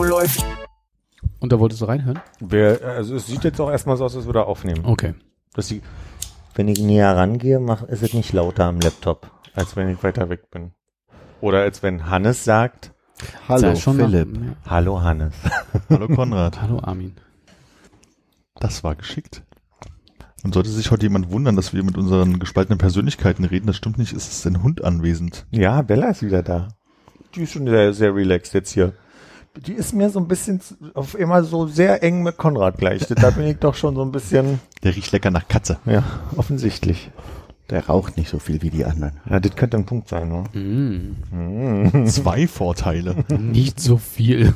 Läuft. Und da wolltest du reinhören? Wer, also es sieht jetzt auch erstmal so aus, als würde er aufnehmen. Okay. Dass die, wenn ich näher rangehe, mach, ist es nicht lauter am Laptop, als wenn ich weiter weg bin. Oder als wenn Hannes sagt, Hallo, schon Philipp. Noch, ja. Hallo Hannes. Hallo Konrad. Hallo Armin. Das war geschickt. Und sollte sich heute jemand wundern, dass wir mit unseren gespaltenen Persönlichkeiten reden, das stimmt nicht, ist es ein Hund anwesend. Ja, Bella ist wieder da. Die ist schon sehr, sehr relaxed jetzt hier. Die ist mir so ein bisschen auf immer so sehr eng mit Konrad gleich. Da bin ich doch schon so ein bisschen, Der riecht lecker nach Katze. ja, offensichtlich. Der raucht nicht so viel wie die anderen. Ja, das könnte ein Punkt sein, ne? Mm, Zwei Vorteile. nicht so viel.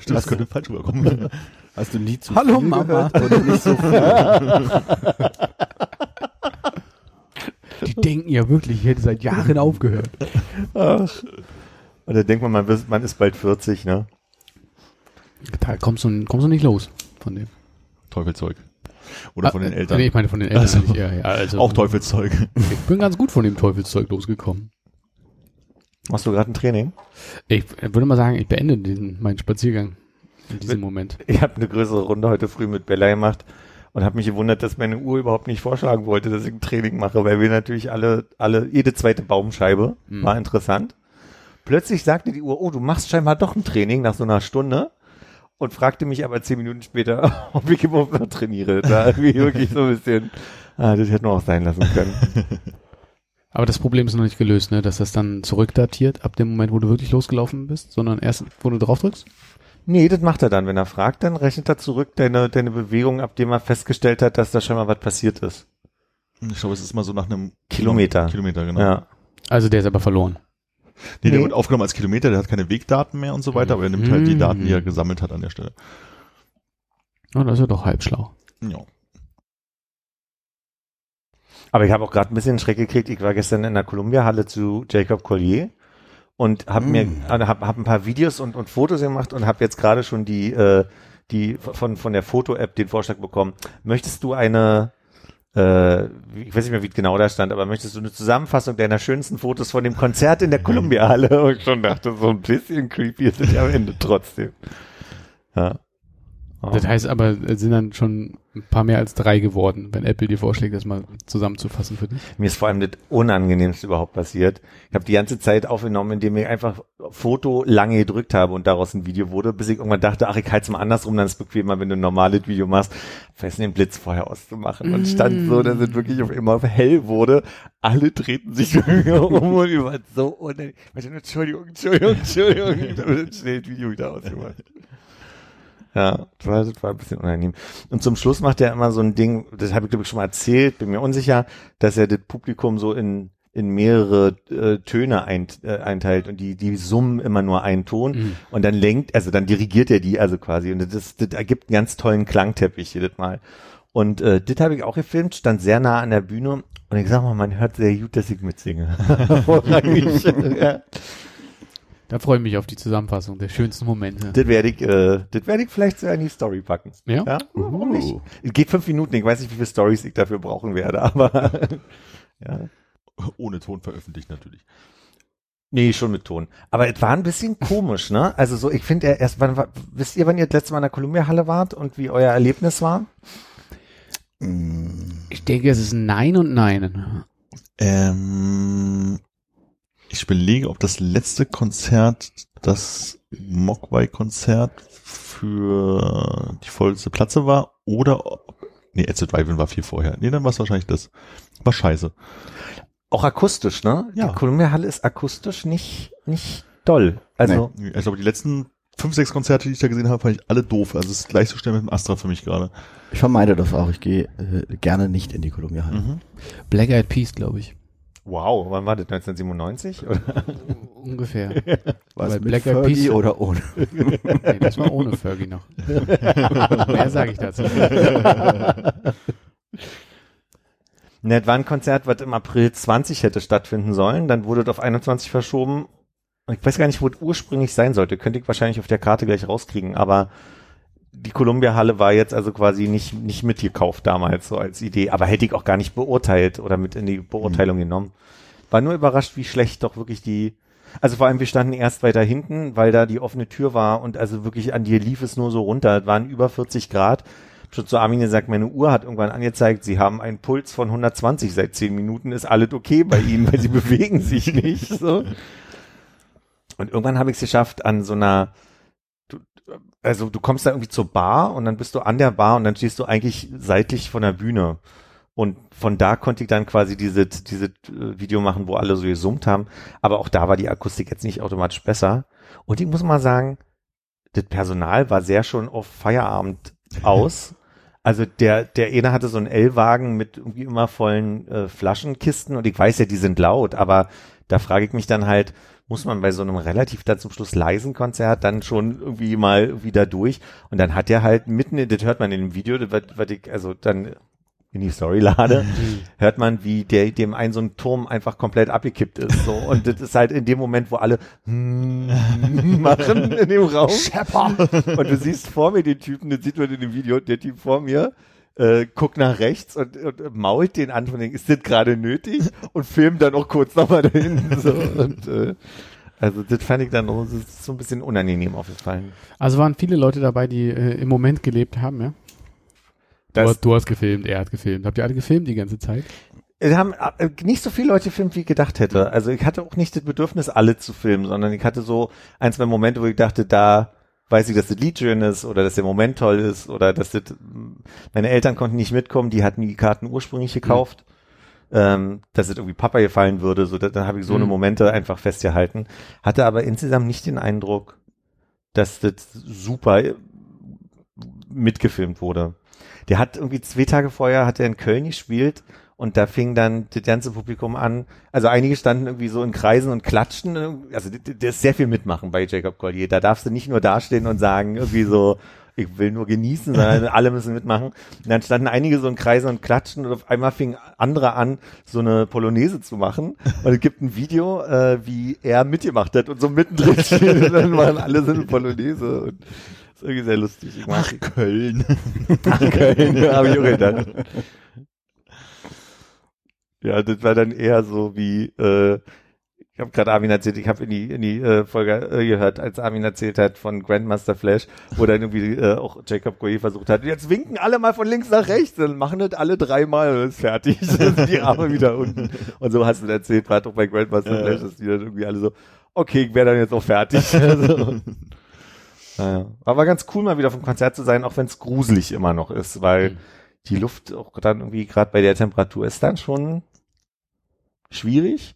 Stimmt, das könnte falsch rüberkommen. Hast du nie zu Hallo, viel Mama. gehört oder nicht so viel? Die denken ja wirklich, ich hätte seit Jahren aufgehört. Ach. Und da denkt man, man, wird- man ist bald 40, ne? Da kommst du, kommst du nicht los von dem. Teufelzeug. Oder von den Ah, Eltern. Nee, ich meine von den Eltern Also, nicht. Ja, ja, also, Auch Teufelszeug. Ich bin ganz gut von dem Teufelszeug losgekommen. Machst du gerade ein Training? Ich würde mal sagen, ich beende den, meinen Spaziergang in diesem Moment. Ich habe eine größere Runde heute früh mit Bella gemacht und habe mich gewundert, dass meine Uhr überhaupt nicht vorschlagen wollte, dass ich ein Training mache, weil wir natürlich alle, alle, jede zweite Baumscheibe Mhm. war interessant. Plötzlich sagte die Uhr, oh, du machst scheinbar doch ein Training nach so einer Stunde und fragte mich aber zehn Minuten später, ob ich überhaupt noch trainiere. Da irgendwie wirklich so ein bisschen, ah, das hätte man auch sein lassen können. Aber das Problem ist noch nicht gelöst, ne? dass das dann zurückdatiert ab dem Moment, wo du wirklich losgelaufen bist, sondern erst, wo du drauf drückst? Nee, das macht er dann. Wenn er fragt, dann rechnet er zurück deine, deine Bewegung, ab dem er festgestellt hat, dass da scheinbar was passiert ist. Ich glaube, es ist mal so nach einem Kilometer. Kilometer, genau. Ja. Also der ist aber verloren. Nee, der Nee. wird aufgenommen als Kilometer, der hat keine Wegdaten mehr und so weiter, aber er nimmt halt die Mhm. Daten, die er gesammelt hat an der Stelle. Oh, das ist ja doch halb schlau. Ja. Aber ich habe auch gerade ein bisschen Schreck gekriegt. Ich war gestern in der Columbia-Halle zu Jacob Collier und habe mir Mm. äh, hab, hab ein paar Videos und, und Fotos gemacht und habe jetzt gerade schon die äh, die von von der Foto-App den Vorschlag bekommen. Möchtest du eine äh, ich weiß nicht mehr, wie genau da stand, aber möchtest du eine Zusammenfassung deiner schönsten Fotos von dem Konzert in der Columbia-Halle? Und ich schon dachte, so ein bisschen creepy ist es am Ende trotzdem. Ja. Oh. Das heißt aber, es sind dann schon ein paar mehr als drei geworden, wenn Apple dir vorschlägt, das mal zusammenzufassen für dich. Mir ist vor allem das Unangenehmste überhaupt passiert. Ich habe die ganze Zeit aufgenommen, indem ich einfach Foto lange gedrückt habe und daraus ein Video wurde, bis ich irgendwann dachte, ach, ich halte es mal andersrum, dann ist es bequemer, wenn du ein normales Video machst, fest den Blitz vorher auszumachen. Und stand so, dass es wirklich auf immer hell wurde. Alle drehten sich um und ich war so unangenehm. Ich meinte, Entschuldigung, Entschuldigung, Entschuldigung. Ich habe schnell das Video wieder ausgemacht. Ja, das war, das war ein bisschen unangenehm. Und zum Schluss macht er immer so ein Ding, das habe ich glaube ich schon mal erzählt, bin mir unsicher, dass er das Publikum so in in mehrere äh, Töne ein, äh, einteilt und die die summen immer nur einen Ton Mhm. und dann lenkt, also dann dirigiert er die also quasi und das, das ergibt einen ganz tollen Klangteppich jedes Mal. Und äh, das habe ich auch gefilmt, stand sehr nah an der Bühne und ich sag mal, man hört sehr gut, dass ich mitsinge. Hervorragend. ja. Da freue ich mich auf die Zusammenfassung der schönsten Momente. Das werde ich, äh, das werde ich vielleicht so in die Story packen. Ja? Ja, warum nicht? Es geht fünf Minuten, ich weiß nicht, wie viele Stories ich dafür brauchen werde, aber ja. Ohne Ton veröffentlicht natürlich. Nee, schon mit Ton. Aber es war ein bisschen komisch, ne? Also so, ich finde er erst, wann, war- wisst ihr, wann ihr das letzte Mal in der Columbia-Halle wart und wie euer Erlebnis war? Mm, Ich denke, es ist Nein und Nein. Ähm, ich überlege, ob das letzte Konzert das Mogwai-Konzert für die vollste Platze war oder ob, nee, Ed Drive war viel vorher. Nee, dann war es wahrscheinlich das. War scheiße. Auch akustisch, ne? Ja. Die Columbia-Halle ist akustisch nicht, nicht doll. Also, Ich glaube, die letzten fünf, sechs Konzerte, die ich da gesehen habe, fand ich alle doof. Also es ist gleichzustellen mit dem Astra für mich gerade. Ich vermeide das auch. Ich gehe äh, gerne nicht in die Columbia-Halle. Mhm. Black Eyed Peas, glaube ich. Wow, wann war das? 1997? Oder? Ungefähr. Was Bei mit Black Fergie oder ohne? Nee, das war ohne Fergie noch. Mehr sage ich dazu. Ne, das war ein Konzert, was im April 20 hätte stattfinden sollen. Dann wurde es auf 21 verschoben. Ich weiß gar nicht, wo es ursprünglich sein sollte. Könnte ich wahrscheinlich auf der Karte gleich rauskriegen. Aber die Columbia-Halle war jetzt also quasi nicht, nicht mitgekauft damals so als Idee. Aber hätte ich auch gar nicht beurteilt oder mit in die Beurteilung genommen. War nur überrascht, wie schlecht doch wirklich die, also vor allem wir standen erst weiter hinten, weil da die offene Tür war und also wirklich an dir lief es nur so runter. Es waren über 40 Grad. Schon zu Armin gesagt, meine Uhr hat irgendwann angezeigt, sie haben einen Puls von 120 seit 10 Minuten, ist alles okay bei ihnen, weil sie bewegen sich nicht. So. Und irgendwann habe ich es geschafft, an so einer, also du kommst da irgendwie zur Bar und dann bist du an der Bar und dann stehst du eigentlich seitlich von der Bühne. Und von da konnte ich dann quasi diese, diese äh, Video machen, wo alle so gesummt haben. Aber auch da war die Akustik jetzt nicht automatisch besser. Und ich muss mal sagen, das Personal war sehr schon auf Feierabend aus. Also der, der eine hatte so einen L-Wagen mit irgendwie immer vollen äh, Flaschenkisten und ich weiß ja, die sind laut, aber da frage ich mich dann halt, muss man bei so einem relativ dann zum Schluss leisen Konzert dann schon irgendwie mal wieder durch und dann hat er halt mitten, in- das hört man in dem Video, das, was- ich also dann in die Story lade, hört man, wie der dem ein so ein Turm einfach komplett abgekippt ist. So. Und das ist halt in dem Moment, wo alle machen in dem Raum. Und du siehst vor mir den Typen, das sieht man in dem Video, der Typ vor mir, äh, guckt nach rechts und, und mault den an von denkt, ist das gerade nötig? Und filmt dann auch kurz nochmal da hinten. So. Und, äh, also das fand ich dann auch, so ein bisschen unangenehm aufgefallen. Also waren viele Leute dabei, die äh, im Moment gelebt haben, ja? Du, hast- du hast gefilmt, er hat gefilmt. Habt ihr alle gefilmt die ganze Zeit? Es haben äh, nicht so viele Leute gefilmt, wie ich gedacht hätte. Also ich hatte auch nicht das Bedürfnis, alle zu filmen, sondern ich hatte so ein, zwei Momente, wo ich dachte, da weiß ich, dass das Lied schön ist oder dass der Moment toll ist oder dass das, meine Eltern konnten nicht mitkommen, die hatten die Karten ursprünglich gekauft, ähm, dass es irgendwie Papa gefallen würde, so da- dann habe ich so eine Mhm. Momente einfach festgehalten, hatte aber insgesamt nicht den Eindruck, dass das super äh, mitgefilmt wurde. Der hat irgendwie zwei Tage vorher hat er in Köln gespielt und da fing dann das ganze Publikum an. Also einige standen irgendwie so in Kreisen und klatschten. Also der ist sehr viel mitmachen bei Jacob Collier. Da darfst du nicht nur dastehen und sagen irgendwie so, ich will nur genießen, sondern alle müssen mitmachen. Und dann standen einige so in Kreisen und klatschten und auf einmal fingen andere an, so eine Polonaise zu machen. Und es gibt ein Video, äh, wie er mitgemacht hat und so mittendrin steht und dann waren alle so eine Polonaise. Und das ist irgendwie sehr lustig. Ach, Köln. Ach, Köln, habe ich auch gedacht. Ja, das war dann eher so wie, äh, ich habe gerade Armin erzählt, ich habe in die, in die äh, Folge äh, gehört, als Armin erzählt hat von Grandmaster Flash, wo dann irgendwie äh, auch Jacob Goye versucht hat, jetzt winken alle mal von links nach rechts, dann machen das alle dreimal ist fertig. Sind die Arme wieder unten. Und so hast du erzählt, gerade auch bei Grandmaster. Flash, dass die dann irgendwie alle so, okay, ich wäre dann jetzt auch fertig. Also, naja. Aber ganz cool, mal wieder vom Konzert zu sein, auch wenn es gruselig immer noch ist, weil Mhm. Die Luft auch dann irgendwie gerade bei der Temperatur ist dann schon schwierig.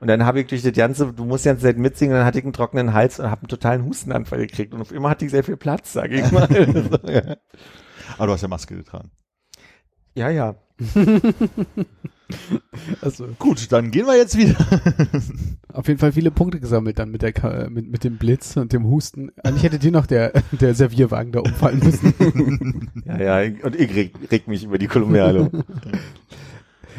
Und dann habe ich durch das ganze, du musst die ganze Zeit mitsingen, dann hatte ich einen trockenen Hals und habe einen totalen Hustenanfall gekriegt. Und auf immer hatte ich sehr viel Platz, sage ich mal. so, ja. Aber du hast ja Maske getragen. ja, ja. Also, Gut, dann gehen wir jetzt wieder. auf jeden Fall viele Punkte gesammelt dann mit der mit, mit dem Blitz und dem Husten. Eigentlich hätte dir noch der, der Servierwagen da umfallen müssen. Ja, ja. ich- Und ich reg, reg mich über die Kolumbiale.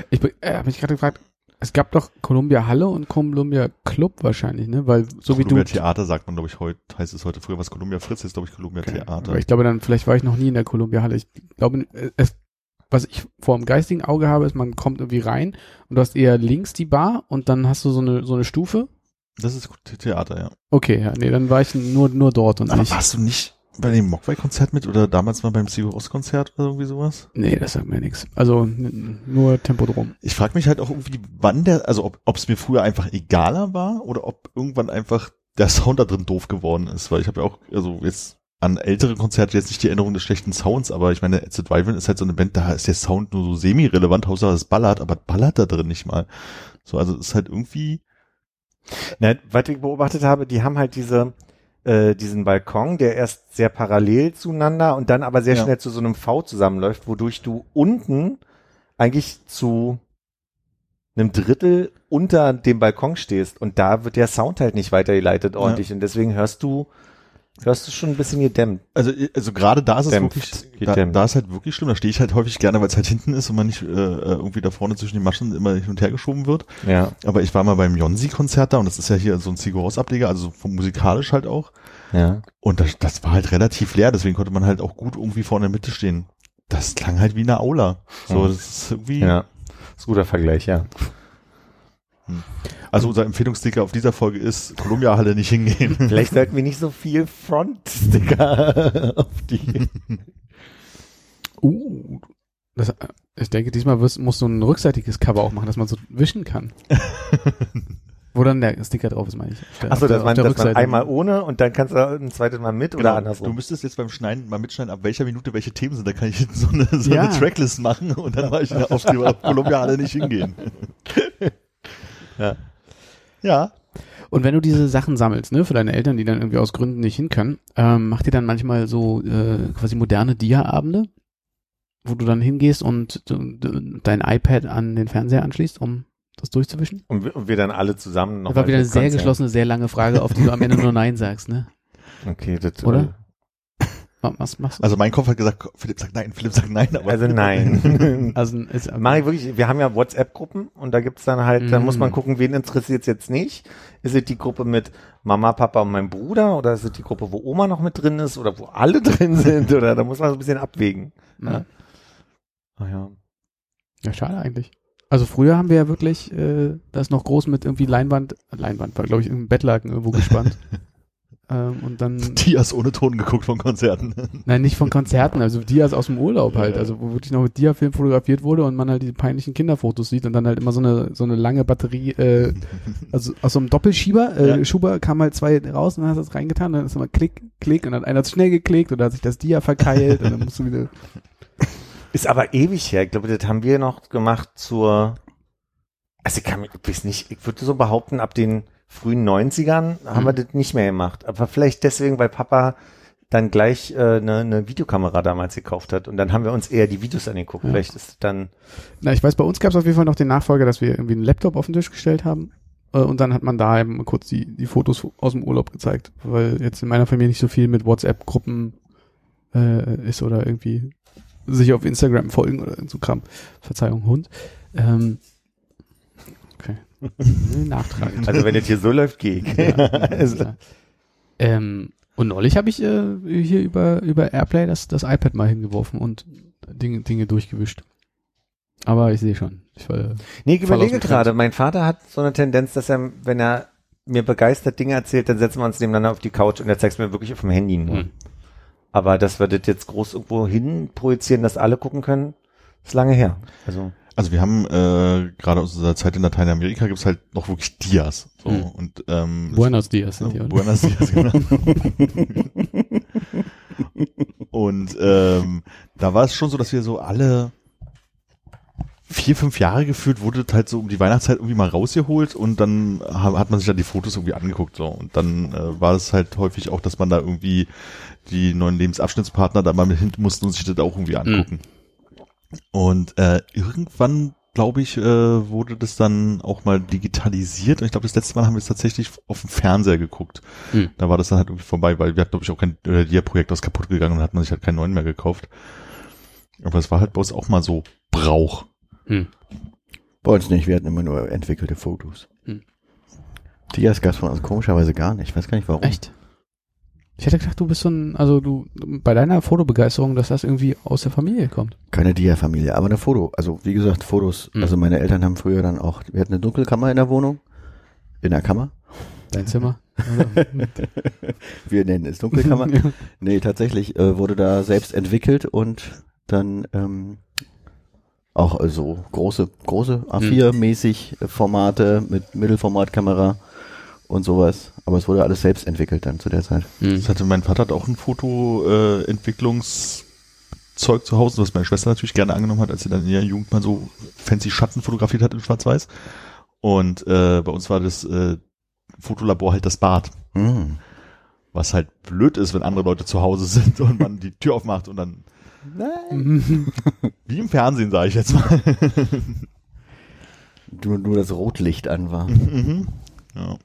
Ich be- äh, habe mich gerade gefragt, es gab doch Columbia Halle und Columbia Club wahrscheinlich, ne? Weil so wie Columbia du Theater sagt man, glaube ich, heute, heißt es heute früher was Columbia Fritz, ist glaube ich Columbia Okay. Theater. Aber ich glaube dann, vielleicht war ich noch nie in der Columbia Halle. Ich glaube, es, was ich vor dem geistigen Auge habe, ist, man kommt irgendwie rein und du hast eher links die Bar und dann hast du so eine, so eine Stufe. Das ist The- Theater, ja. Okay, ja, nee, dann war ich nur, nur dort und Aber nicht. warst du nicht bei dem Mogwai-Konzert mit oder damals mal beim Sigur Ost-Konzert oder irgendwie sowas? Nee, das sagt mir nichts. Also nur Tempodrom. Ich frage mich halt auch irgendwie, wann der, also ob es mir früher einfach egaler war oder ob irgendwann einfach der Sound da drin doof geworden ist, weil ich habe ja auch, also jetzt an ältere Konzerte jetzt nicht die Erinnerung des schlechten Sounds, aber ich meine, Ed Drive-In ist halt so eine Band, da ist der Sound nur so semi-relevant, Hauptsache es ballert, aber ballert da drin nicht mal. So, also es ist halt irgendwie, Na, was ich beobachtet habe, die haben halt diese, äh, diesen Balkon, der erst sehr parallel zueinander und dann aber sehr Ja. schnell zu so einem V zusammenläuft, wodurch du unten eigentlich zu einem Drittel unter dem Balkon stehst und da wird der Sound halt nicht weitergeleitet ordentlich und deswegen hörst du, hörst du schon ein bisschen gedämmt. Also, also gerade da ist es Dämpft, wirklich, da, da ist halt wirklich schlimm. Da stehe ich halt häufig gerne, weil es halt hinten ist und man nicht äh, irgendwie da vorne zwischen den Maschen immer hin und her geschoben wird. Ja, Aber ich war mal beim Jonsi-Konzert da und das ist ja hier so ein Sigur-Ros-Ableger, also so vom musikalisch halt auch. ja. Und das, das war halt relativ leer, deswegen konnte man halt auch gut irgendwie vorne in der Mitte stehen. Das klang halt wie eine Aula. So, das ist irgendwie. Ja. Das ist ein guter Vergleich, ja. Also unser Empfehlungssticker auf dieser Folge ist Columbia-Halle nicht hingehen. Vielleicht sollten wir nicht so viel Front-Sticker auf die. Uh, das, ich denke, diesmal wirst, musst du ein rückseitiges Cover auch machen, dass man so wischen kann. Wo dann der Sticker drauf ist, meine ich. Auf Achso, auf dass man, auf dass man einmal ohne und dann kannst du ein zweites Mal mit oder Genau. Du andersrum. müsstest jetzt beim Schneiden mal mitschneiden, ab welcher Minute welche Themen sind. Da kann ich so eine, so Ja. eine Tracklist machen und dann mache ich eine Aufkleber auf Columbia-Halle nicht hingehen. Ja. Ja. Und wenn du diese Sachen sammelst, ne, für deine Eltern, die dann irgendwie aus Gründen nicht hin können, ähm, macht ihr dann manchmal so äh, quasi moderne Dia-Abende, wo du dann hingehst und du, du, dein iPad an den Fernseher anschließt, um das durchzuwischen? Und wir, und wir dann alle zusammen noch Das war wieder eine sehr geschlossene, sehr lange Frage, auf die du am Ende nur Nein sagst, ne? Okay, das, Oder? Was, machst du? Also mein Kopf hat gesagt, Philipp sagt nein, Philipp sagt nein, aber Also nein. Also, ist, Mach ich wirklich, wir haben ja WhatsApp-Gruppen und da gibt's dann halt, da Mm. muss man gucken, wen interessiert's jetzt nicht. Ist es die Gruppe mit Mama, Papa und meinem Bruder oder ist es die Gruppe, wo Oma noch mit drin ist oder wo alle drin sind oder da muss man so ein bisschen abwägen. ja. Ach ja. ja, schade eigentlich. Also früher haben wir ja wirklich, äh, das noch groß mit irgendwie Leinwand, Leinwand war glaube ich im Bettlaken irgendwo gespannt. Ähm, und dann Dias ohne Ton geguckt von Konzerten. Nein, nicht von Konzerten, also Dias aus dem Urlaub halt, also wo wirklich noch mit Dia-Film fotografiert wurde und man halt diese peinlichen Kinderfotos sieht und dann halt immer so eine so eine lange Batterie, äh, also aus so einem Doppelschieber, äh, Ja. Schuber kam halt zwei raus und dann hast du das reingetan, dann ist immer klick, klick und dann hat einer zu schnell geklickt oder hat sich das Dia verkeilt und dann musst du wieder, Ist aber ewig her. Ich glaube, das haben wir noch gemacht zur, also ich kann mich, ich weiß nicht, ich würde so behaupten, ab den frühen 90ern haben Mhm. wir das nicht mehr gemacht. Aber vielleicht deswegen, weil Papa dann gleich äh, eine, eine Videokamera damals gekauft hat und dann haben wir uns eher die Videos angeguckt. Ja. Vielleicht ist dann, na ich weiß, bei uns gab es auf jeden Fall noch den Nachfolger, dass wir irgendwie einen Laptop auf den Tisch gestellt haben äh, und dann hat man da eben kurz die, die Fotos aus dem Urlaub gezeigt, weil jetzt in meiner Familie nicht so viel mit WhatsApp-Gruppen äh, ist oder irgendwie sich auf Instagram folgen oder so Kram. Verzeihung, Hund. Ähm. Nachtragend. also wenn das hier so läuft, gehe ich. Ja, Also- ähm, und neulich habe ich äh, hier über, über Airplay das, das iPad mal hingeworfen und Dinge, Dinge durchgewischt. Aber ich sehe schon. Ich war, Nee, ich überlege gerade, mein Vater hat so eine Tendenz, dass er, wenn er mir begeistert Dinge erzählt, dann setzen wir uns nebeneinander auf die Couch und er zeigt es mir wirklich auf dem Handy nur. Hm. Aber dass wir das jetzt groß irgendwo hin projizieren, dass alle gucken können, ist lange her. Also Also wir haben äh, gerade aus unserer Zeit in Lateinamerika gibt's halt noch wirklich Dias. So, Mhm. und ähm, Buenos Dias sind die, oder? Buenos Dias, genau. Und ähm, da war es schon so, dass wir so alle vier, fünf Jahre gefühlt wurde halt so um die Weihnachtszeit irgendwie mal rausgeholt und dann ha- hat man sich dann die Fotos irgendwie angeguckt so und dann äh, war es halt häufig auch, dass man da irgendwie die neuen Lebensabschnittspartner da mal mit hinten mussten und sich das auch irgendwie angucken. Und äh, irgendwann glaube ich, äh, wurde das dann auch mal digitalisiert und ich glaube, das letzte Mal haben wir es tatsächlich auf dem Fernseher geguckt. Hm. Da war das dann halt irgendwie vorbei, weil wir hatten, glaube ich, auch kein äh, Dia-Projekt was kaputt gegangen und hat man sich halt keinen neuen mehr gekauft. Aber es war halt bei uns auch mal so Brauch. Hm. Bei uns nicht, wir hatten immer nur entwickelte Fotos. Hm. Dias gab es von uns komischerweise gar nicht. Ich weiß gar nicht warum. Echt? Ich hätte gedacht, du bist so ein, also du, bei deiner Fotobegeisterung, dass das irgendwie aus der Familie kommt. Keine Dia-Familie, aber eine Foto. Also wie gesagt, Fotos. Hm. Also meine Eltern haben früher dann auch, wir hatten eine Dunkelkammer in der Wohnung. In der Kammer. Dein Zimmer. Wir nennen es Dunkelkammer. Ja. Nee, tatsächlich äh, wurde da selbst entwickelt und dann ähm, auch so große, große A4-mäßig äh, Formate mit Mittelformatkamera und sowas. Aber es wurde alles selbst entwickelt dann zu der Zeit. Hm. Das hatte mein Vater hat auch ein Fotoentwicklungszeug äh, zu Hause, was meine Schwester natürlich gerne angenommen hat, als sie dann in ihrer Jugend mal so fancy Schatten fotografiert hat in Schwarz-Weiß. Und äh, bei uns war das äh, Fotolabor halt das Bad. Hm. Was halt blöd ist, wenn andere Leute zu Hause sind und man die Tür aufmacht und dann, wie im Fernsehen, sage ich jetzt mal. nur, nur das Rotlicht an war. Mhm. Ja.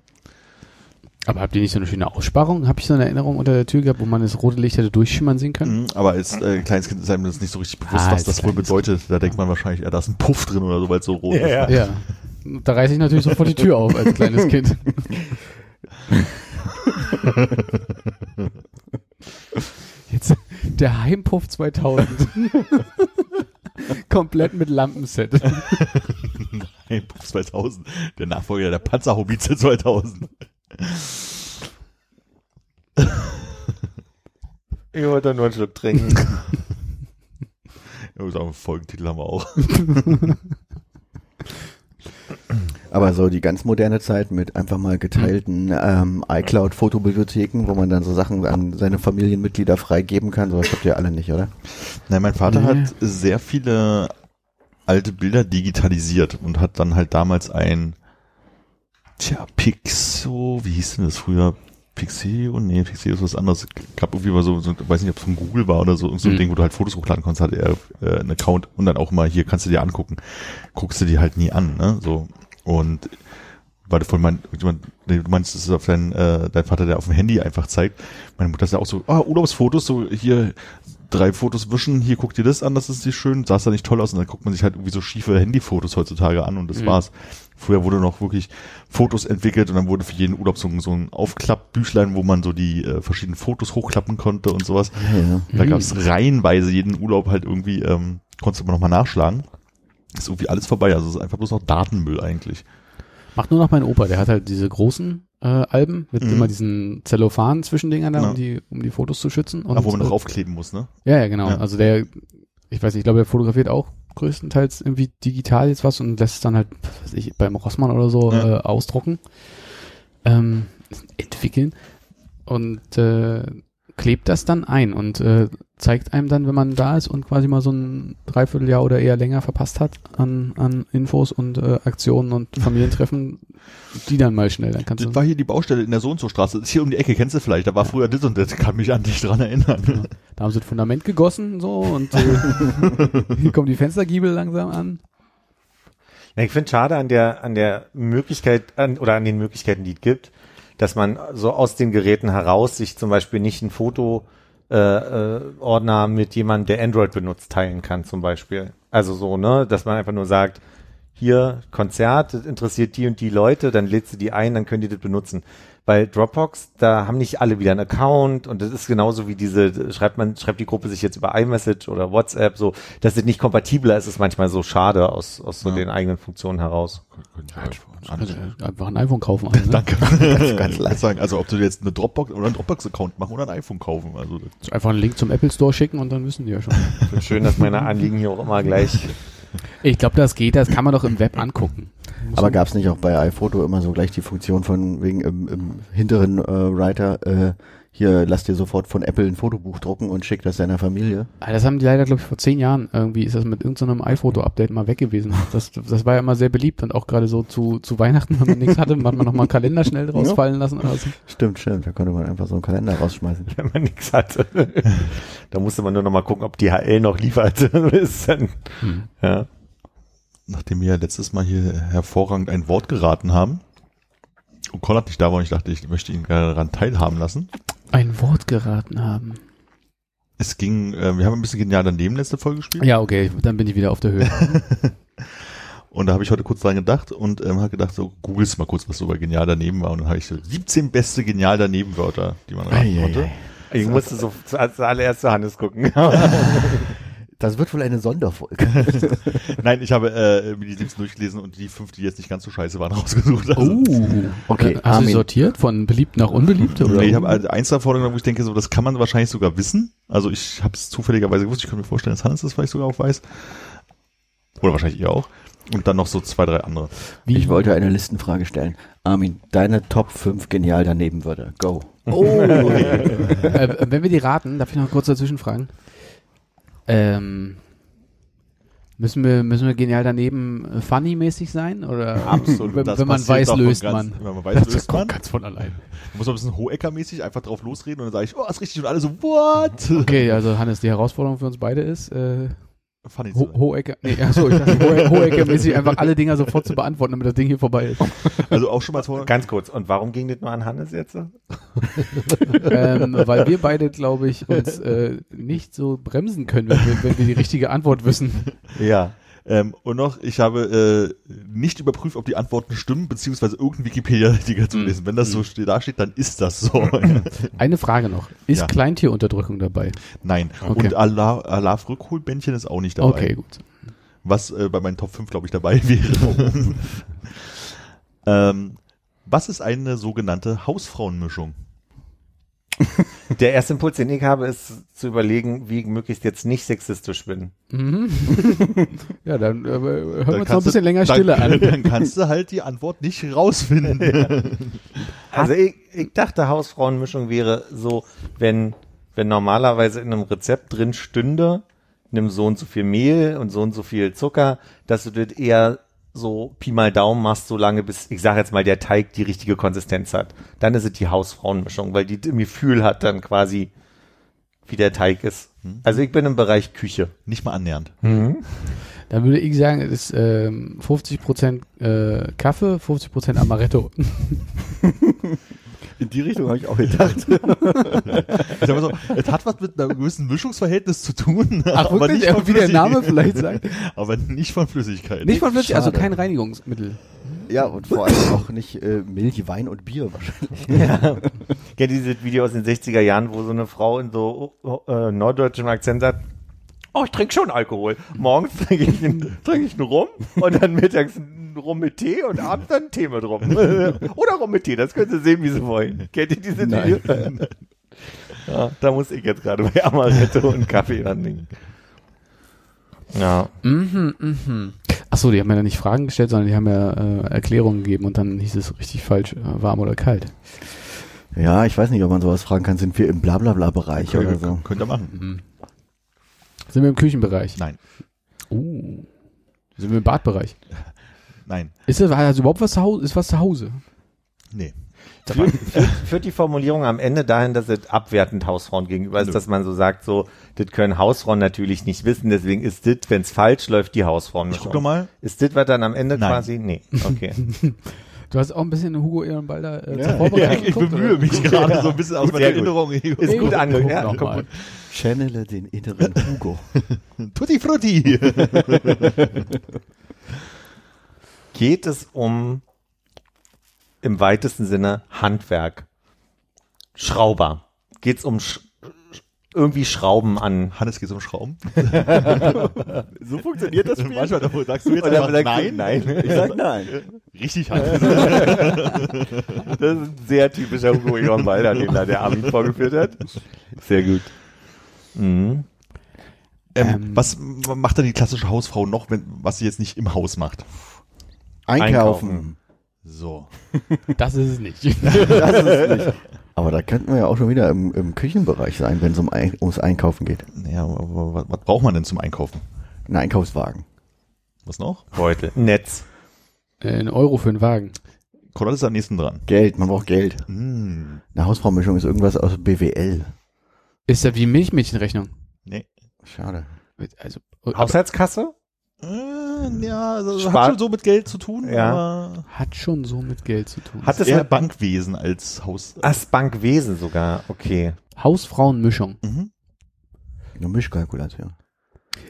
Aber habt ihr nicht so eine schöne Aussparung? Habe ich so eine Erinnerung unter der Tür gehabt, wo man das rote Licht hätte durchschimmern sehen können? Mhm, Aber als äh, kleines Kind ist einem das nicht so richtig bewusst, Ah, was das wohl bedeutet. Da denkt man wahrscheinlich, ja, da ist ein Puff drin oder so, weil es so rot ist. Ja. Ja. Da reiße ich natürlich sofort die Tür auf als kleines Kind. Jetzt der Heimpuff 2000. Komplett mit Lampenset. Nein, Puff 2000. Der Nachfolger der Panzerhaubize 2000. Ich wollte nur einen Schluck trinken. Ja, sagen, Folgentitel haben wir auch. Aber so die ganz moderne Zeit mit einfach mal geteilten ähm, iCloud-Fotobibliotheken, wo man dann so Sachen an seine Familienmitglieder freigeben kann, sowas habt ihr alle nicht, oder? Nein, mein Vater Nee. hat sehr viele alte Bilder digitalisiert und hat dann halt damals ein, tja, Pixo, wie hieß denn das früher? Pixeo? Nee, Pixeo ist was anderes. Gab irgendwie mal so, so weiß nicht, ob es von Google war oder so, so ein Mhm. Ding, wo du halt Fotos hochladen konntest, hatte er äh, einen Account und dann auch mal hier kannst du dir angucken. Guckst du dir halt nie an, ne? So. Und weil du von mein, du meinst, das ist auf dein, äh, dein Vater, der auf dem Handy einfach zeigt. Meine Mutter ist ja auch so, ah, Urlaubsfotos, so hier drei Fotos wischen, hier guck dir das an, das ist nicht schön, sah es da nicht toll aus und dann guckt man sich halt irgendwie so schiefe Handyfotos heutzutage an und das Mhm. war's. Früher wurde noch wirklich Fotos entwickelt und dann wurde für jeden Urlaub so, ein- so ein Aufklappbüchlein, wo man so die äh, verschiedenen Fotos hochklappen konnte und sowas. Ja, ja. Da Mhm. gab's reihenweise jeden Urlaub halt irgendwie, ähm, konntest du immer nochmal nachschlagen. Ist irgendwie alles vorbei, also es ist einfach bloß noch Datenmüll eigentlich. Macht nur noch mein Opa, der hat halt diese großen äh, Alben mit Mhm. immer diesen Zellophan-Zwischendingern da, Ja. um die, um die Fotos zu schützen. Und, Aber wo man noch äh, aufkleben muss, ne? Ja, ja, genau. Ja. Also der, ich weiß nicht, ich glaube, der fotografiert auch größtenteils irgendwie digital jetzt was und lässt es dann halt, was weiß ich, beim Rossmann oder so Ja. äh, ausdrucken, ähm, entwickeln und äh, klebt das dann ein und äh, zeigt einem dann, wenn man da ist und quasi mal so ein Dreivierteljahr oder eher länger verpasst hat an, an Infos und äh, Aktionen und Familientreffen, die dann mal schnell, dann kannst Das du war hier die Baustelle in der Sohnzurstraße. Das ist hier um die Ecke, kennst du vielleicht. Da war früher das und das, kann mich an dich dran erinnern. Da haben sie das Fundament gegossen so und äh, hier kommen die Fenstergiebel langsam an. Ja, ich finde schade an der, an der Möglichkeit, an, oder an den Möglichkeiten, die es gibt, dass man so aus den Geräten heraus sich zum Beispiel nicht ein Foto äh, äh, Ordner mit jemandem, der Android benutzt, teilen kann, zum Beispiel. Also so, ne, dass man einfach nur sagt, hier Konzert, das interessiert die und die Leute, dann lädst du die ein, dann können die das benutzen. Bei Dropbox, da haben nicht alle wieder einen Account und das ist genauso wie diese, schreibt man, schreibt die Gruppe sich jetzt über iMessage oder WhatsApp, so, dass das nicht kompatibler ist, ist manchmal so schade aus, aus so Ja. den eigenen Funktionen heraus. Also, einfach ein iPhone kaufen. Alle, ne? Danke. ganz ganz leicht. sagen, also ob du jetzt eine Dropbox oder einen Dropbox-Account machen oder ein iPhone kaufen. Also Einfach einen Link zum Apple Store schicken und dann wissen die ja schon. Schön, dass meine Anliegen hier auch immer gleich. Ich glaube, das geht, das kann man doch im Web angucken. Aber man- gab's nicht auch bei iPhoto immer so gleich die Funktion von wegen im, im hinteren äh, Writer, äh, hier lass dir sofort von Apple ein Fotobuch drucken und schick das deiner Familie? Ah, Das haben die leider, glaube ich, vor zehn Jahren irgendwie ist das mit irgendeinem iPhoto-Update mal weg gewesen. Das, das war ja immer sehr beliebt und auch gerade so zu, zu Weihnachten, wenn man nichts hatte, hat man nochmal einen Kalender schnell draus Ja. fallen lassen. Oder so. Stimmt, stimmt. Da konnte man einfach so einen Kalender rausschmeißen. wenn man nichts hatte. da musste man nur noch mal gucken, ob DHL noch liefert. Dann. Hm. Ja. nachdem wir ja letztes Mal hier hervorragend ein Wort geraten haben und Konrad nicht da war und ich dachte, ich möchte ihn gerne daran teilhaben lassen. Ein Wort geraten haben. Es ging, äh, wir haben ein bisschen genial daneben letzte Folge gespielt. Ja, okay, dann bin ich wieder auf der Höhe. Und da habe ich heute kurz dran gedacht und ähm, habe gedacht, so googelst mal kurz, was so bei genial daneben war. Und dann habe ich so 17 beste genial daneben Wörter, die man raten konnte. Ich musste so als zu Hannes gucken. Das wird wohl eine Sonderfolge. Nein, ich habe äh, mir die 17 durchgelesen und die fünf, die jetzt nicht ganz so scheiße waren, rausgesucht. Also, Uh, Okay, Hast du sortiert von beliebt nach unbeliebt? Oder? Nee, ich habe also eins davor wo ich denke, so das kann man wahrscheinlich sogar wissen. Also ich habe es zufälligerweise gewusst. Ich kann mir vorstellen, dass Hannes das vielleicht sogar auch weiß. Oder wahrscheinlich ihr auch. Und dann noch so zwei, drei andere. Wie? Ich wollte eine Listenfrage stellen. Armin, deine Top 5 genial daneben würde. Go. Oh. äh, wenn wir die raten, darf ich noch kurz dazwischen fragen? Ähm, müssen wir, müssen wir genial daneben äh, funny-mäßig sein? Oder Absolut. wenn, Das wenn man weiß, löst ganz- man. Wenn man weiß, löst man. ganz von allein. Muss man ein bisschen Hohecker-mäßig einfach drauf losreden und dann sage ich, oh, ist richtig und alle so, what? Okay, also Hannes, die Herausforderung für uns beide ist, äh, funny Ho sein. Hohecker, nee, achso, ich dachte, Hohe- Hohecker-mäßig einfach alle Dinger sofort zu beantworten, damit das Ding hier vorbei ist. Also auch schon mal vor. Ganz kurz. Und warum ging das nur an Hannes jetzt? ähm, weil wir beide, glaube ich, uns äh, nicht so bremsen können, wenn wir, wenn wir die richtige Antwort wissen. Ja. Ähm, und noch, ich habe äh, nicht überprüft, ob die Antworten stimmen, beziehungsweise irgendein Wikipedia-Artikel zu lesen. Wenn das so ste- da steht, dann ist das so. Eine Frage noch. Ist Ja. Kleintierunterdrückung dabei? Nein. Okay. Und Alaf, Alaf Rückholbändchen ist auch nicht dabei. Okay, gut. Was äh, bei meinen Top 5, glaube ich, dabei wäre. ähm, was ist eine sogenannte Hausfrauenmischung? Der erste Impuls, den ich habe, ist zu überlegen, wie ich möglichst jetzt nicht sexistisch bin. Mhm. ja, dann äh, hören wir Dann uns noch ein bisschen du, länger dann, Stille an. Dann kannst du halt die Antwort nicht rausfinden. Also ich, ich dachte, Hausfrauenmischung wäre so, wenn, wenn normalerweise in einem Rezept drin stünde, nimm so und so viel Mehl und so und so viel Zucker, dass du das eher so Pi mal Daumen machst, so lange bis, ich sage jetzt mal, der Teig die richtige Konsistenz hat. Dann ist es die Hausfrauenmischung, weil die im Gefühl hat dann quasi, wie der Teig ist. Also ich bin im Bereich Küche. nicht mal annähernd. Dann würde ich sagen, es ist ähm, 50% äh, Kaffee, 50% Amaretto. In die Richtung habe ich auch gedacht. Ich so, es hat was mit einem gewissen Mischungsverhältnis zu tun, Ach, aber wirklich? nicht von Wie der Name Flüssigkeit. vielleicht sagt. Aber nicht von Flüssigkeit. Nicht von Flüssig, also kein Reinigungsmittel. ja, und vor allem auch nicht äh, Milch, Wein und Bier wahrscheinlich. Ja. Kennt ihr dieses Video aus den 60er Jahren, wo so eine Frau in so äh, norddeutschem Akzent sagt, oh, ich trinke schon Alkohol. Morgens trinke ich, einen- trinke ich einen Rum und dann mittags einen Rum mit Tee und abends dann einen Tee mit Rum. Oder Rum mit Tee, das können Sie sehen, wie Sie wollen. Kennt ihr diese Nein. Ja, da muss ich jetzt gerade bei Amaretto und Kaffee dran denken. Ja. Mhm, mhm. Achso, die haben ja nicht Fragen gestellt, sondern die haben ja äh, Erklärungen gegeben und dann hieß es richtig falsch, äh, warm oder kalt. Ja, ich weiß nicht, ob man sowas fragen kann. Sind wir im Blablabla-Bereich oder Könnt, so? könnt ihr machen. Mhm. Sind wir im Küchenbereich? Nein, Uh. Sind wir im Badbereich? nein, Ist das also überhaupt was zu Hause? Ist was zu Hause? nee. Führt, führt, führt die Formulierung am Ende dahin, dass es abwertend Hausfrauen gegenüber ist, Nö. dass man so sagt, so, das können Hausfrauen natürlich nicht wissen, deswegen ist das, wenn es falsch läuft, die Hausfrauen. Ich guck doch mal. Ist das, was dann am Ende Nein. quasi? Nee, okay. Du hast auch ein bisschen Hugo Ehrenbalder äh, Ja. Ja, ich geguckt, bemühe oder? mich gerade so ein bisschen aus meiner gut. Erinnerung. Ist gut ange... Guck Ja, gut. Channele den inneren Hugo. Tutti Frutti. Geht es um im weitesten Sinne Handwerk? Schrauber. Geht es um Sch irgendwie Schrauben an? Hannes geht um Schrauben. So funktioniert das Manchmal davor sagst du jetzt Oder einfach nein. nein. Ich sag nein. Richtig, Hannes. Das ist ein sehr typischer Hugo Egon Balder, den da der Armin vorgeführt hat. Sehr gut. Mhm. Ähm, Ähm. was macht denn die klassische Hausfrau noch, wenn, was sie jetzt nicht im Haus macht? Einkaufen. So. Das ist es nicht. Das ist es nicht. Aber da könnten wir ja auch schon wieder im, im Küchenbereich sein, wenn es um Ein ums Einkaufen geht. Naja, aber was, was braucht man denn zum Einkaufen? Ein Einkaufswagen. Was noch? Beutel. Netz. Äh, Ein Euro für einen Wagen. Konrad ist am nächsten dran. Geld, man braucht Geld. Hm. Eine Hausfraumischung ist irgendwas aus BWL. Ist das wie Milchmädchenrechnung? Nee. Schade. Also, Haushaltskasse? Äh, ja, also Spar- hat schon so mit Geld zu tun, Ja. aber hat schon so mit Geld zu tun. Hat es eher Bankwesen als Haus. Ach, Bankwesen sogar. Okay. Hausfrauenmischung. Mhm. Eine Mischkalkulation.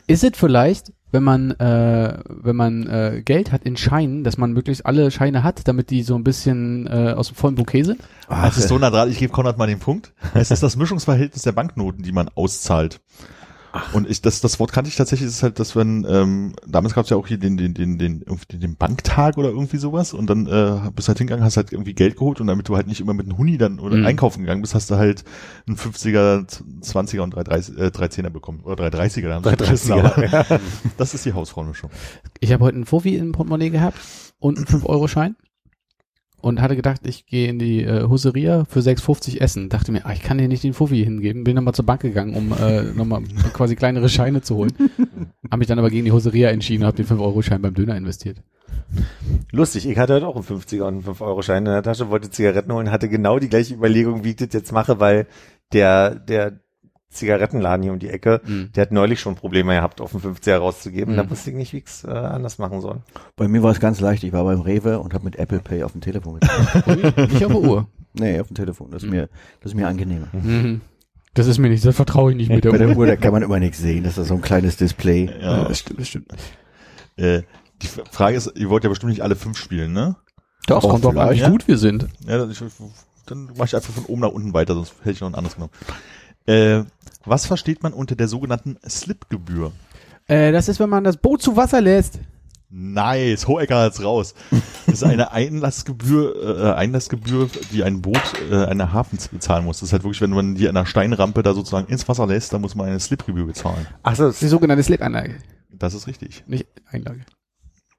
Ist es vielleicht, wenn man, äh, wenn man äh, Geld hat in Scheinen, dass man möglichst alle Scheine hat, damit die so ein bisschen äh, aus dem vollen Bouquet sind? Ach, Es ist so nah dran, ich gebe Konrad mal den Punkt. Es ist das Mischungsverhältnis der Banknoten, die man auszahlt. Und ich, das, das Wort kannte ich tatsächlich, ist halt, dass wenn, ähm, damals gab es ja auch hier den, den, den, den, den Banktag oder irgendwie sowas und dann äh, bist halt hingegangen, hast halt irgendwie Geld geholt und damit du halt nicht immer mit einem Huni dann oder Mhm. einkaufen gegangen bist, hast du halt einen 50er, 20er und 330, äh, 310er bekommen. Oder 330er. da haben sie 330er, vergessen, aber Das ist die Hausfrauenmischung. Ich habe heute einen Fofi im Portemonnaie gehabt und einen 5-Euro-Schein und hatte gedacht, ich gehe in die äh, Huseria für 6,50 essen. Dachte mir, ah, ich kann dir nicht den Fofi hingeben. Bin nochmal zur Bank gegangen, um äh, nochmal quasi kleinere Scheine zu holen. Habe mich dann aber gegen die Huseria entschieden und habe den 5-Euro-Schein beim Döner investiert. Lustig, ich hatte heute auch einen 50er und einen 5-Euro-Schein in der Tasche, wollte Zigaretten holen, hatte genau die gleiche Überlegung, wie ich das jetzt mache, weil der, der Zigarettenladen hier um die Ecke. Mhm. Der hat neulich schon Probleme gehabt, auf den 50er rauszugeben. Mhm. Da wusste ich nicht, wie ich es äh, anders machen soll. Bei mir war es ganz leicht. Ich war beim Rewe und habe mit Apple Pay auf dem Telefon gezahlt. Nicht auf der Uhr. nee, auf dem Telefon. Das ist mir, das ist mir angenehmer. Mhm. Das ist mir nicht, das vertraue ich nicht mit der Bei Uhr. der Uhr, da kann man immer nichts sehen. Das ist so ein kleines Display. Ja, Ja. das stimmt, das stimmt. Äh, die Frage ist, ihr wollt ja bestimmt nicht alle fünf spielen, ne? Doch, Doch, kommt drauf an, wie vielleicht. gut wir sind. Ja, dann, ich, dann mache ich einfach von oben nach unten weiter, sonst hätte ich noch ein anderes genommen. Äh, was versteht man unter der sogenannten Slipgebühr? Äh, das ist, wenn man das Boot zu Wasser lässt. Nice, Hohecker hat's raus. Das ist eine Einlassgebühr, äh, Einlassgebühr, die ein Boot, äh, eine Hafen bezahlen muss. Das ist halt wirklich, wenn man die an einer Steinrampe da sozusagen ins Wasser lässt, dann muss man eine Slipgebühr bezahlen. Ach so, Das ist die sogenannte Slip-Anlage. Das ist richtig. Nicht Einlage.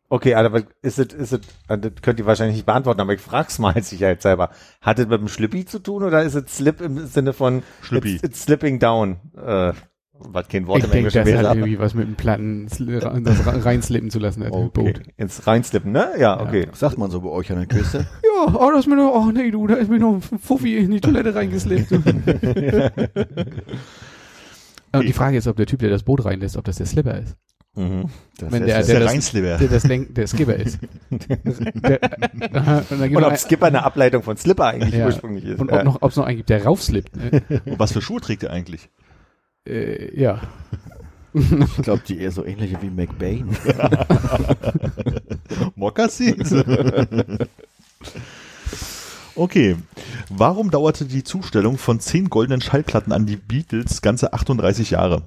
Okay, aber ist es, ist es, äh, das könnt ihr wahrscheinlich nicht beantworten, aber ich frag's mal sicherheitshalber. Hat es mit dem Schlippi zu tun oder ist es Slip im Sinne von Schlippi. It's, it's slipping down? Äh, was kein Wort Ich im denke, Englischen das wäre. hat aber- irgendwie was mit dem Platten, das reinslippen zu lassen, Okay. Boot. Ins Reinslippen, ne? Ja, okay. Sagt man so bei euch an der Küste? Ja, oh, das ist mir noch, oh nee, du, da ist mir noch ein Fuffi in die Toilette reingeslippt. Und die Frage ist, ob der Typ, der das Boot reinlässt, ob das der Slipper ist. Mhm. Das Wenn ist der- ist der der das- Reinslipper. Der, das Lenk, der Skipper ist. der, und noch ob Skipper eine Ableitung von Slipper eigentlich Ja. ursprünglich ist. und ob noch, es noch einen gibt, der raufslippt. Ne? Und was für Schuhe trägt ihr eigentlich? äh, ja. Ich glaube, die eher so ähnliche wie McBain. Mokassins? okay. Warum dauerte die Zustellung von zehn goldenen Schallplatten an die Beatles ganze 38 Jahre?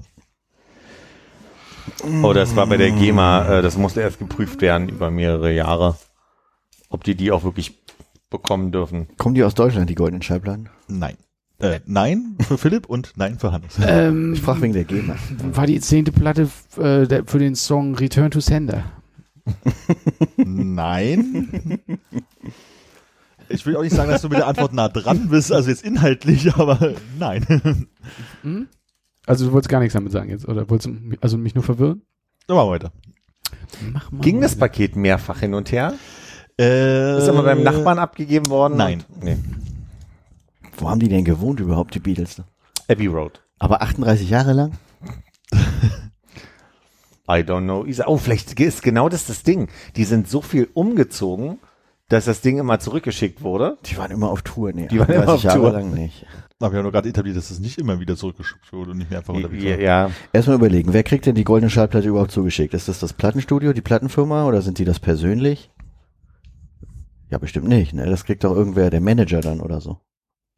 Oh, das war bei der GEMA, äh, das musste erst geprüft werden über mehrere Jahre, ob die die auch wirklich bekommen dürfen. Kommen die aus Deutschland, die goldenen Schallplatten? Nein. Äh, nein für Philipp und nein für Hannes. Ähm, Ich frage wegen der GEMA. war die zehnte Platte äh, der, für den Song Return to Sender. Nein. Ich will auch nicht sagen, dass du mit der Antwort nah dran bist, also jetzt inhaltlich, aber nein. Hm? Also du wolltest gar nichts damit sagen jetzt, oder wolltest also mich nur verwirren? Wir weiter. Mach mal. Ging das Paket mehrfach hin und her? Äh, Ist aber beim Nachbarn abgegeben worden? nein. Und, nee. Wo haben die denn gewohnt überhaupt, die Beatles? Abbey Road. Aber 38 Jahre lang? I don't know. Oh, vielleicht ist genau das das Ding. Die sind so viel umgezogen, dass das Ding immer zurückgeschickt wurde. Die waren immer auf Tour, nee. Die waren immer 38 auf Jahre Tour. lang nicht. Aber wir haben nur gerade etabliert, dass es nicht immer wieder zurückgeschickt wurde und nicht mehrfach Ja, unterwegs war. ja. Erstmal überlegen, wer kriegt denn die goldene Schallplatte überhaupt zugeschickt? Ist das das Plattenstudio, die Plattenfirma oder sind die das persönlich? Ja, bestimmt nicht, ne? Das kriegt doch irgendwer, der Manager dann oder so.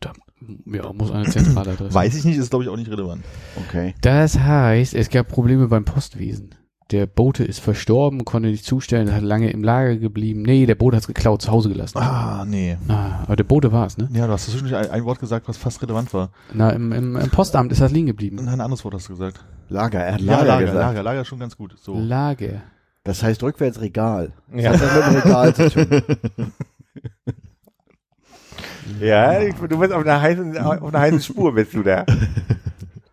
Da, ja, muss eine Zentraladresse. Weiß ich nicht, ist glaube ich auch nicht relevant. Okay. Das heißt, es gab Probleme beim Postwesen. Der Bote ist verstorben, konnte nicht zustellen, hat lange im Lager geblieben. Nee, der Bote hat's geklaut, zu Hause gelassen. Ah, nee. Ah, aber der Bote war's, ne? Ja, du hast zwischendurch ein, ein Wort gesagt, was fast relevant war. Na, im, im, im Postamt ist das liegen geblieben. Ein anderes Wort hast du gesagt. Lager, er hat Ja, Lager, Lager, gesagt. Lager, Lager ist schon ganz gut. So. Lager. Das heißt rückwärts Regal. Ja. Das hat was mit dem Regal zu tun. Ja, ich- du bist auf einer heißen, auf einer heißen Spur bist du da.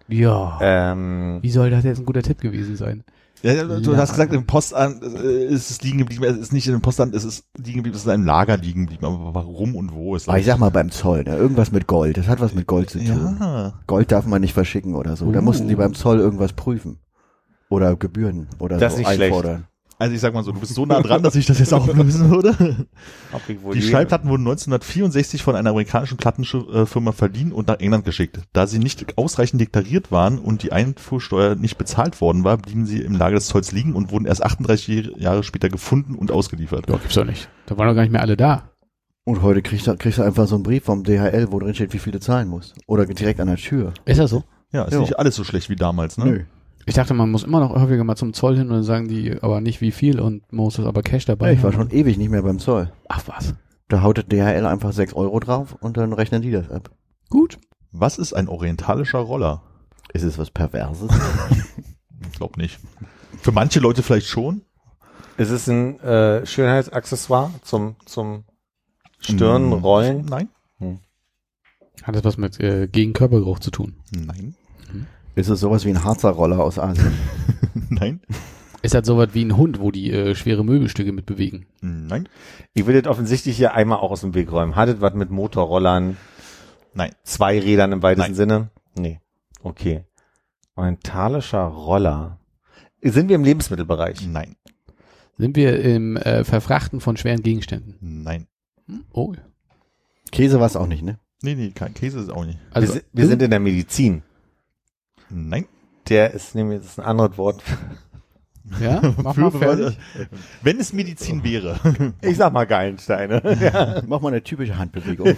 Ja. Ähm, Wie soll das jetzt ein guter Tipp gewesen sein? Ja, ja, du hast gesagt, im Postamt äh, ist es liegen geblieben. Es ist nicht im Postamt, es ist liegen geblieben, es ist in einem Lager liegen geblieben. Aber warum und wo ist Aber ich sag mal beim Zoll, ne? irgendwas mit Gold. Das hat was mit Gold zu tun. Ja. Gold darf man nicht verschicken oder so. Da Uh. mussten die beim Zoll irgendwas prüfen. Oder Gebühren oder Das so ist nicht schlecht. Also ich sag mal so, du bist so nah dran, dass ich das jetzt auch wissen würde. Die Schallplatten wurden 1964 von einer amerikanischen Plattenfirma verliehen und nach England geschickt. Da sie nicht ausreichend deklariert waren und die Einfuhrsteuer nicht bezahlt worden war, blieben sie im Lager des Zolls liegen und wurden erst 38 Jahre später gefunden und ausgeliefert. Ja, gibt's doch nicht. Da waren doch gar nicht mehr alle da. Und heute kriegst du, kriegst du einfach so einen Brief vom DHL, wo drin steht, wie viel du zahlen musst. Oder direkt an der Tür. Ist das so? Ja, ist Jo. nicht alles so schlecht wie damals, ne? Nö. Ich dachte, man muss immer noch häufiger mal zum Zoll hin und dann sagen die aber nicht wie viel und man muss das aber Cash dabei Ja, ich war haben. schon ewig nicht mehr beim Zoll. Ach was. Da haut der DHL einfach 6 Euro drauf und dann rechnen die das ab. Gut. Was ist ein orientalischer Roller? Ist es was Perverses? Ich glaub nicht. Für manche Leute vielleicht schon. Ist es ein äh, Schönheitsaccessoire zum, zum Stirnrollen? Nein. Hat das was mit äh, gegen Körpergeruch zu tun? Nein. Ist es sowas wie ein Harzer Roller aus Asien? Nein. Ist das sowas wie ein Hund, wo die äh, schwere Möbelstücke mit bewegen? Nein. Ich will das offensichtlich hier einmal auch aus dem Weg räumen. Hat es was mit Motorrollern, Nein. zwei Rädern im weitesten Nein. Sinne? Nee. Okay. Orientalischer Roller. Sind wir im Lebensmittelbereich? Nein. Sind wir im äh, Verfrachten von schweren Gegenständen? Nein. Hm? Oh. Käse war es auch nicht, ne? Nee, nee, kein Käse ist auch nicht. Also, wir, wir sind in der Medizin. Nein. Der ist nämlich, das ist ein anderes Wort. ja, mach mal fertig. Wenn es Medizin wäre. Ich sag mal Gallensteine. ja. Mach mal eine typische Handbewegung.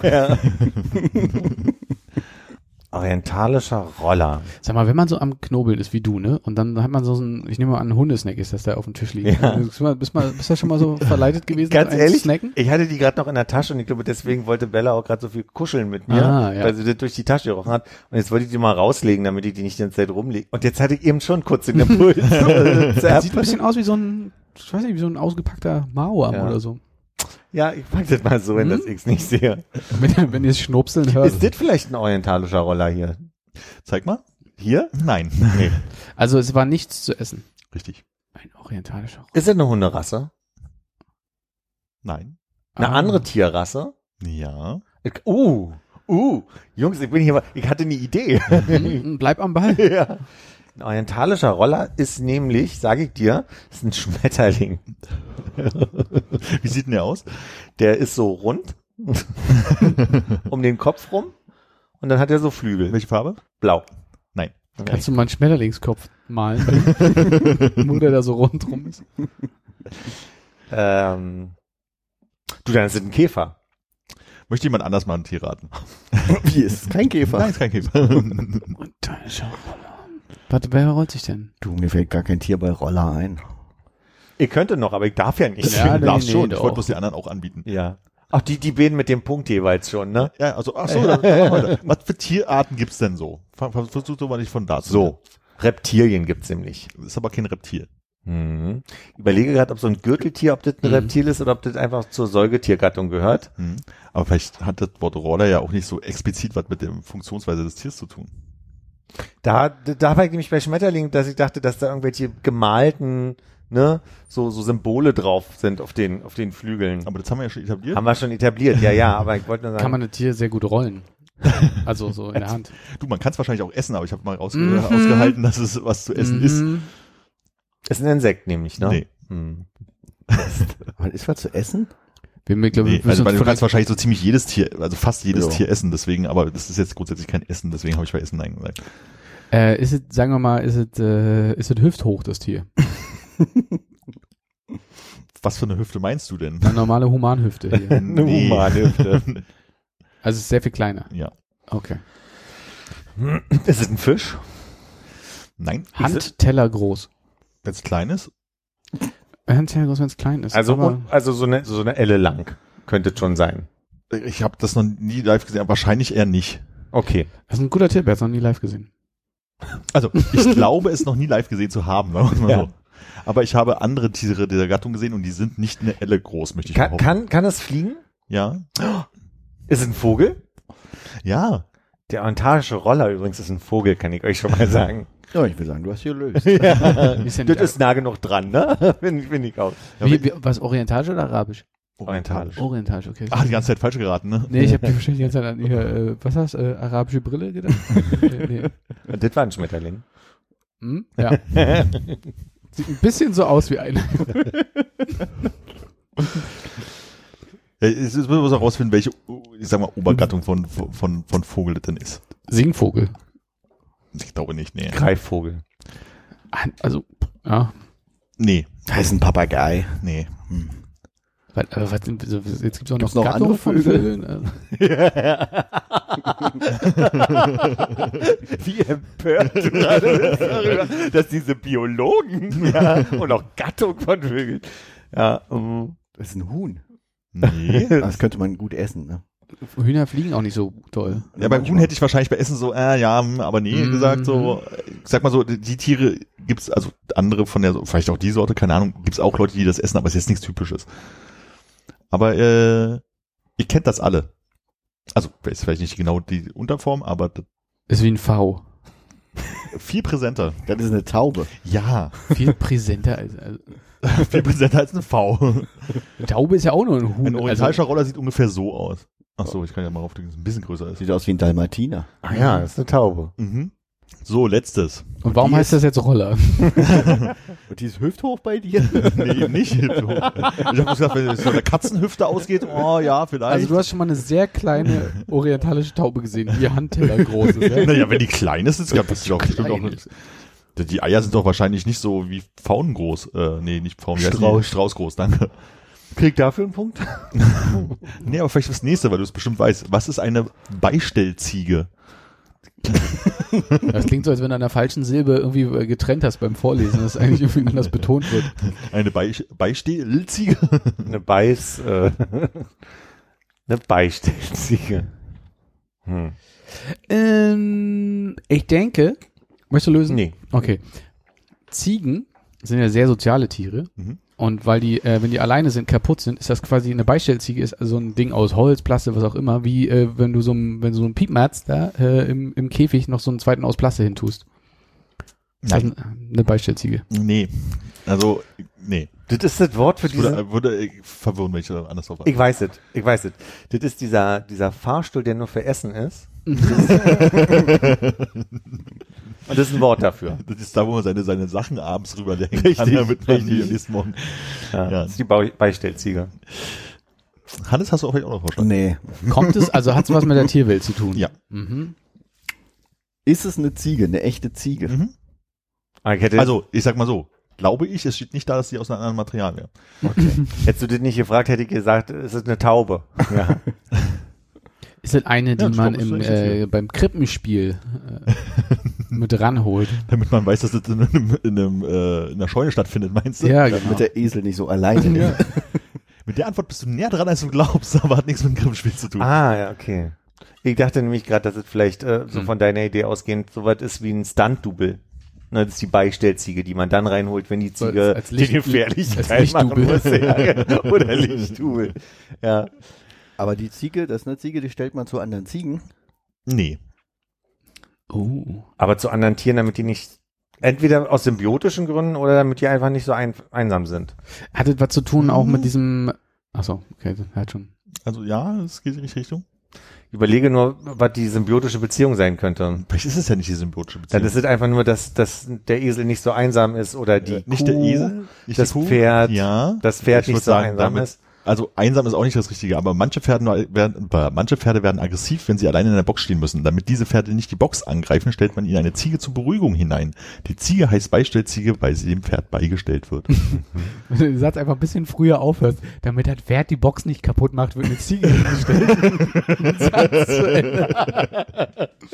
Orientalischer Roller. Sag mal, wenn man so am Knobeln ist wie du, ne? Und dann hat man so ein, ich nehme mal an, ein Hundesnack ist das da auf dem Tisch liegt. Ja. Bist, du mal, bist, mal, bist du schon mal so verleitet gewesen, Ganz einen ehrlich, snacken? ich hatte die gerade noch in der Tasche und ich glaube, deswegen wollte Bella auch gerade so viel kuscheln mit mir, Ah, ja. weil sie das durch die Tasche gerochen hat. Und jetzt wollte ich die mal rauslegen, damit ich die nicht die ganze Zeit rumlege. Und jetzt hatte ich eben schon kurz den Impuls. Sieht ein bisschen aus wie so ein, ich weiß nicht, wie so ein ausgepackter Mauarm Ja. oder so. Ja, ich pack das mal so, wenn Hm? das ich nicht sehe. Wenn, wenn ihr es schnupseln hört. Ist das vielleicht ein orientalischer Roller hier? Zeig mal. Hier? Nein. Nee. Also es war nichts zu essen. Richtig. Ein orientalischer. Ist das eine Hunderasse? Nein. Eine Ah. andere Tierrasse? Ja. Ich, uh, uh, Jungs, ich bin hier, ich hatte eine Idee. Bleib am Ball. ja. Ein orientalischer Roller ist nämlich, sage ich dir, ist ein Schmetterling. Wie sieht denn der aus? Der ist so rund um den Kopf rum und dann hat er so Flügel. Welche Farbe? Blau. Nein. Kannst du mal einen Schmetterlingskopf malen, wo der da so rundrum ist? Ähm, du, dann ist es ein Käfer. Möchte jemand anders mal ein Tier raten? Wie ist es? Kein Käfer. Nein, ist kein Käfer. Orientalischer Roller. Warte, wer rollt sich denn? Du, mir fällt gar kein Tier bei Roller ein. Ich könnte noch, aber ich darf ja nicht. Ja, nee, darfst nee, schon. doch. Ich wollte bloß die anderen auch anbieten. ja. Ach, die, die beiden mit dem Punkt jeweils schon, ne? Ja, also, ach so, dann, was für Tierarten gibt's denn so? Ver- ver- Versuch doch mal nicht von da zu. So. Reptilien gibt's nämlich. Das ist aber kein Reptil. Mhm. Überlege gerade, ob so ein Gürteltier, ob das ein Mhm. Reptil ist oder ob das einfach zur Säugetiergattung gehört. Hm. Aber vielleicht hat das Wort Roller ja auch nicht so explizit was mit der Funktionsweise des Tiers zu tun. Da, da war ich nämlich bei Schmetterling, dass ich dachte, dass da irgendwelche gemalten, ne, so, so Symbole drauf sind auf den, auf den Flügeln. Aber das haben wir ja schon etabliert. Haben wir schon etabliert, ja, ja, aber ich wollte nur sagen. Kann man ein Tier sehr gut rollen. Also so in der Hand. Du, man kann es wahrscheinlich auch essen, aber ich habe mal rausge Mhm. ausgehalten, dass es was zu essen ist. Mhm. ist ein Insekt nämlich, ne? Nee. Hm. Was ist was zu essen? Wir, wir, glaub, Nee, wir also weil du kannst wahrscheinlich so ziemlich jedes Tier, also fast jedes Ja. Tier essen, deswegen, aber das ist jetzt grundsätzlich kein Essen, deswegen habe ich bei Essen Nein gesagt. äh, ist es, sagen wir mal, ist es, äh, ist es hüfthoch, das Tier? Was für eine Hüfte meinst du denn? Eine normale Humanhüfte hier. Eine Humanhüfte. Also es ist sehr viel kleiner. ja. Okay. Ist es ein Fisch? Nein. Handteller groß. Wenn es klein ist, Handteller groß, wenn es klein ist. Also, aber un- also so eine, so eine Elle lang. Könnte es schon sein. ich habe das noch nie live gesehen, aber wahrscheinlich eher nicht. Okay. das ist ein guter Tipp, er hat noch nie live gesehen. Also ich glaube es noch nie live gesehen zu haben, sagen Ja. so. Aber ich habe andere Tiere dieser Gattung gesehen und die sind nicht eine Elle groß, möchte ich Kann, behaupten. kann, kann es fliegen? Ja. Ist es ein Vogel? Ja. Der orientalische Roller übrigens ist ein Vogel, kann ich euch schon mal sagen. Ja, ich will sagen, du hast hier gelöst. ja. Das ist nah genug dran, ne? Finde find ich auch. Wie, wie, was, orientalisch oder arabisch? Orientalisch. Orientalisch, okay. Ah, die ganze Zeit falsch geraten, ne? Nee, ich habe die wahrscheinlich die ganze Zeit an ihr, äh, was hast äh, arabische Brille gedacht? nee, das war ein Schmetterling. Hm? Ja. Sieht ein bisschen so aus wie eine. Ja, es ist- müssen wir herausfinden, welche, ich sag mal, Obergattung von, von, von Vogel das denn ist. Singvogel. Ich glaube nicht, nee. Greifvogel. Also, ja. Nee, Da ist ein Papagei. nee. Was, aber was, sind- so- jetzt gibt es auch noch, Gibt's noch Gattung andere von Vögel? Vögeln. Wie empört du gerade bist darüber, dass diese Biologen ja, und auch Gattung von Vögeln. Ja, ähm, Das ist ein Huhn. Nee. Das könnte man gut essen, ne? Hühner fliegen auch nicht so toll. Ja, beim Huhn hätte ich wahrscheinlich bei Essen so, äh, ja, hm, aber nee, Mhm. gesagt so, ich sag mal so, die Tiere gibt's, also andere von der, vielleicht auch die Sorte, keine Ahnung, gibt's auch Leute, die das essen, aber es ist jetzt nichts Typisches. Aber, äh, ihr kennt das alle. Also, ist vielleicht nicht genau die Unterform, aber das- Ist wie ein V. viel präsenter. Das ist eine Taube. Ja, Viel präsenter als, also, viel präsenter als eine V. eine Taube ist ja auch nur ein Huhn. Ein orientalischer also, Roller sieht ungefähr so aus. Ach so, ich kann ja mal aufdrücken, dass es ein bisschen größer ist. Sieht aus wie ein Dalmatiner. ah ja, das ist eine Taube. Mhm. So, letztes. Und warum Die heißt das jetzt Roller? Und die ist hüfthoch bei dir? Nee, nicht. Ich habe gesagt, wenn es von der Katzenhüfte ausgeht, oh ja, vielleicht. Also du hast schon mal eine sehr kleine orientalische Taube gesehen, die Handteller groß ist. Ja? naja, wenn die klein ist, ist ja das doch bestimmt auch Klein. Die Eier sind doch wahrscheinlich nicht so wie Pfaunen groß. Äh, nee, nicht die? Strauß. Strauß groß, danke. Krieg dafür einen Punkt? Nee, aber vielleicht das nächste, weil du es bestimmt weißt. Was ist eine Beistellziege? Das klingt so, als wenn du an der falschen Silbe irgendwie äh, getrennt hast beim Vorlesen, dass eigentlich irgendwie anders betont wird. Eine Bei Beistellziege? Eine Beiß, äh, eine Beistellziege. Hm. Ähm, ich denke, möchtest du lösen? Nee. Okay. Ziegen sind ja sehr soziale Tiere. Mhm. Und weil die, äh, wenn die alleine sind, kaputt sind, ist das quasi eine Beistellziege, ist also ein Ding aus Holz, Plaste, was auch immer, wie äh, wenn du so ein, wenn du so ein Piepmatz da äh, im, im Käfig noch so einen zweiten aus Plaste hintust. Das ist eine Beistellziege. Nee. Also, nee. Das ist das Wort für Ich würde, diese. würde äh, verwirren, wenn ich da anders drauf Ich weiß es, ich weiß es. Das ist dieser, dieser Fahrstuhl, der nur für Essen ist. Und das ist ein Wort dafür. Das ist da, wo man seine, seine Sachen abends rüberlegen kann, Richtig, damit man die richtig. am nächsten Morgen. Ja, Ja. Das ist die Beistellziege. Hannes, hast du auch vielleicht auch noch Vorschlag? Nee. Kommt es, also hat es was mit der Tierwelt zu tun? Ja. Mhm. Ist es eine Ziege, eine echte Ziege? Mhm. Ah, ich hätte, Also, ich sag mal so. Glaube ich, es steht nicht da, dass die aus einem anderen Material wäre. hättest du das nicht gefragt, hätte ich gesagt, es ist eine Taube. Ja. Ist das eine, die Ja, man im, äh, beim Krippenspiel äh, mit ranholt? Damit man weiß, dass das in, einem, in, einem, äh, in einer Scheune stattfindet, meinst du? Ja, Damit genau. der Esel nicht so alleine ist. Mit der Antwort bist du näher dran, als du glaubst, aber hat nichts mit dem Krippenspiel zu tun. Ah, ja, okay. Ich dachte nämlich gerade, dass es vielleicht äh, so Hm. von deiner Idee ausgehend so was ist wie ein Stunt-Double. Ne, das ist die Beistellziege, die man dann reinholt, wenn die als- Ziege als den Licht- gefährlichen als Teil machen muss. Ja, genau. Oder Lichtdubel. Ja. Aber die Ziege, das ist eine Ziege, die stellt man zu anderen Ziegen. Nee. Oh. Aber zu anderen Tieren, damit die nicht, entweder aus symbiotischen Gründen oder damit die einfach nicht so ein, einsam sind. Hat das was zu tun auch Mhm. mit diesem, ach so, okay, hat schon. Also ja, es geht in die richtige Richtung. Ich überlege nur, was die symbiotische Beziehung sein könnte. Vielleicht ist es ja nicht die symbiotische Beziehung. Dann ist es einfach nur, dass, dass der Esel nicht so einsam ist oder die Äh, nicht Kuh, der Esel, nicht das die Kuh. Pferd, ja, das Pferd Ich nicht so sagen, einsam damit- ist. Also einsam ist auch nicht das Richtige, aber manche Pferde werden, äh, manche Pferde werden aggressiv, wenn sie alleine in der Box stehen müssen. Damit diese Pferde nicht die Box angreifen, stellt man ihnen eine Ziege zur Beruhigung hinein. Die Ziege heißt Beistellziege, weil sie dem Pferd beigestellt wird. Wenn du den Satz einfach ein bisschen früher aufhörst, damit das Pferd die Box nicht kaputt macht, wird eine Ziege hingestellt.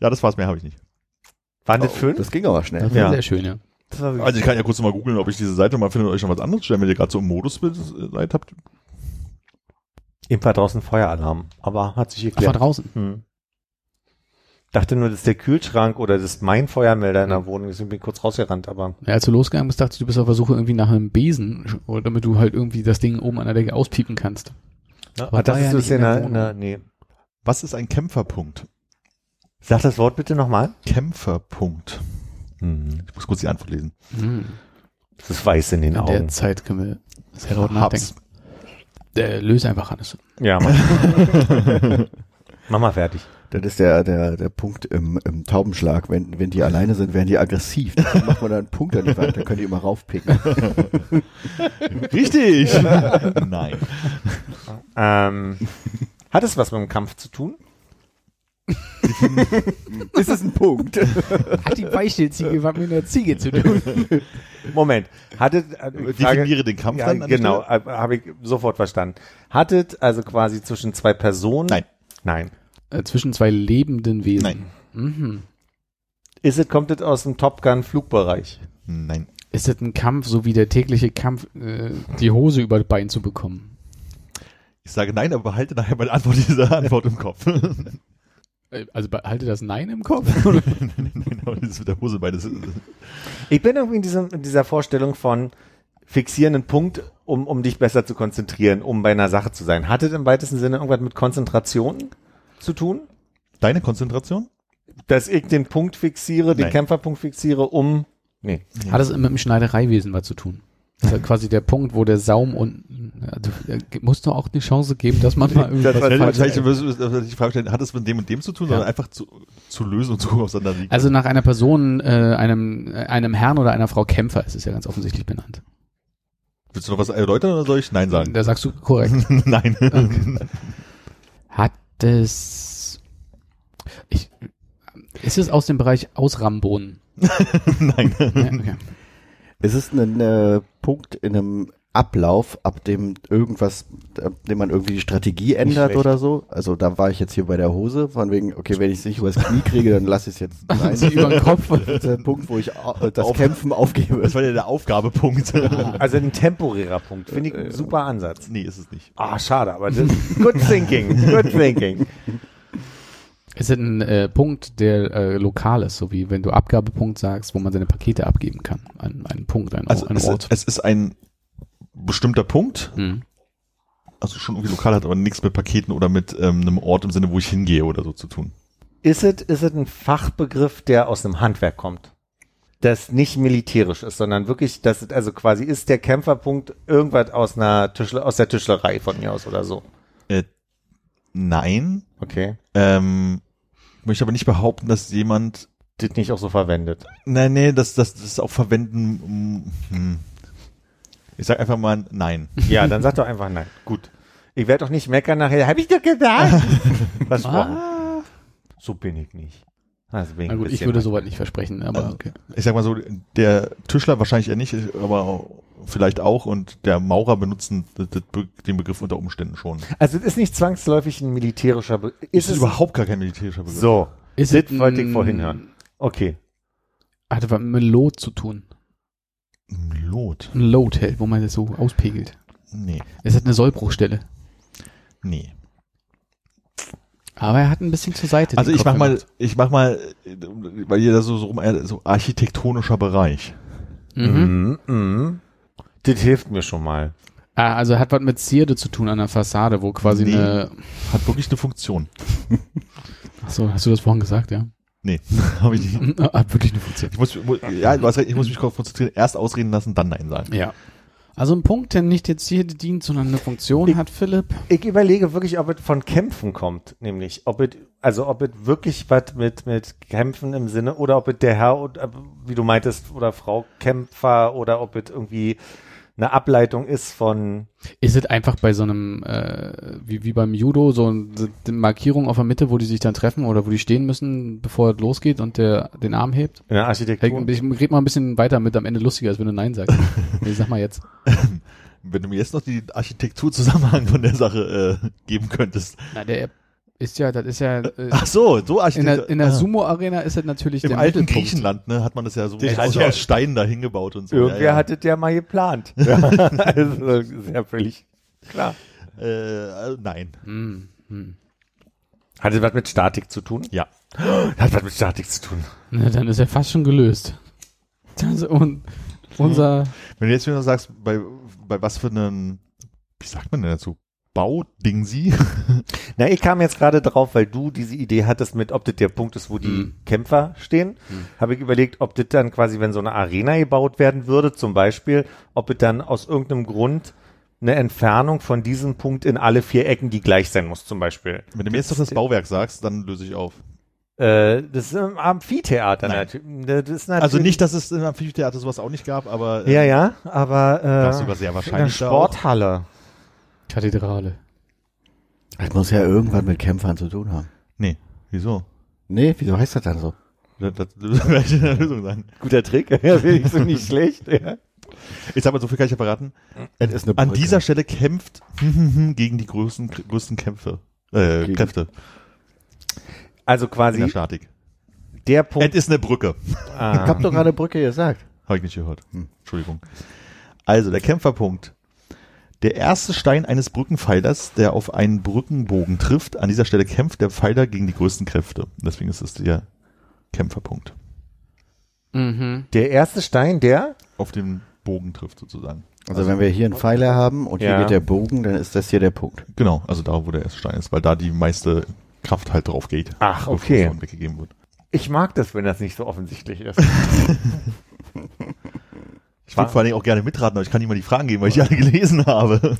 Ja, das war's, mehr habe ich nicht. Waren das fünf? Das ging aber schnell. Das war Ja. sehr schön, ja. Also ich kann ja kurz noch mal googeln, ob ich diese Seite mal finde und euch noch was anderes stellen, wenn ihr gerade so im Modus seid habt. Eben war draußen Feueralarm, aber hat sich Ach, war geklärt. draußen. Hm. Dachte nur, das ist der Kühlschrank oder das ist mein Feuermelder in der Wohnung. Deswegen bin ich kurz rausgerannt, aber Ja, als du losgegangen bist, dachte ich, du bist auf der Suche irgendwie nach einem Besen, oder damit du halt irgendwie das Ding oben an der Decke auspiepen kannst. ne? Aber das ja ist so nicht in in der der, in der, nee. Was ist ein Kämpferpunkt? Sag das Wort bitte nochmal. Kämpferpunkt. Ich muss kurz die Antwort lesen. Hm. Das ist weiß in den In der Augen. Zeit können wir sehr laut Hab's. nachdenken. Äh, löse einfach, Hannes. Ja, mach. mach mal fertig. Das ist der, der, der Punkt im, im Taubenschlag. Wenn, wenn die alleine sind, werden die aggressiv. Dann macht man da einen Punkt an die Wand, dann könnt ihr immer raufpicken. Richtig! Nein. Ähm, hat es was mit dem Kampf zu tun? ist es ein Punkt? Hat die Beistellziege was mit einer Ziege zu tun? Moment. Hattet, äh, Frage- Definiere den Kampf ja, dann genau, äh, habe ich sofort verstanden. Hattet also quasi zwischen zwei Personen? Nein. Nein. Äh, zwischen zwei lebenden Wesen. Nein. Mhm. Ist es, kommt es aus dem Top Gun Flugbereich? Nein. Ist das ein Kampf, so wie der tägliche Kampf, äh, die Hose über das Bein zu bekommen? Ich sage nein, aber behalte nachher meine Antwort dieser Antwort im Kopf. Äh, Also behalte das Nein im Kopf? genau, das mit der Hose bei. Das ist, Ich bin irgendwie in, diesem, in dieser Vorstellung von fixieren einen Punkt, um, um dich besser zu konzentrieren, um bei einer Sache zu sein. Hattet im weitesten Sinne irgendwas mit Konzentration zu tun? deine Konzentration? Dass ich den Punkt fixiere, den Nein. Kämpferpunkt fixiere, um. Nee. Hat es mit dem Schneidereiwesen was zu tun? Das ist halt quasi der Punkt, wo der Saum unten äh, musst doch auch eine Chance geben, dass man mal irgendwas Das falsch wirst du die Frage stellen, hat es mit dem und dem zu tun, Ja. sondern einfach zu, zu lösen und zu auseinander liegen. Also nach einer Person, äh, einem, äh, einem Herrn oder einer Frau Kämpfer ist es ja ganz offensichtlich benannt. Willst du noch was erläutern oder soll ich Nein sagen? Da sagst du korrekt. Nein. Hat es, ich, ist es aus dem Bereich Ausrambonen? Nein. Ja, okay. Es ist ein äh, Punkt in einem Ablauf, ab dem irgendwas, ab dem man irgendwie die Strategie ändert oder so. Also da war ich jetzt hier bei der Hose, von wegen, okay, wenn ich es nicht übers Knie kriege, dann lasse ich es jetzt. Sie über den Kopf. Das ist der Punkt, wo ich das Auf- Kämpfen aufgebe. Das war ja der Aufgabepunkt. Also ein temporärer Punkt. Finde ich ein super Ansatz. nee, ist es nicht. Ah, schade, aber das, good thinking, good thinking. Es ist ein äh, Punkt, der äh, lokal ist, so wie wenn du Abgabepunkt sagst, wo man seine Pakete abgeben kann. Ein, ein Punkt, ein, Also ein es, Ort. es ist ein bestimmter Punkt, Hm. also schon irgendwie lokal hat, aber nichts mit Paketen oder mit ähm, einem Ort im Sinne, wo ich hingehe oder so zu tun. Ist es, ist es ein Fachbegriff, der aus dem Handwerk kommt? Das nicht militärisch ist, sondern wirklich, das ist also quasi ist der Kämpferpunkt irgendwas aus einer Tischler, aus der Tischlerei von mir aus oder so. Äh, nein. Okay. Ähm, möchte aber nicht behaupten, dass jemand Das nicht auch so verwendet. Nein, nee, das, das, das auch verwenden. mm, Hm. Ich sag einfach mal nein. Ja, dann sag doch einfach nein. Gut. Ich werde doch nicht meckern nachher. Hab ich doch gesagt. Versprochen. So bin ich nicht. Also ein gut, ich würde soweit nicht versprechen, aber Also, okay. Ich sag mal so, der Tischler wahrscheinlich eher nicht, aber vielleicht auch und der Maurer benutzen den Begriff unter Umständen schon. Also es ist nicht zwangsläufig ein militärischer Be Ist es überhaupt gar kein militärischer Begriff. So. Ist Das es wollte ich vorhin hören. Okay. Hat was mit Lot zu tun. Lot? Ein Load hält, wo man das so auspegelt. Nee, Es hat eine Sollbruchstelle. nee. Aber er hat ein bisschen zur Seite. Also den ich Kopf mach mal, gemacht. ich mach mal, weil ihr da so, so rum, äh, so architektonischer Bereich. Mhm. Mhm. Mhm. Das hilft mir schon mal. Ah, also hat was mit Zierde zu tun an der Fassade, wo quasi Nee. eine. Hat wirklich eine Funktion. Achso, hast du das vorhin gesagt, ja? Nee, habe ich nicht. hat wirklich eine Funktion. Ich muss, mu- ja, du hast recht, ich muss mich darauf konzentrieren, erst ausreden lassen, dann Nein sagen. Ja. Also ein Punkt, der nicht der Zierde dient, sondern eine Funktion Ich- hat, Philipp. Ich überlege wirklich, ob es von Kämpfen kommt, nämlich ob es, also ob es wirklich was mit, mit Kämpfen im Sinne oder ob es der Herr, äh, wie du meintest, oder Frau Kämpfer oder ob es irgendwie eine Ableitung ist von, Ist es einfach bei so einem, äh, wie, wie beim Judo, so eine Markierung auf der Mitte, wo die sich dann treffen oder wo die stehen müssen, bevor es losgeht und der den Arm hebt? in der Architektur. Ich red mal ein bisschen weiter mit am Ende lustiger, als wenn du Nein sagst. nee, sag mal jetzt. Wenn du mir jetzt noch die Architekturzusammenhang von der Sache äh, geben könntest. Na, der ist ja, das ist ja, äh, Ach so, so in Architektur. der, in der ah. Sumo-Arena ist das natürlich Im der alten Mittelpunkt. Griechenland, ne, hat man das ja so Das aus, ja- Steinen da hingebaut und so. Irgendwer ja, ja. hat es ja mal geplant. Ja, also, ist ja völlig klar. Äh, äh, nein. Hm, hm. Hat es was mit Statik zu tun? Ja. Hat was mit Statik zu tun. Na, dann ist er fast schon gelöst. Das, und unser, Wenn du jetzt wieder sagst, bei, bei was für einen, wie sagt man denn dazu? Bauding sie? Na, ich kam jetzt gerade drauf, weil du diese Idee hattest mit, ob das der Punkt ist, wo die Hm. Kämpfer stehen. Hm. Habe ich überlegt, ob das dann quasi, wenn so eine Arena gebaut werden würde, zum Beispiel, ob es dann aus irgendeinem Grund eine Entfernung von diesem Punkt in alle vier Ecken, die gleich sein muss, zum Beispiel. Wenn du mir jetzt noch das Bauwerk sagst, dann löse ich auf. Äh, das ist im Amphitheater natürlich. Das ist natürlich. Also nicht, dass es im Amphitheater sowas auch nicht gab, aber Ja, ja, aber äh, sogar sehr in der wahrscheinlich auch. Sporthalle. Kathedrale. Das muss ja irgendwann mit Kämpfern zu tun haben. Nee, wieso? Nee, wieso heißt das dann so? Das, das, das in der Lösung sagen. Guter Trick, ja, so nicht schlecht. Ja. Ich sag mal, so viel kann ich ja verraten. Es ist eine An dieser Stelle kämpft gegen die größten, größten Kämpfe, äh, Gegen- Kräfte Also in der quasi Statik. der Es Punkt. ist eine Brücke. Ich hab doch gerade Brücke gesagt. Habe ich nicht gehört. Hm. Entschuldigung. Also, der Kämpferpunkt. Der erste Stein eines Brückenpfeilers, der auf einen Brückenbogen trifft, an dieser Stelle kämpft der Pfeiler gegen die größten Kräfte. Deswegen ist es der Kämpferpunkt. Mhm. Der erste Stein, der? Auf den Bogen trifft sozusagen. Also wenn wir hier einen Pfeiler haben und hier Ja. geht der Bogen, dann ist das hier der Punkt. Genau, also da, wo der erste Stein ist, weil da die meiste Kraft halt drauf geht. Ach, bevor okay. weggegeben wird. Ich mag das, wenn das nicht so offensichtlich ist. Ich würde vor allen Dingen auch gerne mitraten, aber ich kann nicht mal die Fragen geben, weil ich die alle gelesen habe.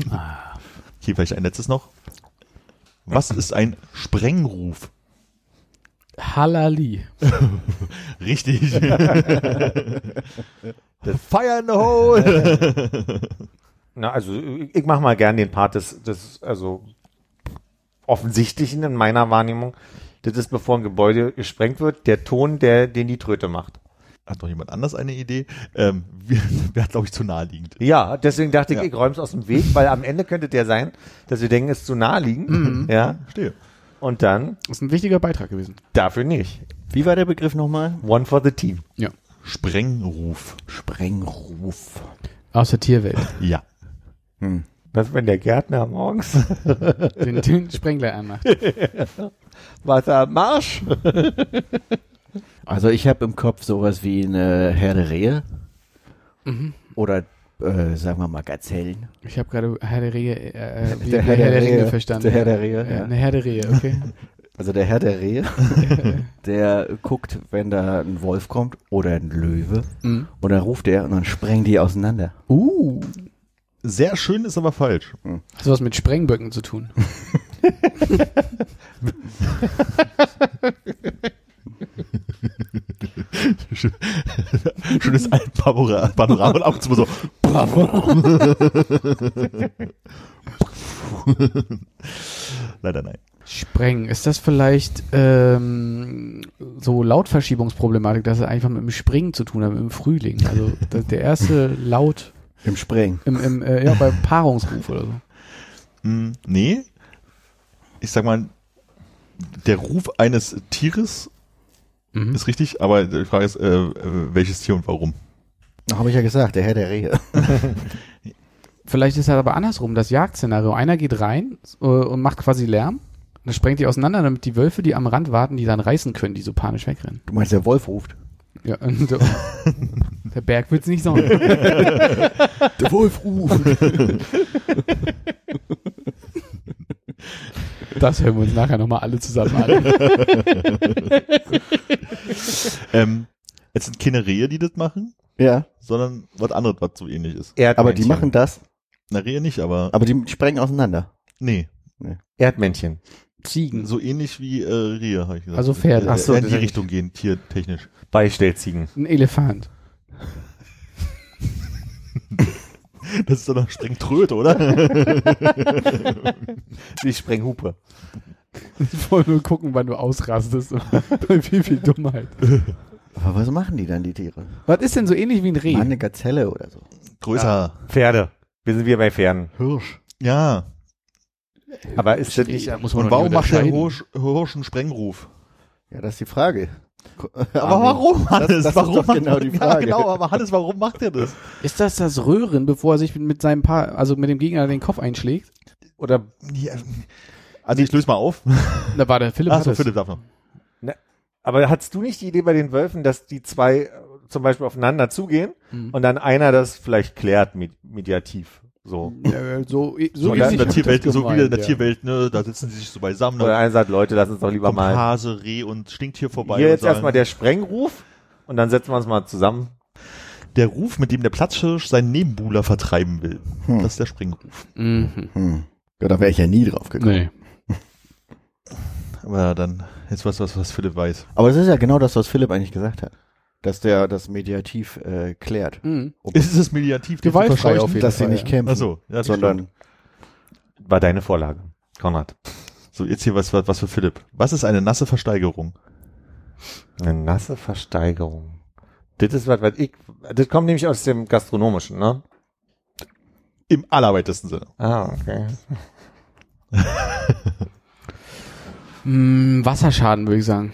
Okay, vielleicht ein letztes noch. Was ist ein Sprengruf? Halali. Richtig. the fire in the hole. Na, also ich mache mal gern den Part des, des also offensichtlichen in meiner Wahrnehmung. Das ist, bevor ein Gebäude gesprengt wird, der Ton, der den die Tröte macht. Hat noch jemand anders eine Idee? Ähm, Wäre, glaube ich, zu naheliegend. Ja, deswegen dachte ich, Ja. ich räume es aus dem Weg, weil am Ende könnte der sein, dass wir denken, es ist zu naheliegend. Ja. Verstehe. Und dann Das ist ein wichtiger Beitrag gewesen. dafür nicht. Wie war der Begriff nochmal? One for the team. Ja. Sprengruf. Sprengruf. Aus der Tierwelt. Ja. Hm. Was, wenn der Gärtner morgens Den, den Sprengler anmacht. Wasser Marsch? Also ich habe im Kopf sowas wie eine Herde Rehe. Oder äh, sagen wir mal Gazellen. Ich habe gerade Herr der Rehe, äh, äh, Der der Herr Herr der der Ringe Rehe. verstanden. Der Herr der Rehe, Ja, ja. Eine Herde Rehe, okay. Also der Herr der Rehe, der guckt, wenn da ein Wolf kommt oder ein Löwe. Mhm. Und dann ruft er und dann sprengen die auseinander. Uh. Sehr schön ist aber falsch. Hat was mit Sprengböcken zu tun. Schönes Alpenpanorama Panorama und ab und zu mal so. Leider nein. Sprengen. Ist das vielleicht ähm, so Lautverschiebungsproblematik, dass es einfach mit dem Springen zu tun hat, mit dem Frühling? Also der erste Laut Im Sprengen. im, im äh, ja, beim Paarungsruf oder so. Hm, nee. Ich sag mal, der Ruf eines Tieres Mhm. ist richtig, aber die Frage ist, äh, äh, welches Tier und warum? Habe ich ja gesagt, der Herr der Rehe. Vielleicht ist das aber andersrum, das Jagdszenario. Einer geht rein äh, und macht quasi Lärm. Dann sprengt die auseinander, damit die Wölfe, die am Rand warten, die dann reißen können, die so panisch wegrennen. Du meinst, der Wolf ruft. Ja, und, äh, der Berg wird's nicht sagen. Der Wolf ruft. Das hören wir uns nachher nochmal alle zusammen an. Ähm, es sind keine Rehe, die das machen, ja, sondern was anderes, was so ähnlich ist. aber die machen das. Na, Rehe nicht, aber Aber die sprengen auseinander. nee. Erdmännchen. Ziegen. So ähnlich wie äh, Rehe, habe ich gesagt. Also Pferde. Äh, Ach so, in die Richtung gehen, tiertechnisch. Beistellziegen. Ein Elefant. Das ist doch noch streng Tröte, oder? Die Sprenghupe. Ich wollte nur gucken, wann du ausrastest. Bei wie viel Dummheit. Aber was machen die dann, die Tiere? Was ist denn so ähnlich wie ein Reh? Mal eine Gazelle oder so. Größer. Pferde. Wir sind wieder bei Pferden. Hirsch. Ja. Aber ist das nicht, muss Und doch warum macht der unterscheiden. Hirsch, Hirsch einen Sprengruf? Ja, das ist die Frage. Aber warum, Hannes? Das, das ist warum doch macht- genau die Ja, Frage. genau, aber Hannes, warum macht er das? Ist das das Röhren, bevor er sich mit, mit seinem Paar, also mit dem Gegner den Kopf einschlägt? oder, Ja. Also ich löse mal auf. Da war der Philipp. Ach hat so, das. Philipp darf noch. aber hattest du nicht die Idee bei den Wölfen, dass die zwei äh, zum Beispiel aufeinander zugehen Mhm. und dann einer das vielleicht klärt med mediativ? So. Ja, so, so, So in der Tierwelt, so wie in der ja. Tierwelt, ne, da sitzen sie sich so beisammen, Oder einer sagt, Leute, lass uns doch lieber mal Hase, Reh und Stinktier vorbei. hier jetzt erstmal der Sprengruf und dann setzen wir uns mal zusammen. der Ruf, mit dem der Platzhirsch seinen Nebenbuhler vertreiben will. Hm. Das ist der Sprengruf. Mhm. Hm. Ja, da wäre ich ja nie drauf gekommen. Nee. Aber dann, jetzt was, was, was Philipp weiß. Aber das ist ja genau das, was Philipp eigentlich gesagt hat. Dass der das mediativ äh, klärt. Mhm. Ist es mediativ? den zu Gewaltfrei auf jeden Dass sie Fall, nicht ja. kämpfen, Ach so, ja, das sondern stimmt. War deine Vorlage, Konrad. So, jetzt hier was, was, was für Philipp. Was ist eine nasse Versteigerung? Eine nasse Versteigerung. Das ist was, was ich, das kommt nämlich aus dem Gastronomischen, ne? Im allerweitesten Sinne. Ah, okay. Mm, Wasserschaden, würde ich sagen.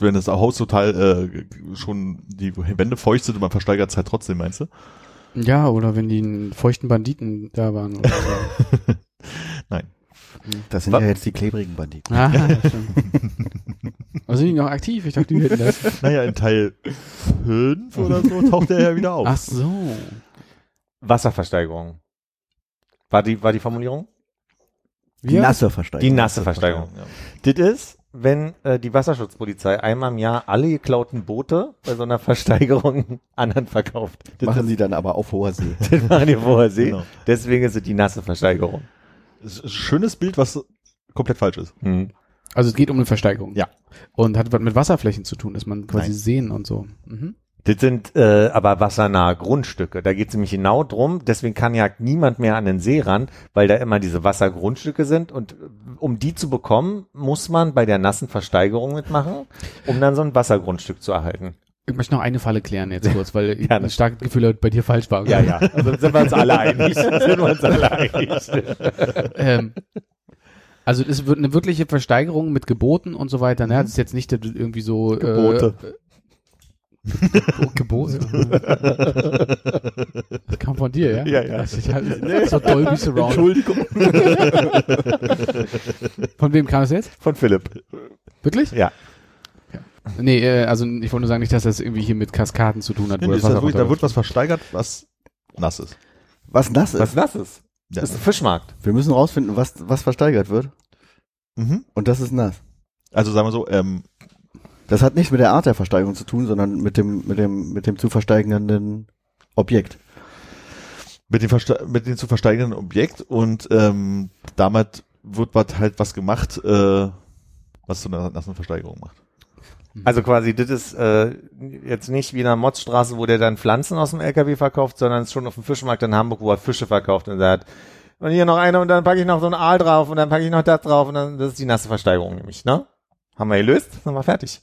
Wenn das Haus total äh, schon die Wände feucht sind und man versteigert es halt trotzdem, meinst du? Ja, oder wenn die einen feuchten Banditen da waren. Oder so. das sind Was? ja jetzt die klebrigen Banditen. ah, stimmt. Also sind die noch aktiv? Ich dachte, die hätten das. Naja, in Teil 5 oder so taucht der ja wieder auf. Ach so. Wasserversteigerung. War die, war die Formulierung? Die Ja. nasse Versteigerung. Die nasse Versteigerung. Ja. Das ist, wenn äh, die Wasserschutzpolizei einmal im Jahr alle geklauten Boote bei so einer Versteigerung anderen verkauft. Das, Machen sie dann aber auf hoher See. das machen die vorher See. Genau. Deswegen ist es die nasse Versteigerung. Das ist ein schönes Bild, was komplett falsch ist. Hm. Also es geht um eine Versteigerung. Ja. Und hat was mit Wasserflächen zu tun, dass man quasi Nein. sehen und so. Mhm. Das sind äh, aber wassernahe Grundstücke. Da geht es nämlich genau drum. Deswegen kann ja niemand mehr an den See ran, weil da immer diese Wassergrundstücke sind. Und äh, um die zu bekommen, muss man bei der nassen Versteigerung mitmachen, um dann so ein Wassergrundstück zu erhalten. Ich möchte noch eine Falle klären jetzt kurz, weil ich ein starkes Gefühl habe, bei dir falsch war. Ja, ja. Also sind wir uns alle einig. sind wir uns alle einig. ähm, also es wird eine wirkliche Versteigerung mit Geboten und so weiter. Ne? Das ist jetzt nicht irgendwie so Gebote. Äh, Gebote. Das kam von dir, ja? Ja, ja. Also ich hab, so Dolby Surround. Entschuldigung. von wem kam es jetzt? Von Philipp. Wirklich? Ja. Nee, äh, also ich wollte nur sagen, nicht, dass das irgendwie hier mit Kaskaden zu tun hat. Nee, wo nee, das wirklich, da wird was versteigert, was nass ist. Was nass ist. Was nass ist. Ja. Das ist ein Fischmarkt. Wir müssen rausfinden, was, was versteigert wird. Mhm. Und das ist nass. Also sagen wir so, ähm, Das hat nichts mit der Art der Versteigerung zu tun, sondern mit dem, mit dem, mit dem zu versteigernden Objekt. mit dem, Verste mit dem zu versteigernden Objekt und ähm, damit wird was halt was gemacht, äh, was zu einer nassen Versteigerung macht. Also quasi, das ist äh, jetzt nicht wie in der Motzstraße, wo der dann Pflanzen aus dem LKW verkauft, sondern es ist schon auf dem Fischmarkt in Hamburg, wo er Fische verkauft und sagt, und hier noch eine und dann packe ich noch so ein Aal drauf und dann packe ich noch das drauf und dann, das ist die nasse Versteigerung nämlich, ne? Haben wir gelöst, sind wir fertig.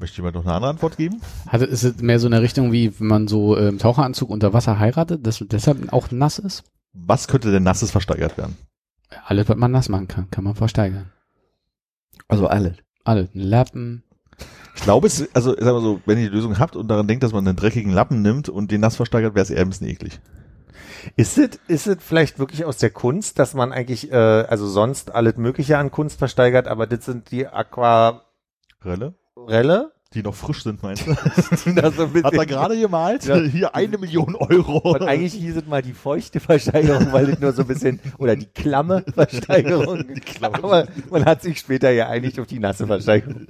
Möchte jemand noch eine andere Antwort geben? Hat, ist es mehr so eine Richtung, wie wenn man so ähm, Taucheranzug unter Wasser heiratet, dass deshalb auch nass ist? Was könnte denn nasses versteigert werden? Alles, was man nass machen kann, kann man versteigern. Also alles. Alles. Ein Lappen. Ich glaube, es, also sagen wir so, wenn ihr die Lösung habt und daran denkt, dass man einen dreckigen Lappen nimmt und den nass versteigert, wäre es eher ein bisschen eklig. Ist es ist es vielleicht wirklich aus der Kunst, dass man eigentlich, äh, also sonst alles Mögliche an Kunst versteigert, aber das sind die Aquarelle? Relle? Die noch frisch sind, meinst du? Das Hat er gerade gemalt? Ja. Hier eine Million Euro. Und eigentlich hieß es mal die feuchte Versteigerung, weil es nur so ein bisschen, oder die klamme Versteigerung. Die klamme. Aber man hat sich später ja eigentlich auf die nasse Versteigerung.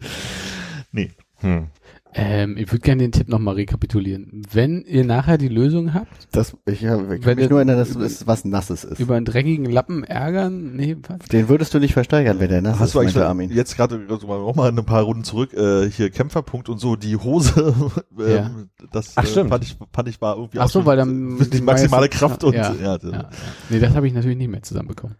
Nee. Hm. Ähm, ich würde gerne den Tipp nochmal rekapitulieren. Wenn ihr nachher die Lösung habt, Das, ich, ja, ich Wenn kann mich nur erinnern, dass es was Nasses ist. über einen dreckigen Lappen ärgern, nee, was? Den würdest du nicht versteigern, wenn der nass Hast ist, du eigentlich Armin. jetzt gerade also mal noch mal ein paar Runden zurück äh, hier Kämpferpunkt und so die Hose ähm, Ja. das Ach, äh, stimmt. fand ich fand ich war irgendwie Ach auch so, weil dann die maximale Kraft und ja, ja, ja, ja. Nee, das habe ich natürlich nicht mehr zusammenbekommen.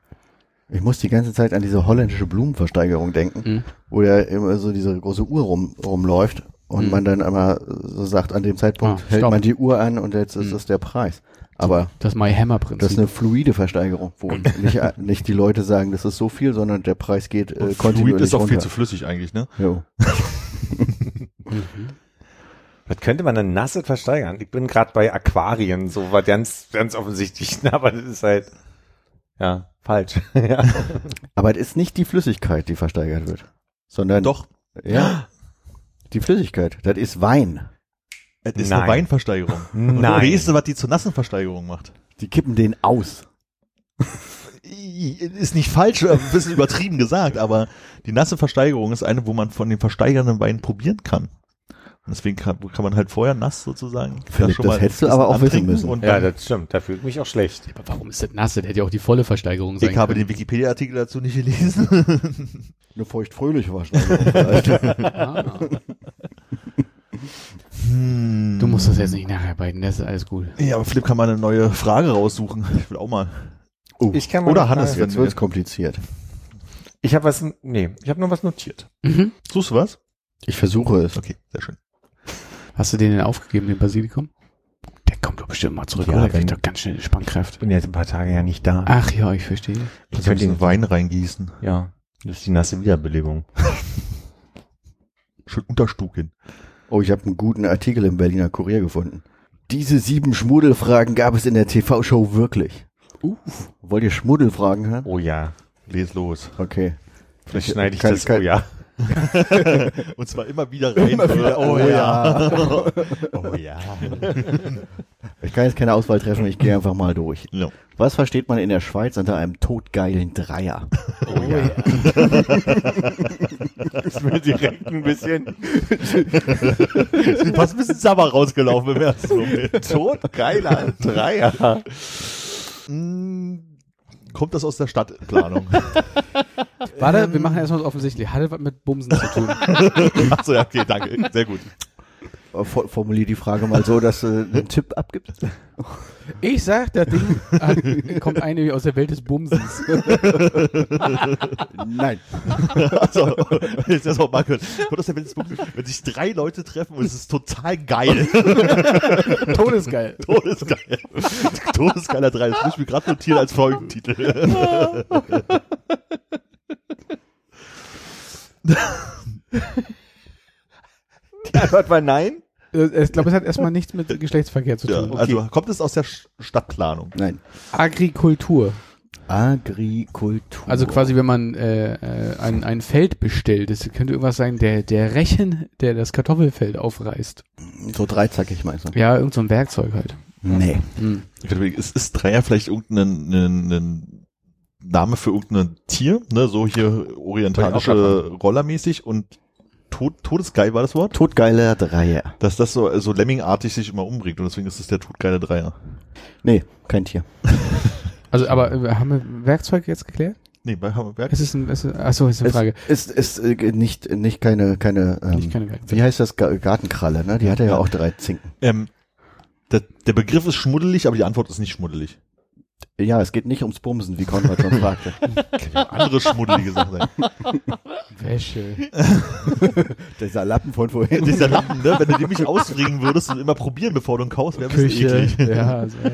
Ich muss die ganze Zeit an diese holländische Blumenversteigerung denken, Mhm. wo ja immer so diese große Uhr rum, rumläuft und Mhm. man dann immer so sagt, an dem Zeitpunkt Ah, hält stopp. man die Uhr an und jetzt ist Mhm. das der Preis. Aber Das My Hammer das ist Prinzip. eine fluide Versteigerung, wo nicht, nicht die Leute sagen, das ist so viel, sondern der Preis geht äh, und Fluid kontinuierlich ist auch viel runter. zu flüssig eigentlich, ne? Jo. Mhm. Was könnte man denn nasse versteigern? Ich bin gerade bei Aquarien, so war ganz, ganz offensichtlich, aber das ist halt, ja, falsch. ja. Aber es ist nicht die Flüssigkeit, die versteigert wird, sondern Doch, ja, die Flüssigkeit. Das ist Wein. es ist Nein. eine Weinversteigerung. Und Nein. weißt du, was die zur nassen Versteigerung macht? Die kippen den aus. Ist nicht falsch, ein bisschen übertrieben gesagt, aber die nasse Versteigerung ist eine, wo man von den versteigernden Wein probieren kann. Deswegen kann, kann man halt vorher nass sozusagen. Philipp, schon das mal hättest du aber auch wissen müssen. Und ja, das stimmt, da fühle ich mich auch schlecht. Aber warum ist das nass? Das hätte ja auch die volle Versteigerung sein ich habe können. den Wikipedia-Artikel dazu nicht gelesen. Eine feuchtfröhliche Versteigerung vielleicht. Ah, Hm. du musst das jetzt nicht nacharbeiten, das ist alles gut. Ja, aber Philipp kann mal eine neue Frage raussuchen. Ich will auch mal. Oh, Ich kann mal Oder Hannes jetzt. jetzt wird's kompliziert. Ich habe was, nee, ich habe nur was notiert. Mhm. Suchst du was? Ich versuche es. Okay, sehr schön. Hast du den denn aufgegeben, den Basilikum? Der kommt doch bestimmt mal zurück, Ja, oder? Der kriegt doch ganz schnell Spannkraft. bin jetzt ein paar Tage ja nicht da. Ach ja, ich verstehe. Ich könnte könnte den Wein reingießen. Ja, das ist die nasse Wiederbelegung. Schön unterstuken. Oh, ich habe einen guten Artikel im Berliner Kurier gefunden. Diese sieben Schmuddelfragen gab es in der TV-Show wirklich. Uh. Wollt ihr Schmuddelfragen hören? Oh ja, Les los. Okay. vielleicht schneide ich Kann- das, kann- oh ja. Und zwar immer wieder rein. Immer wieder, oh ja. oh ja. Ich kann jetzt keine Auswahl treffen, ich gehe einfach mal durch. ja. Was versteht man in der Schweiz unter einem totgeilen Dreier? Oh ja. ist mir direkt ein bisschen fast ein bisschen Sabber rausgelaufen im ersten Moment. totgeiler Dreier. Mm, Kommt das aus der Stadtplanung? Warte, wir machen erstmal das offensichtlich. Hatte was mit Bumsen zu tun. Achso, ja, okay, danke. Sehr gut. Äh, for- Formulier die Frage mal so, dass du einen Tipp abgibst. Ich sag, das Ding hat, kommt eigentlich aus der Welt des Bumsens. Nein. Also, jetzt das auch mal. Kommt aus der Welt des Bums, wenn sich drei Leute treffen und es ist total geil. Todesgeil. Todesgeil. Todesgeiler 3. Das muss ich mir gerade notieren als Folgentitel. Die Antwort war nein. Äh, Ich glaube, es hat erstmal nichts mit Geschlechtsverkehr zu Ja, tun. Also kommt es aus der Stadtplanung? Nein. Agrikultur. Agrikultur. Also quasi, wenn man äh, äh, ein, ein Feld bestellt, das könnte irgendwas sein, der, der Rechen, der das Kartoffelfeld aufreißt. So dreizackig meinst du? Ja, irgend so ein Werkzeug halt. Nee. Hm. Überlegen, Ist, ist Dreier vielleicht irgendein ein, ein Name für irgendein Tier? Ne, so hier orientalische Rollermäßig und Tod, Todesgeil war das Wort? Totgeiler Dreier. Dass das so, so Lemmingartig sich immer umbringt und deswegen ist es der todgeile Dreier. Nee, kein Tier. Also, aber äh, haben wir Werkzeug jetzt geklärt? Nee, bei Hammerberg. Es ist ein, es ist, achso, ist eine Frage. Es ist, ist äh, nicht, nicht keine, keine, ähm, Nicht keine Werkzeug. wie heißt das, Ga- Gartenkralle, ne? Die hat ja auch drei Zinken. Ähm, der, der Begriff ist schmuddelig, aber die Antwort ist nicht schmuddelig. Ja, es geht nicht ums Bumsen, wie Konrad schon fragte. Andere schmuddelige Sachen sein. Wäsche. Dieser Lappen von vorhin. Dieser Lappen, ne? Wenn du den nicht ausfrieren würdest und immer probieren, bevor du ihn kaufst, wäre ein bisschen Küche. eklig. Ja, also, äh,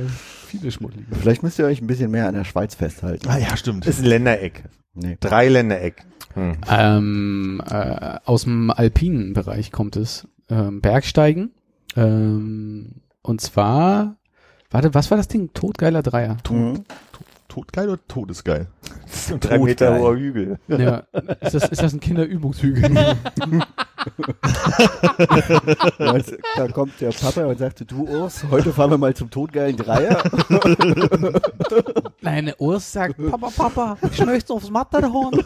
viele Schmuddelige. Vielleicht müsst ihr euch ein bisschen mehr an der Schweiz festhalten. Ah ja, stimmt. Ist ein Ländereck. Nee. Drei Ländereck. Hm. Ähm, äh, aus dem alpinen Bereich kommt es. Ähm, Bergsteigen. Ähm, und zwar, warte, was war das Ding? Todgeiler Dreier. Mhm. Todgeil oder Todesgeil? Das ist ein drei Meter hoher Hügel. Ja, ist das, ist das ein Kinderübungshügel? Es- da kommt der Papa und sagte, du Urs, heute fahren wir mal zum totgeilen Dreier. Nein, der Urs sagt, Papa, Papa, ich möchte aufs Matterhorn.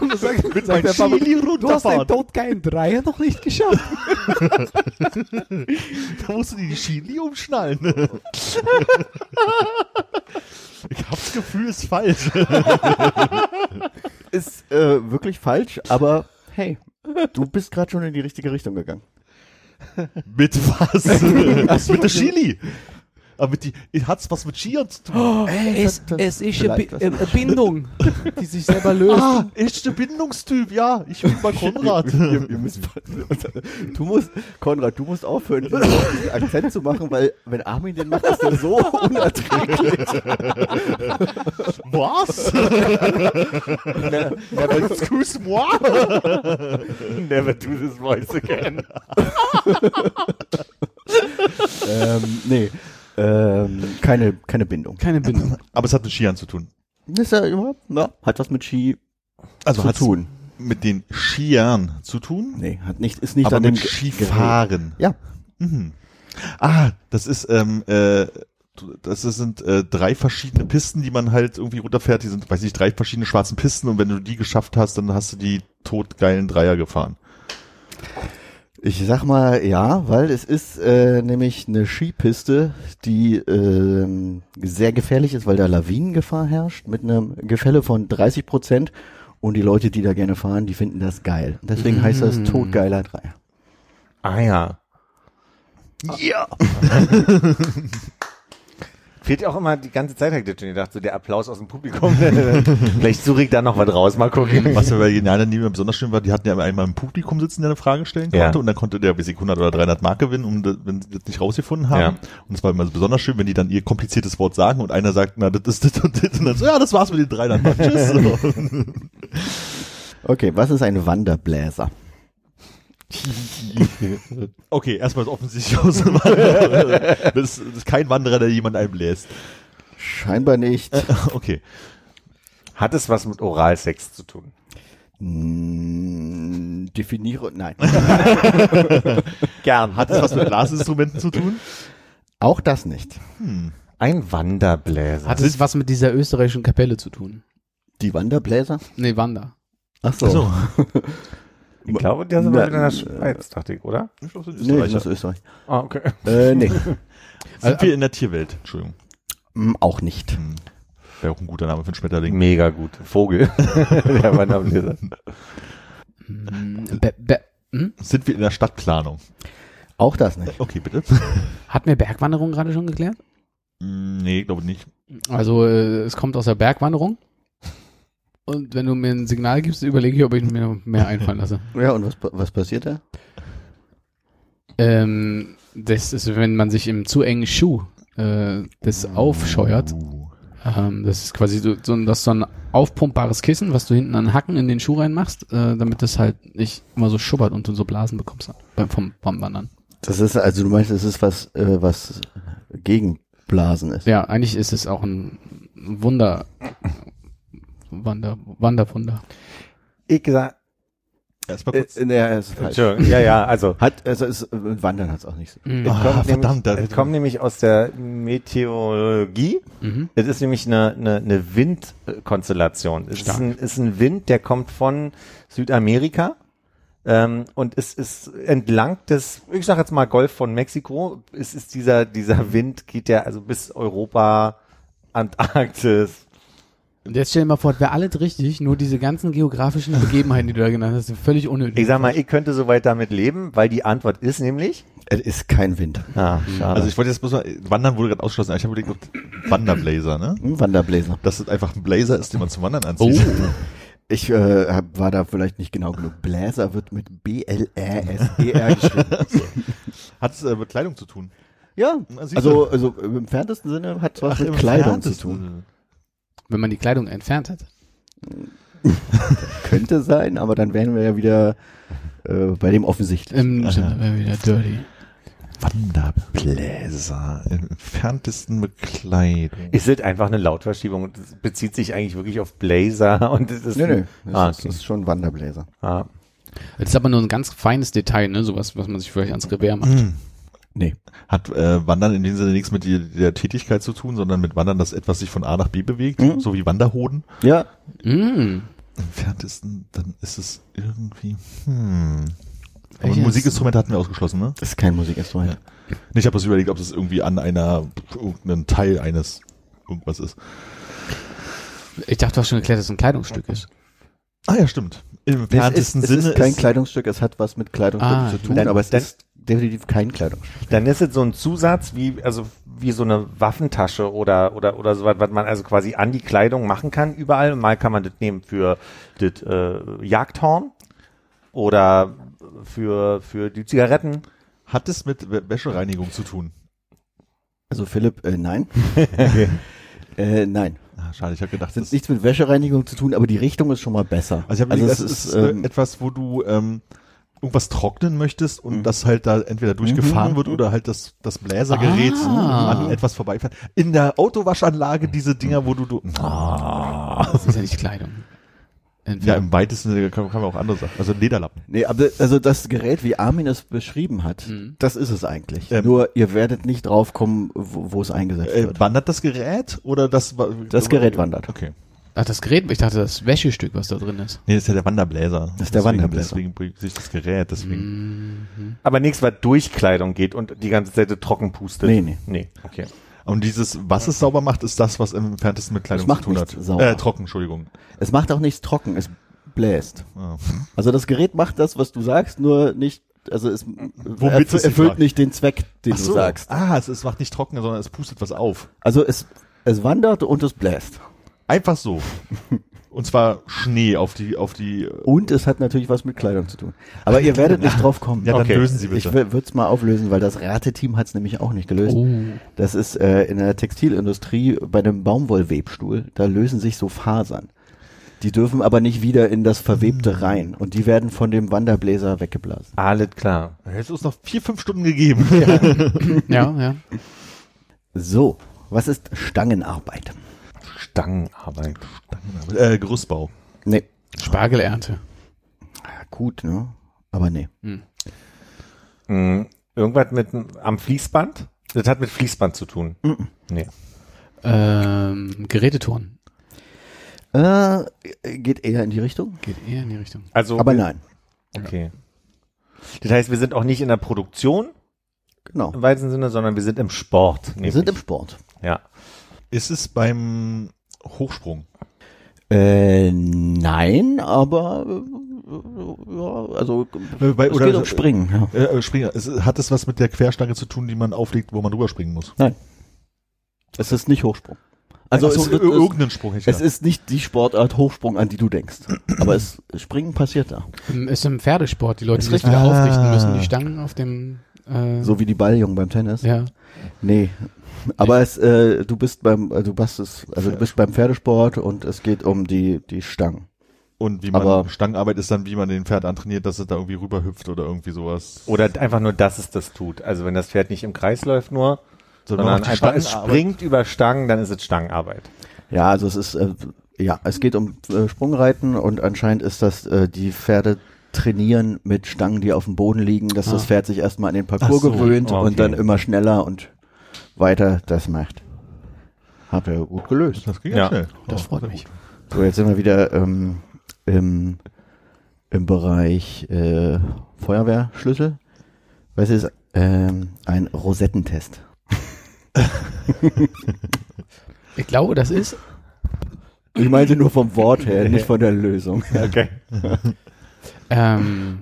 Und sagt, Mit sagt der Papa, du hast den todgeilen Dreier noch nicht geschafft. Da musst du die Chili umschnallen. ich hab's Gefühl, ist falsch. Ist äh, wirklich falsch, aber hey, du bist gerade schon in die richtige Richtung gegangen. Mit was? was mit der Chili? Aber mit die, hat's was mit Skiern zu tun? Es, das- es ist vielleicht eine, Bi- äh, eine Bindung, die sich selber löst. Ah, ist der Bindungstyp, ja. Ich bin mal Konrad. Du musst, Konrad, du musst aufhören, diesen Akzent zu machen, weil wenn Armin den macht, ist er so unerträglich. Was? Excuse-moi? Never do this voice again. ähm, nee, ähm, keine, keine Bindung. Keine Bindung. Aber es hat mit Skiern zu tun. Ist ja überhaupt, na, hat was mit Ski Also zu hat's tun. mit den Skiern zu tun? Nee, hat nicht, ist nicht aber an dem mit Ge- Skifahren. Ja, Mhm. Ah, das ist, ähm, äh, das sind äh, drei verschiedene Pisten, die man halt irgendwie runterfährt. Die sind, weiß ich, drei verschiedene schwarzen Pisten und wenn du die geschafft hast, dann hast du die totgeilen Dreier gefahren. Ich sag mal ja, weil es ist äh, nämlich eine Skipiste, die ähm, sehr gefährlich ist, weil da Lawinengefahr herrscht mit einem Gefälle von 30 Prozent und die Leute, die da gerne fahren, die finden das geil. Deswegen heißt das Mm. totgeiler Dreier. Ah ja. Ja. Fehlt ja auch immer die ganze Zeit, hab ich schon gedacht, so der Applaus aus dem Publikum. Vielleicht suche ich da noch was raus, mal gucken. Was mir bei Genial daneben besonders schön war, die hatten ja einmal im Publikum sitzen, der eine Frage stellen konnte Ja. und dann konnte der, ich, 100 oder 300 Mark gewinnen, um wenn sie das nicht rausgefunden haben. Ja. Und es war immer besonders schön, wenn die dann ihr kompliziertes Wort sagen und einer sagt, na, das ist das und das und dann so, ja, das war's mit den 300 Mark, tschüss. Okay, was ist ein Wanderbläser? Okay, erstmal das offensichtlich aus. das, ist, das ist kein Wanderer, der jemand einbläst. Scheinbar nicht. Okay. Hat es was mit Oralsex zu tun? Mm, Definiere, nein. Gern. Hat es was mit Blasinstrumenten zu tun? Auch das nicht. Hm. Ein Wanderbläser. Hat es was mit dieser österreichischen Kapelle zu tun? Die Wanderbläser? Nee, Wanda. Ach so. Ach so. Ich glaube, der sind wir Na, wieder in der äh, Schweiz, dachte ich, oder? Ich glaube, sind Nee, Österreicher. das ist Österreich. Ah, okay. Äh, nee, Sind wir in der Tierwelt? Entschuldigung. Mm, auch nicht. Hm. Wäre auch ein guter Name für einen Schmetterling. Mega gut. Vogel. der Wanderbläser. Hm, Be Be hm? Sind wir in der Stadtplanung? Auch das nicht. Okay, bitte. Hatten wir Bergwanderung gerade schon geklärt? Hm, nee, glaube nicht. Also äh, es kommt aus der Bergwanderung. Und wenn du mir ein Signal gibst, überlege ich, ob ich mir noch mehr einfallen lasse. Ja, und was, was passiert da? Ähm, das ist, wenn man sich im zu engen Schuh äh, das aufscheuert. Ähm, das ist quasi so, so, ein- das so ein aufpumpbares Kissen, was du hinten an Hacken in den Schuh reinmachst, äh, damit das halt nicht immer so schubbert und du so Blasen bekommst beim, vom, vom Wandern. Das ist, also du meinst, es ist was, äh, was gegen Blasen ist. Ja, eigentlich ist es auch ein Wunder, Wander, Wanderwunder. Ich sag, Erstmal Äh, kurz. in der ist falsch. Entschuldigung, ja, ja, also. Hat, also es, äh, Wandern hat es auch nicht so. Mhm. Es Ah, kommt verdammt, da- nämlich, es kommt nämlich aus der Meteorologie. Mhm. Es ist nämlich eine, eine, eine Windkonstellation. Es ist ein, ist ein Wind, der kommt von Südamerika. Ähm, und es ist entlang des, ich sag jetzt mal Golf von Mexiko, es ist dieser, dieser Wind geht ja also bis Europa, Antarktis. Und jetzt stell dir mal vor, wäre alles richtig, nur diese ganzen geografischen Begebenheiten, die du da genannt hast, sind völlig unnötig. Ich sag mal, ich könnte soweit damit leben, weil die Antwort ist nämlich, Es ist kein Wind. ah, schade. Also ich wollte jetzt bloß mal, Wandern wurde gerade ausgeschlossen. Ich habe überlegt, ob Wanderblazer, ne? Ein Wanderbläser. Dass es einfach ein Blazer ist, den man zum Wandern anzieht. Ich äh, hab, war da vielleicht nicht genau genug. Bläser wird mit B-L-Ä-S-E-R geschrieben. Hat es äh, mit Kleidung zu tun? ja, also, also im entferntesten Sinne hat es was Ach, mit Kleidung zu tun. Wenn man die Kleidung entfernt hat. Könnte sein, aber dann wären wir ja wieder äh, bei dem offensichtlich. Ähm, stimmt, wäre wieder dirty. Wanderbläser. Im entferntesten mit Kleidung. ist es einfach eine Lautverschiebung und es bezieht sich eigentlich wirklich auf Blazer und es ist, nee, nee, das, Ah, ist, okay. das ist schon Wanderbläser. ah, Das ist aber nur ein ganz feines Detail, ne? Sowas, was man sich vielleicht ans Revers macht. Hm. Nee. Hat äh, Wandern in dem Sinne nichts mit die, der Tätigkeit zu tun, sondern mit Wandern, dass etwas sich von A nach B bewegt, Mhm. so wie Wanderhoden. Ja, Mm. Im entferntesten, dann ist es irgendwie, hm. Aber Welches? Musikinstrumente hatten wir ausgeschlossen, ne? das ist kein Musikinstrument. Ich habe das überlegt, ob es irgendwie an einer, irgendeinem Teil eines irgendwas ist. Ich dachte, du hast schon erklärt, dass es ein Kleidungsstück ist. Ah ja, stimmt. Im Es ist, entferntesten es Sinne ist kein Kleidungsstück, es hat was mit Kleidungsstück Ah, zu tun, dann- aber es dann- ist definitiv kein Kleidungsstück. dann ist es so ein Zusatz wie, also wie so eine Waffentasche oder, oder, oder so was, was man also quasi an die Kleidung machen kann überall. Mal kann man das nehmen für das äh, Jagdhorn oder für, für die Zigaretten. hat es mit Wä- Wäschereinigung zu tun. Also Philipp, äh, nein. äh, nein. Ah, schade, ich habe gedacht, Das hat nichts mit Wäschereinigung zu tun, aber die Richtung ist schon mal besser. Also ich habe also es das ist, äh, ähm, etwas, wo du ähm, irgendwas trocknen möchtest und Mhm. das halt da entweder durchgefahren Mhm, wird mhm. oder halt das, das Bläsergerät Ah. an etwas vorbeifährt. In der Autowaschanlage diese Dinger, wo du, du ah. Das ist ja nicht Kleidung. ja, Entfernt. im weitesten Sinne kann, kann man auch andere Sachen. Also Lederlappen. Nee, aber also das Gerät, wie Armin es beschrieben hat, Mhm. das ist es eigentlich. Ähm, Nur ihr werdet nicht drauf kommen, wo, wo es eingesetzt Äh, wird. wandert das Gerät oder das Das Gerät wandert. Okay. Ach, das Gerät, ich dachte, das Wäschestück, was da drin ist. Nee, das ist ja der Wanderbläser. Das ist der Deswegen- Wanderbläser. Deswegen bringt sich das Gerät, deswegen. Mhm. Aber nichts, was durch Kleidung geht und die ganze Zeit trocken pustet. Nee, nee. Nee, okay. Und dieses, was es sauber macht, ist das, was im entferntesten mit Kleidung Es macht zu tun hat. nichts sauber. Äh, trocken, Entschuldigung. Es macht auch nichts trocken, es bläst. Ah. Also das Gerät macht das, was du sagst, nur nicht, also es Womit erfüllt macht. nicht den Zweck, den Ach du so. sagst. Ah, es, es macht nicht trocken, sondern es pustet was auf. Also es, es wandert und es bläst. Einfach so. Und zwar Schnee auf die, auf die. Und es hat natürlich was mit Kleidung zu tun. Aber ihr werdet nicht drauf kommen. Ja, dann Okay. lösen Sie bitte. Ich würde es mal auflösen, weil das Rateteam hat es nämlich auch nicht gelöst. Oh. Das ist äh, in der Textilindustrie bei einem Baumwollwebstuhl, da lösen sich so Fasern. Die dürfen aber nicht wieder in das Hm. Verwebte rein und die werden von dem Wanderbläser weggeblasen. Alles klar. Hättest du uns noch vier, fünf Stunden gegeben. Ja, ja. So, was ist Stangenarbeit? Stangenarbeit. äh, Gerüstbau. Nee, Spargelernte. ah, gut, ne? Aber nee. Hm, irgendwas mit am Fließband? Das hat mit Fließband zu tun. Mhm. Nee. Ähm, Geräteturnen. Äh, geht eher in die Richtung. Geht eher in die Richtung. Also, Aber nein. okay. Das heißt, wir sind auch nicht in der Produktion Genau. im weitesten Sinne, sondern wir sind im Sport. Wir sind im Sport. ja. Ist es beim Hochsprung? Äh, nein, aber äh, ja, also Äh, bei- es oder- geht um Springen. Ja. Äh, äh, Springer. Es, hat es was mit der Querstange zu tun, die man auflegt, wo man drüber springen muss? Es ist nicht Hochsprung. Also so, es, wird, es, irgendeinen Sprung ich es ist nicht die Sportart Hochsprung, an die du denkst. Aber es Springen passiert da. Ähm, Ist im Pferdesport, die Leute sich richtig. wieder Ah. aufrichten müssen, die Stangen auf dem, äh, So wie die Balljungen beim Tennis. ja. Nee. Aber es, äh, du bist beim, äh, du bist es, also du bist beim Pferdesport und es geht um die die Stangen. Und wie man aber- Stangenarbeit ist dann, wie man den Pferd antrainiert, dass es da irgendwie rüberhüpft oder irgendwie sowas. Oder einfach nur, dass es das tut. Also wenn das Pferd nicht im Kreis läuft nur, sondern die einfach es springt über Stangen, dann ist es Stangenarbeit. Ja, also es ist, äh, ja, es geht um äh, Sprungreiten und anscheinend ist das, äh, die Pferde trainieren mit Stangen, die auf dem Boden liegen, dass Ah. das Pferd sich erstmal an den Parcours so, gewöhnt okay. und dann immer schneller und weiter das macht. Habt ihr gut gelöst. Das ging Ja. schnell. Das freut mich. gut. So, jetzt sind wir wieder ähm, im, im Bereich äh, Feuerwehrschlüssel. Was ist ähm, ein Rosettentest? Ich glaube, das ist, Ich meinte nur vom Wort her, nicht von der Lösung. Okay. ähm,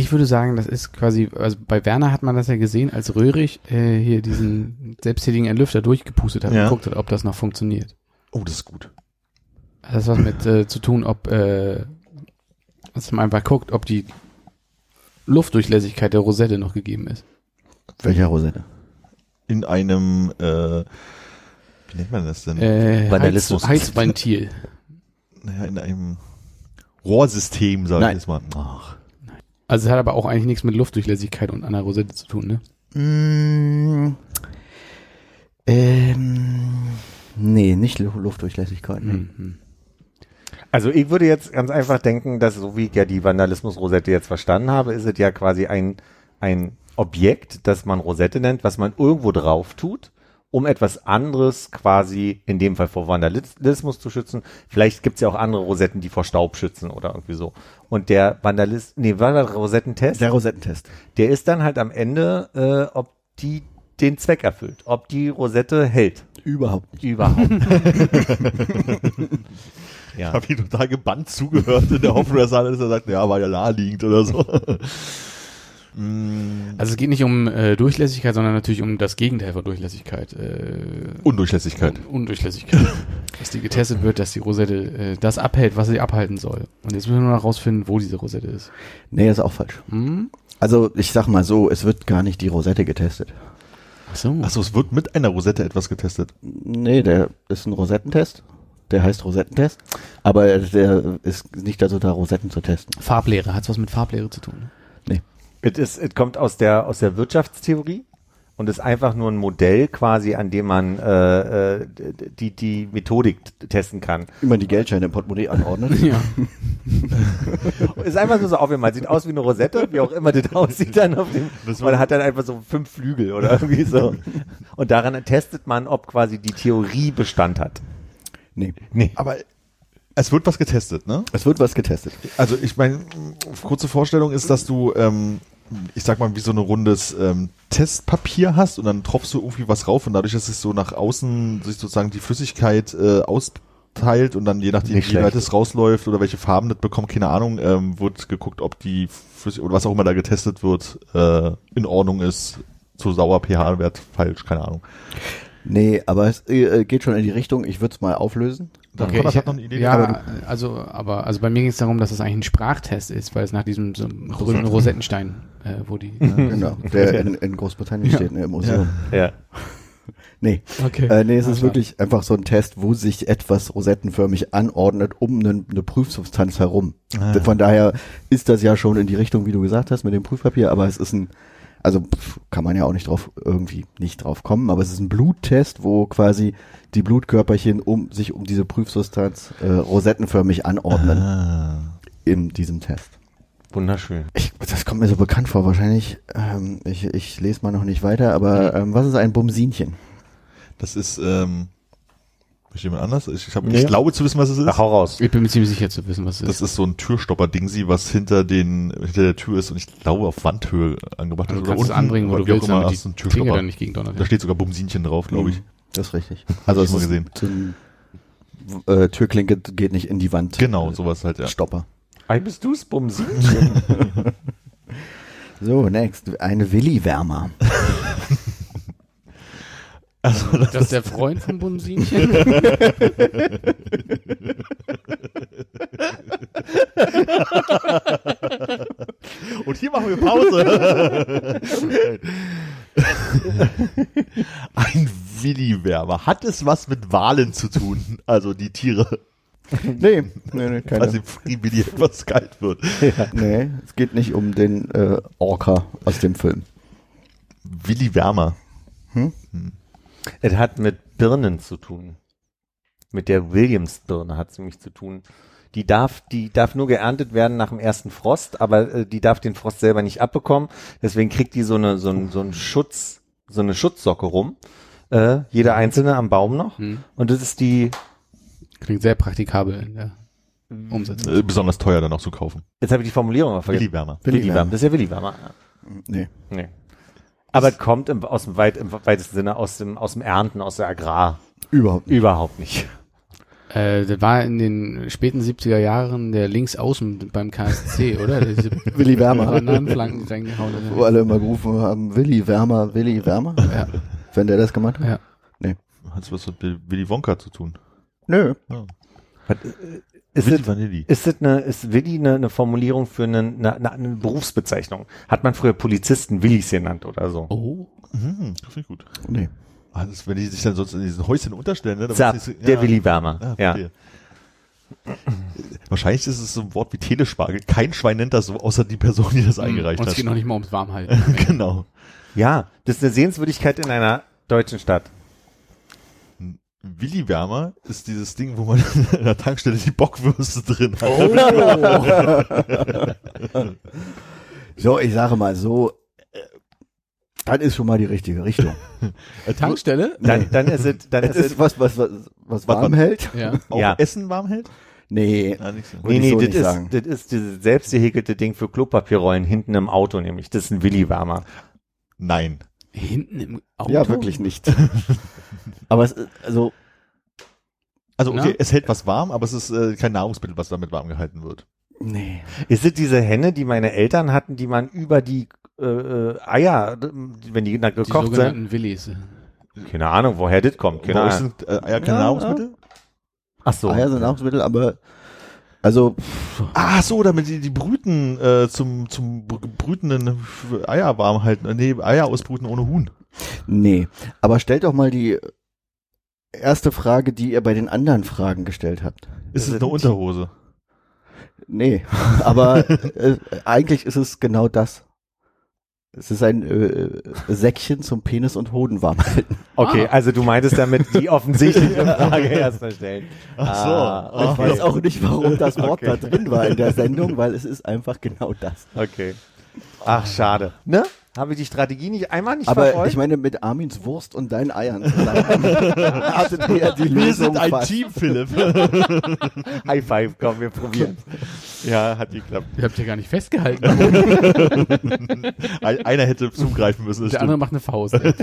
ich würde sagen, das ist quasi, also bei Werner hat man das ja gesehen, als Röhrig äh, hier diesen selbsttätigen Entlüfter durchgepustet hat Ja. und geguckt hat, ob das noch funktioniert. Oh, das ist gut. Das hat was mit äh, zu tun, ob, äh, dass man einfach guckt, ob die Luftdurchlässigkeit der Rosette noch gegeben ist. Welcher Rosette? In einem, äh, wie nennt man das denn? Äh, Heiz, Vandalismus. Heizventil. Naja, in einem Rohrsystem, sag ich jetzt mal. Ach. Also es hat aber auch eigentlich nichts mit Luftdurchlässigkeit und einer Rosette zu tun, ne? Mm, ähm, nee, nicht Lu- Luftdurchlässigkeit. Nee. Mhm. Also ich würde jetzt ganz einfach denken, dass so wie ich ja die Vandalismus-Rosette jetzt verstanden habe, ist es ja quasi ein, ein Objekt, das man Rosette nennt, was man irgendwo drauf tut, um etwas anderes quasi in dem Fall vor Vandalismus zu schützen. Vielleicht gibt's ja auch andere Rosetten, die vor Staub schützen oder irgendwie so. Und der Vandalist, nee, war der Rosettentest? Der Rosettentest. der ist dann halt am Ende, äh, ob die den Zweck erfüllt, ob die Rosette hält. Überhaupt nicht. Überhaupt. ja. Hab ihn total gebannt zugehört in der Hoffnung, dass er sagt, ja, war ja naheliegend oder so. Mm, Also es geht nicht um äh, Durchlässigkeit, sondern natürlich um das Gegenteil von Durchlässigkeit. Äh, Undurchlässigkeit. Un Undurchlässigkeit. dass die getestet wird, dass die Rosette äh, das abhält, was sie abhalten soll. Und jetzt müssen wir noch rausfinden, wo diese Rosette ist. Nee, ist auch falsch. Hm? Also ich sag mal so, es wird gar nicht die Rosette getestet. Ach so. Achso, es wird mit einer Rosette etwas getestet. Nee, der ist ein Rosettentest. Der heißt Rosettentest. Aber der ist nicht dazu da, Rosetten zu testen. Farblehre. Hat's was mit Farblehre zu tun? Nee. Es kommt aus der aus der Wirtschaftstheorie und ist einfach nur ein Modell quasi, an dem man äh, äh, die die Methodik testen kann. Wie man die Geldscheine im Portemonnaie anordnet. Ja. Ist einfach nur so aufgemalt, sieht aus wie eine Rosette, wie auch immer das aussieht dann auf dem. Man hat dann einfach so fünf Flügel oder irgendwie so. Und daran testet man, ob quasi die Theorie Bestand hat. Nee. Nee. Aber es wird was getestet, ne? Es wird was getestet. Also ich meine, kurze Vorstellung ist, dass du, ähm, ich sag mal, wie so ein rundes ähm, Testpapier hast und dann tropfst du irgendwie was rauf und dadurch, dass es so nach außen sich sozusagen die Flüssigkeit äh, austeilt und dann je nachdem, Nicht wie weit schlecht. es rausläuft oder welche Farben das bekommt, keine Ahnung, ähm, wird geguckt, ob die Flüssigkeit oder was auch immer da getestet wird, äh, in Ordnung ist, zu sauer pH-Wert falsch, keine Ahnung. Nee, aber es äh, geht schon in die Richtung, ich würde es mal auflösen. Dann Okay, Konrad ich- hat noch eine Idee. Ja, Aber also, aber, also bei mir ging es darum, dass es eigentlich ein Sprachtest ist, weil es nach diesem so einem berühmten Rosettenstein, äh, wo die. Genau. Der in, in Großbritannien steht, ne, im Museum. Ja. Nee. Okay. Äh, nee, es ist Also, wirklich einfach so ein Test, wo sich etwas rosettenförmig anordnet um eine, eine Prüfsubstanz herum. Ah. Von daher ist das ja schon in die Richtung, wie du gesagt hast, mit dem Prüfpapier, aber es ist ein, also kann man ja auch nicht drauf, irgendwie nicht drauf kommen, aber es ist ein Bluttest, wo quasi die Blutkörperchen um sich um diese Prüfsubstanz äh, rosettenförmig anordnen Ah. in diesem Test. Wunderschön. Ich, das kommt mir so bekannt vor. Wahrscheinlich, ähm, ich, ich lese mal noch nicht weiter, aber ähm, was ist ein Bumsinchen? Das ist, ähm, ist jemand anders? Ich, ich, hab, Nee. ich glaube zu wissen, was es ist. Ach, hau raus. Ich bin mir ziemlich sicher zu wissen, was es Das ist. ist so ein Türstopper-Dingsi, was hinter den, hinter der Tür ist und ich glaube auf Wandhöhe angebracht Also ist. du kannst es anbringen, wo oder du wie auch willst, immer, damit die Türstopper. dann nicht gegen. Da steht sogar Bumsinchen drauf, glaube ich. Mhm, Das ist richtig. Also ich es mal gesehen. ein, äh, Türklinke geht nicht in die Wand. Genau, sowas halt, ja. Stopper. Ei, bist du's, Bumsinchen? So, next. Eine Willi-Wärmer. Also, Das ist der Freund von Bumsinchen? Und hier machen wir Pause. Ein Willi-Wärmer. Hat es was mit Walen zu tun? Also die Tiere, nee, nee, nee, keine. weil sie frivillig etwas kalt wird. nee, es geht nicht um den äh, Orca aus dem Film. Willi-Wärmer. Es hat mit Birnen zu tun. Mit der Williams-Birne hat es nämlich zu tun. Die darf, die darf nur geerntet werden nach dem ersten Frost, aber äh, die darf den Frost selber nicht abbekommen. Deswegen kriegt die so eine, so ein, so ein Schutz, so eine Schutzsocke rum. Äh, jeder einzelne am Baum noch. Hm. Und das ist die, Klingt sehr praktikabel in der Umsetzung. Äh, besonders teuer dann auch zu kaufen. jetzt habe ich die Formulierung mal vergessen. Willi-Wärmer. Willi-Wärmer. Das ist ja Willi-Wärmer. Nee. Nee. Aber es kommt im, aus dem, weit, im weitesten Sinne aus dem, aus dem Ernten, aus der Agrar. Überhaupt nicht. Überhaupt nicht. Äh, das war in den späten 70er Jahren der Linksaußen beim KSC, oder? Diese Willi Wärmer. Bananenflanken reingehauen hat. Wo alle immer gerufen haben, Willi Wärmer, Willi Wärmer. Ja. Wenn der das gemacht hat. Ja. Hat es was mit Willy Wonka zu tun? Nö. Ist Willy es, Vanilli. ist es eine, ist Willi eine, eine Formulierung für eine, eine, eine, Berufsbezeichnung? Hat man früher Polizisten Willis genannt oder so? Oh. Mhm, das finde ich gut. Nee. Das, wenn die sich dann sonst in diesen Häuschen unterstellen, ne? dann Zap, wissen die- der ja. Willi Wärmer. Ah, ja. Wahrscheinlich ist es so ein Wort wie Telespargel. Kein Schwein nennt das so, außer die Person, die das eingereicht Und es hat. geht noch nicht mal ums Warmhalten. genau. ja, das ist eine Sehenswürdigkeit in einer deutschen Stadt. Willi Wärmer ist dieses Ding, wo man in der Tankstelle die Bockwürste drin hat. So, ich sage mal so, äh, das ist schon mal die richtige Richtung. Tankstelle? Dann, dann ist es, dann Es ist ist es, was, was, was, was Was- warm hält? Ja. Auch Ja. Essen warm hält? Nee. Ah, nix. Würde nee, nee, so das ist, das ist dieses selbst gehäkelte Ding für Klopapierrollen hinten im Auto nämlich. Das ist ein Willi Wärmer. Nein. Hinten im Auto? Ja, wirklich nicht. Aber es ist, also, Also okay, Na? es hält was warm, aber es ist äh, kein Nahrungsmittel, was damit warm gehalten wird. nee. Ist es diese Henne, die meine Eltern hatten, die man über die äh, äh, Eier, wenn die na, Die gekocht sind? sogenannten Willis. Keine Ahnung, woher das kommt. Keine Ahnung. sind äh, Eier keine Ja, Nahrungsmittel? Ach so. Eier sind Nahrungsmittel, aber, also, Ah, so, damit die, die Brüten äh, zum, zum br- brütenden Eier warm halten. Äh, Nee, Eier ausbrüten ohne Huhn. nee. Aber stellt doch mal die erste Frage, die ihr bei den anderen Fragen gestellt habt. Ist es Sind eine Unterhose? Nee, aber äh, eigentlich ist es genau das. Es ist ein äh, Säckchen zum Penis und Hoden warm halten. Okay, Ah. also du meintest damit die offensichtliche Frage erstmal stellen. Ach so. Ah, Ich weiß auch nicht, warum das Wort Okay. da drin war in der Sendung, weil es ist einfach genau das. Okay. Ach, schade. Ne? Habe ich die Strategie nicht einmal nicht Aber verfolgt? ich meine, mit Armins Wurst und deinen Eiern hattet ihr ja die Lösung fast. Philipp. High Five, komm, wir probieren. ja, hat geklappt. Ihr habt ja gar nicht festgehalten. Ein- Einer hätte zugreifen müssen. Der andere macht eine Faust. ey.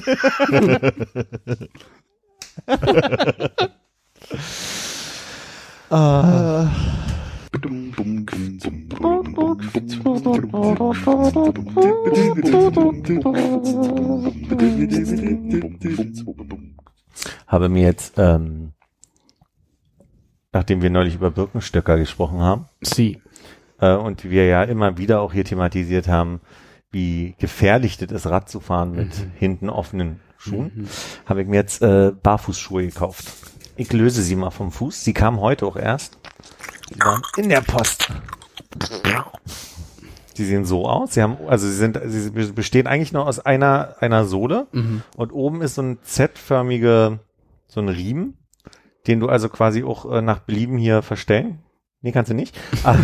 Habe mir jetzt, ähm, nachdem wir neulich über Birkenstöcker gesprochen haben, Sie. äh, und wir ja immer wieder auch hier thematisiert haben, wie gefährlich das ist, Rad zu fahren mit hinten offenen Schuhen, habe ich mir jetzt äh, Barfußschuhe gekauft. Ich löse sie mal vom Fuß. Sie kamen heute auch erst. Die waren in der Post. Die sehen so aus. Sie haben, also sie sind, sie bestehen eigentlich nur aus einer, einer Sohle Mhm. und oben ist so ein Z-förmige, so ein Riemen, den du also quasi auch äh, nach Belieben hier verstellen Nee, kannst du nicht. Ah,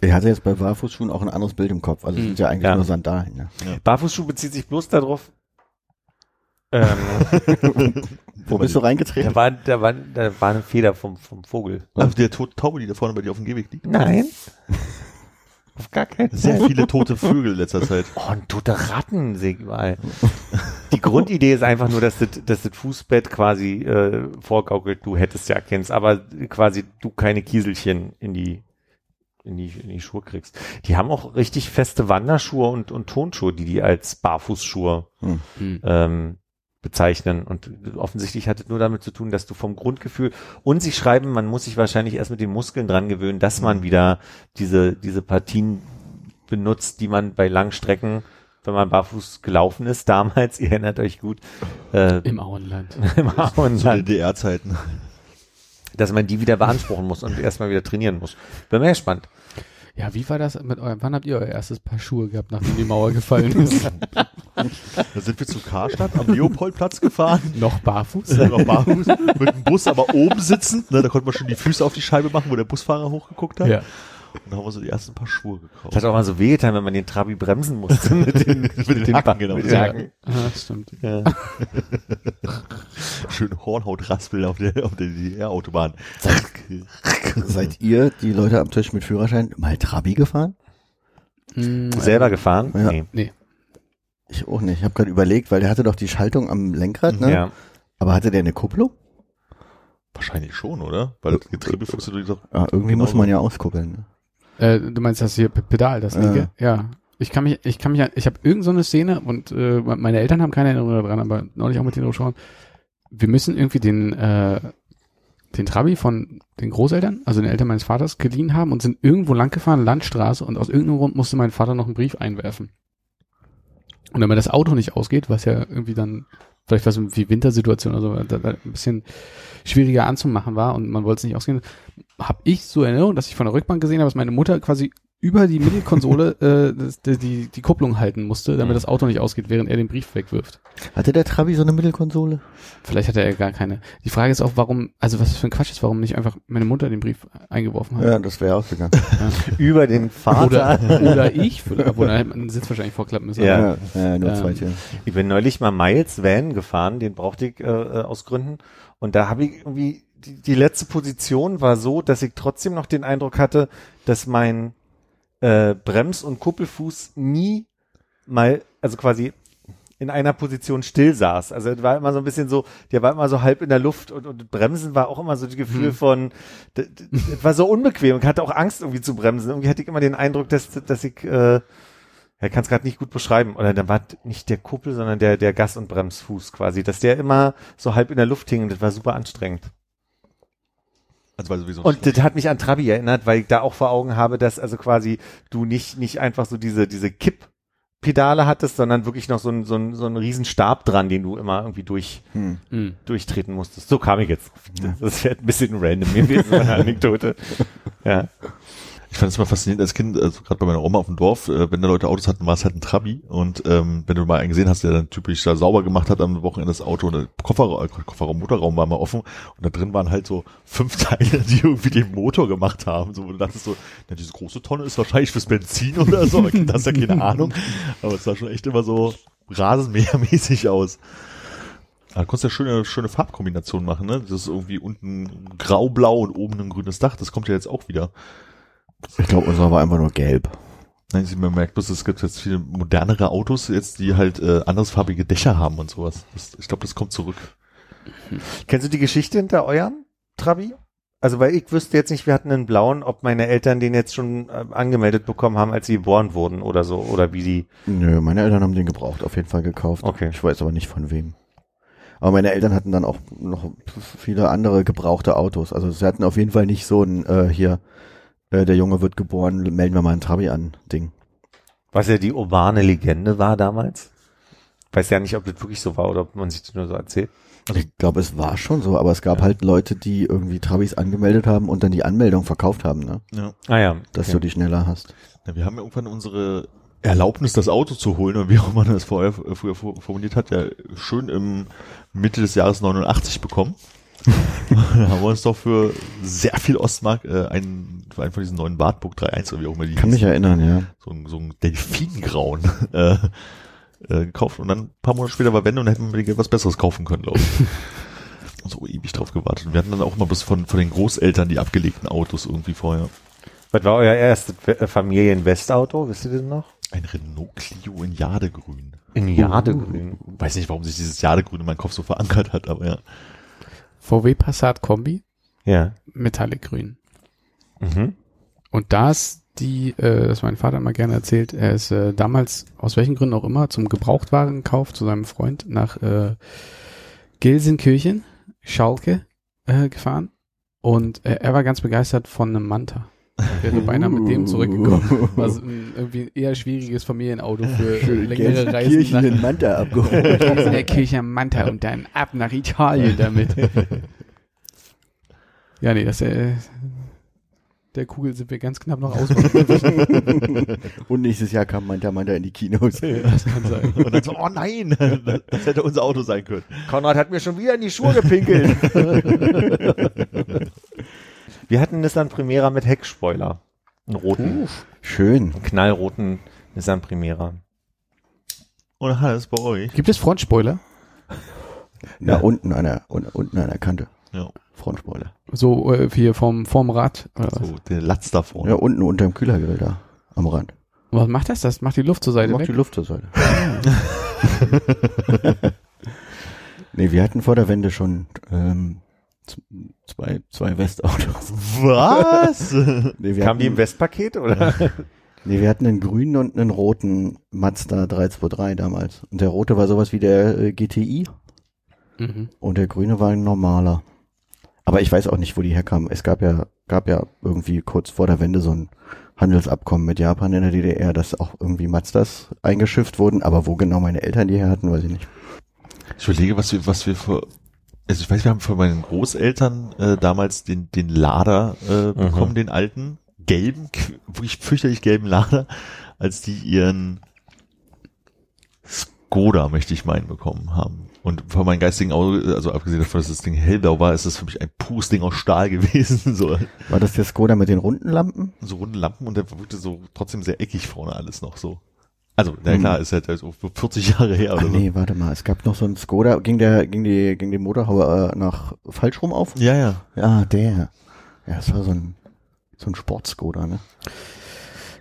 Er hatte jetzt bei Barfußschuhen auch ein anderes Bild im Kopf. Also es sind ja eigentlich Ja. nur Sandalen. Ne? Barfußschuh bezieht sich bloß darauf. Ähm, Wo bist du reingetreten? da war, da war, da war eine Feder vom, vom Vogel. Also der tote Taube, die da vorne bei dir auf dem Gehweg liegt. Nein. Auf gar keinen Sehr Fall. viele tote Vögel in letzter Zeit. Oh, und tote Ratten sehe ich überall. Die Grundidee ist einfach nur, dass das, dass das Fußbett quasi äh, vorgaukelt, du hättest ja erkennst, aber quasi du keine Kieselchen in die in die, in die Schuhe kriegst. Die haben auch richtig feste Wanderschuhe und, und Tonschuhe, die die als Barfußschuhe Hm. ähm, bezeichnen. Und offensichtlich hat es nur damit zu tun, dass du vom Grundgefühl und sie schreiben, man muss sich wahrscheinlich erst mit den Muskeln dran gewöhnen, dass man wieder diese, diese Partien benutzt, die man bei Langstrecken, wenn man barfuß gelaufen ist, damals, ihr erinnert euch gut, äh, Im Auenland. im Zu Auenland, DDR-Zeiten. dass man die wieder beanspruchen muss und erstmal wieder trainieren muss. Bin mal gespannt. Ja, wie war das mit eurem, wann habt ihr euer erstes Paar Schuhe gehabt, nachdem die Mauer gefallen ist? Da sind wir zu Karstadt am Leopoldplatz gefahren. Noch barfuß? Ja, noch barfuß, mit dem Bus aber oben sitzend. Ne, da konnte man schon die Füße auf die Scheibe machen, wo der Busfahrer hochgeguckt hat. Ja. Und da haben wir so die ersten paar Schuhe Das gekauft. hat auch mal so wehgetan, wenn man den Trabi bremsen musste mit den, mit den Hacken, genau. Mit den Hacken. ja, stimmt. Ja. Schön Hornhautraspel auf der, auf der DDR-Autobahn. Seid ihr, die Leute am Tisch mit Führerschein, mal Trabi gefahren? Hm, Selber gefahren? Ja. Nee. Nee. Ich auch nicht. Ich habe gerade überlegt, weil der hatte doch die Schaltung am Lenkrad, ne? Ja. Aber hatte der eine Kupplung? Wahrscheinlich schon, oder? Weil das Getriebe funktioniert doch. Ja, irgendwie Genau muss man ja auskuppeln. Ne? Äh, du meinst das hier Pedal, das linke? Ja. Ich kann mich, ich kann mich, ich habe irgend so eine Szene und äh, meine Eltern haben keine Erinnerung daran, aber neulich auch mit denen geschaut. Wir müssen irgendwie den, äh, den Trabi von den Großeltern, also den Eltern meines Vaters, geliehen haben und sind irgendwo lang gefahren, Landstraße, und aus irgendeinem Grund musste mein Vater noch einen Brief einwerfen. Und damit das Auto nicht ausgeht, was ja irgendwie dann, vielleicht was wie Wintersituation oder so, ein bisschen schwieriger anzumachen war und man wollte es nicht ausgehen, habe ich so Erinnerung, dass ich von der Rückbank gesehen habe, dass meine Mutter quasi über die Mittelkonsole äh, das, die, die, die Kupplung halten musste, damit das Auto nicht ausgeht, während er den Brief wegwirft. Hatte der Trabi so eine Mittelkonsole? Vielleicht hatte er gar keine. Die Frage ist auch, warum, also was für ein Quatsch ist, warum nicht einfach meine Mutter den Brief eingeworfen hat. Ja, das wäre ausgegangen. Über den Vater. Oder, oder ich, obwohl man den Sitz wahrscheinlich vorklappen müssen. Ja. ja, nur Ähm, zwei Türen. Ich bin neulich mal Miles Van gefahren, den brauchte ich äh, äh, aus Gründen. Und da habe ich irgendwie, die, die letzte Position war so, dass ich trotzdem noch den Eindruck hatte, dass mein äh, Brems- und Kuppelfuß nie mal, also quasi in einer Position still saß. Also war immer so ein bisschen so, der war immer so halb in der Luft und, und Bremsen war auch immer so das Gefühl Hm. von, d- d- es war so unbequem und hatte auch Angst irgendwie zu bremsen. Irgendwie hatte ich immer den Eindruck, dass, dass ich, äh, er kann es gerade nicht gut beschreiben. Oder dann war nicht der Kuppel, sondern der, der Gas- und Bremsfuß quasi, dass der immer so halb in der Luft hing und das war super anstrengend. Also weil sowieso Und das hat mich an Trabi erinnert, weil ich da auch vor Augen habe, dass also quasi du nicht, nicht einfach so diese, diese Kipppedale hattest, sondern wirklich noch so ein, so ein, so ein riesen Stab dran, den du immer irgendwie durch, Hm. Hm. durchtreten musstest. So kam ich jetzt. drauf. Das wäre ein bisschen random gewesen, meine Anekdote. Ja. Ich fand es mal faszinierend als Kind, also gerade bei meiner Oma auf dem Dorf, äh, wenn da Leute Autos hatten, war es halt ein Trabi. Und ähm, wenn du mal einen gesehen hast, der dann typisch da sauber gemacht hat am Wochenende das Auto, und der Kofferraum, äh, Kofferraum, Motorraum war mal offen und da drin waren halt so fünf Teile, die irgendwie den Motor gemacht haben. So, wo du dachtest so, na, diese große Tonne ist wahrscheinlich fürs Benzin oder so, das hast ja keine Ahnung. Aber es sah schon echt immer so rasenmähermäßig aus. Da konntest du ja schöne, schöne Farbkombinationen machen, ne? Das ist irgendwie unten grau-blau und oben ein grünes Dach. Das kommt ja jetzt auch wieder. Ich glaube, unserer war einfach nur gelb. Nein, sie man merkt bloß, es gibt jetzt viele modernere Autos jetzt, die halt äh, andersfarbige Dächer haben und sowas. Das, ich glaube, das kommt zurück. Kennst du die Geschichte hinter eurem Trabi? Also, weil ich wüsste jetzt nicht, wir hatten einen blauen, ob meine Eltern den jetzt schon äh, angemeldet bekommen haben, als sie geboren wurden oder so, oder wie die. Nö, meine Eltern haben den gebraucht, auf jeden Fall gekauft. Okay. Ich weiß aber nicht von wem. Aber meine Eltern hatten dann auch noch viele andere gebrauchte Autos. Also sie hatten auf jeden Fall nicht so ein, äh, hier, äh, der Junge wird geboren, melden wir mal einen Trabi an, Ding. Was ja die urbane Legende war damals. Weiß ja nicht, ob das wirklich so war oder ob man sich das nur so erzählt. Ich glaube, es war schon so, aber es gab halt Leute, die irgendwie Trabis angemeldet haben und dann die Anmeldung verkauft haben, ne? Ja. Ah ja. Dass okay. du die schneller hast. ja. Wir haben ja irgendwann unsere Erlaubnis, das Auto zu holen, und wie auch man das vorher äh, früher formuliert hat, ja schön im Mitte des Jahres 89 bekommen. da haben wir uns doch für sehr viel Ostmark äh, einen einen von diesen neuen Wartburg 3.1 oder wie auch immer die Kann mich erinnern, ja. so ein, so ein Delfingrauen äh, äh, gekauft und dann ein paar Monate später war Wende und dann hätten wir mit dem Geld was Besseres kaufen können, glaube ich. Und so ewig drauf gewartet. Und wir hatten dann auch mal bis von, von den Großeltern die abgelegten Autos irgendwie vorher. Was war euer erstes äh, Familien-Westauto? Wisst ihr das noch? Ein Renault Clio in Jadegrün. In Jadegrün. Weiß nicht, warum sich dieses Jadegrün in meinem Kopf so verankert hat, aber ja. VW Passat Kombi, Ja. Metallic-Grün. Mhm. Und da ist die, äh, das mein Vater immer gerne erzählt, er ist äh, damals, aus welchen Gründen auch immer, zum Gebrauchtwarenkauf zu seinem Freund nach äh, Gelsenkirchen, Schalke, äh, gefahren. Und äh, er war ganz begeistert von einem Manta. Wäre beinahe mit dem zurückgekommen. Was ein, irgendwie ein eher schwieriges Familienauto für längere Reisen Kirchen nach in Manta abgeholt. Gelsenkirchen Manta und dann ab nach Italien damit. Ja, nee, das äh, der Kugel sind wir ganz knapp noch aus. Und nächstes Jahr kam Manta Manta in die Kinos. Das kann sein. Und dann so, oh nein, das hätte unser Auto sein können. Konrad hat mir schon wieder in die Schuhe gepinkelt. Wir hatten einen Nissan Primera mit Heckspoiler. Einen roten, Schön. einen knallroten Nissan Primera. Und Hannes bei euch. Gibt es Frontspoiler? Na, unten an der, un, unten an der Kante. Ja. Frontspoiler. So äh, hier vom, vom Rad. Oder was? So, der Latz da vorne. Ja, unten unter dem Kühlergrill da. Am Rand. was macht das? Das macht die Luft zur Seite Macht weg. die Luft zur Seite. nee, wir hatten vor der Wende schon ähm, zwei, zwei Westautos. Was? Nee, wir Kam die hatten, im Westpaket oder? nee, wir hatten einen grünen und einen roten Mazda 323 damals. Und der rote war sowas wie der äh, GTI Mhm. und der grüne war ein normaler. Aber ich weiß auch nicht, wo die herkamen. Es gab ja, gab ja irgendwie kurz vor der Wende so ein Handelsabkommen mit Japan in der DDR, dass auch irgendwie Mazdas eingeschifft wurden. Aber wo genau meine Eltern die her hatten, weiß ich nicht. Ich überlege, was wir, was wir vor, also ich weiß, wir haben von meinen Großeltern äh, damals den, den Lader äh, bekommen, den alten, gelben, wirklich fürchterlich gelben Lader, als die ihren Skoda, möchte ich meinen, bekommen haben. Und von meinem geistigen Auge, also abgesehen davon, dass das Ding hellblau war, ist das für mich ein pures Ding aus Stahl gewesen. So, War das der Skoda mit den runden Lampen? so runde Lampen und der wirkte so trotzdem sehr eckig vorne alles noch so. Also, na klar, ist halt so 40 Jahre her Ach oder so. nee, warte mal. Es gab noch so einen Skoda. Ging der, ging die, ging die Motorhaube äh, nach falsch rum auf? Ja, ja. Ja, der. Ja, es war so ein, so ein Sport-Skoda, ne?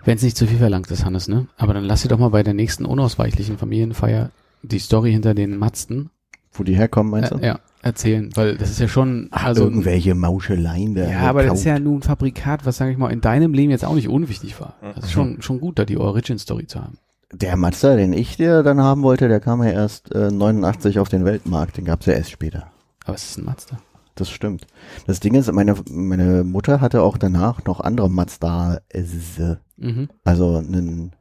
Wenn es nicht zu viel verlangt ist, Hannes, ne? Aber dann lass dir doch mal bei der nächsten unausweichlichen Familienfeier die Story hinter den Matzten Wo die herkommen, meinst du? äh, ja, erzählen, weil das ist ja schon also Irgendwelche Mauscheleien da. ja, aber das ist ja gekauft. nun ein Fabrikat, was sage ich mal in deinem Leben jetzt auch nicht unwichtig war. Das ist schon schon gut, da die Origin Story zu haben. Der Mazda, den ich dir dann haben wollte, der kam ja erst äh, 89 auf den Weltmarkt. Den gab's ja erst später. Aber es ist ein Mazda. Das stimmt. Das Ding ist, meine, meine Mutter hatte auch danach noch andere Mazda. Mhm. Also einen,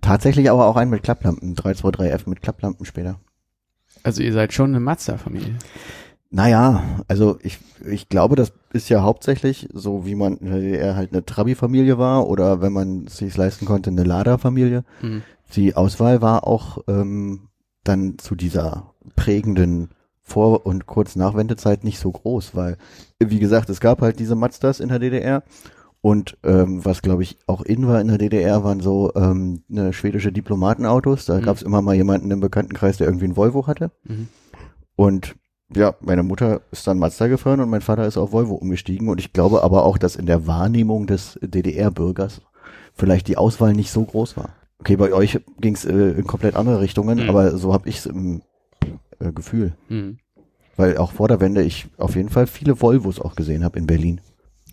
tatsächlich aber auch einen mit Klapplampen. 323F mit Klapplampen später. Also ihr seid schon eine Mazda-Familie. Naja, also ich, ich glaube, das ist ja hauptsächlich so, wie man in der DDR halt eine Trabi-Familie war oder wenn man es sich leisten konnte, eine Lada-Familie. Mhm. Die Auswahl war auch ähm, dann zu dieser prägenden Vor- und kurz Nachwendezeit nicht so groß, weil, wie gesagt, es gab halt diese Mazdas in der DDR und ähm, was, glaube ich, auch in war in der DDR, waren so ähm, ne, schwedische Diplomatenautos. Da Mhm. gab es immer mal jemanden im Bekanntenkreis, der irgendwie ein Volvo hatte. Mhm. Und ja, meine Mutter ist dann Mazda gefahren und mein Vater ist auf Volvo umgestiegen. Und ich glaube aber auch, dass in der Wahrnehmung des DDR-Bürgers vielleicht die Auswahl nicht so groß war. Okay, bei euch ging es äh, in komplett andere Richtungen, Mhm. aber so habe ich es im äh, Gefühl. Mhm. Weil auch vor der Wende ich auf jeden Fall viele Volvos auch gesehen habe in Berlin.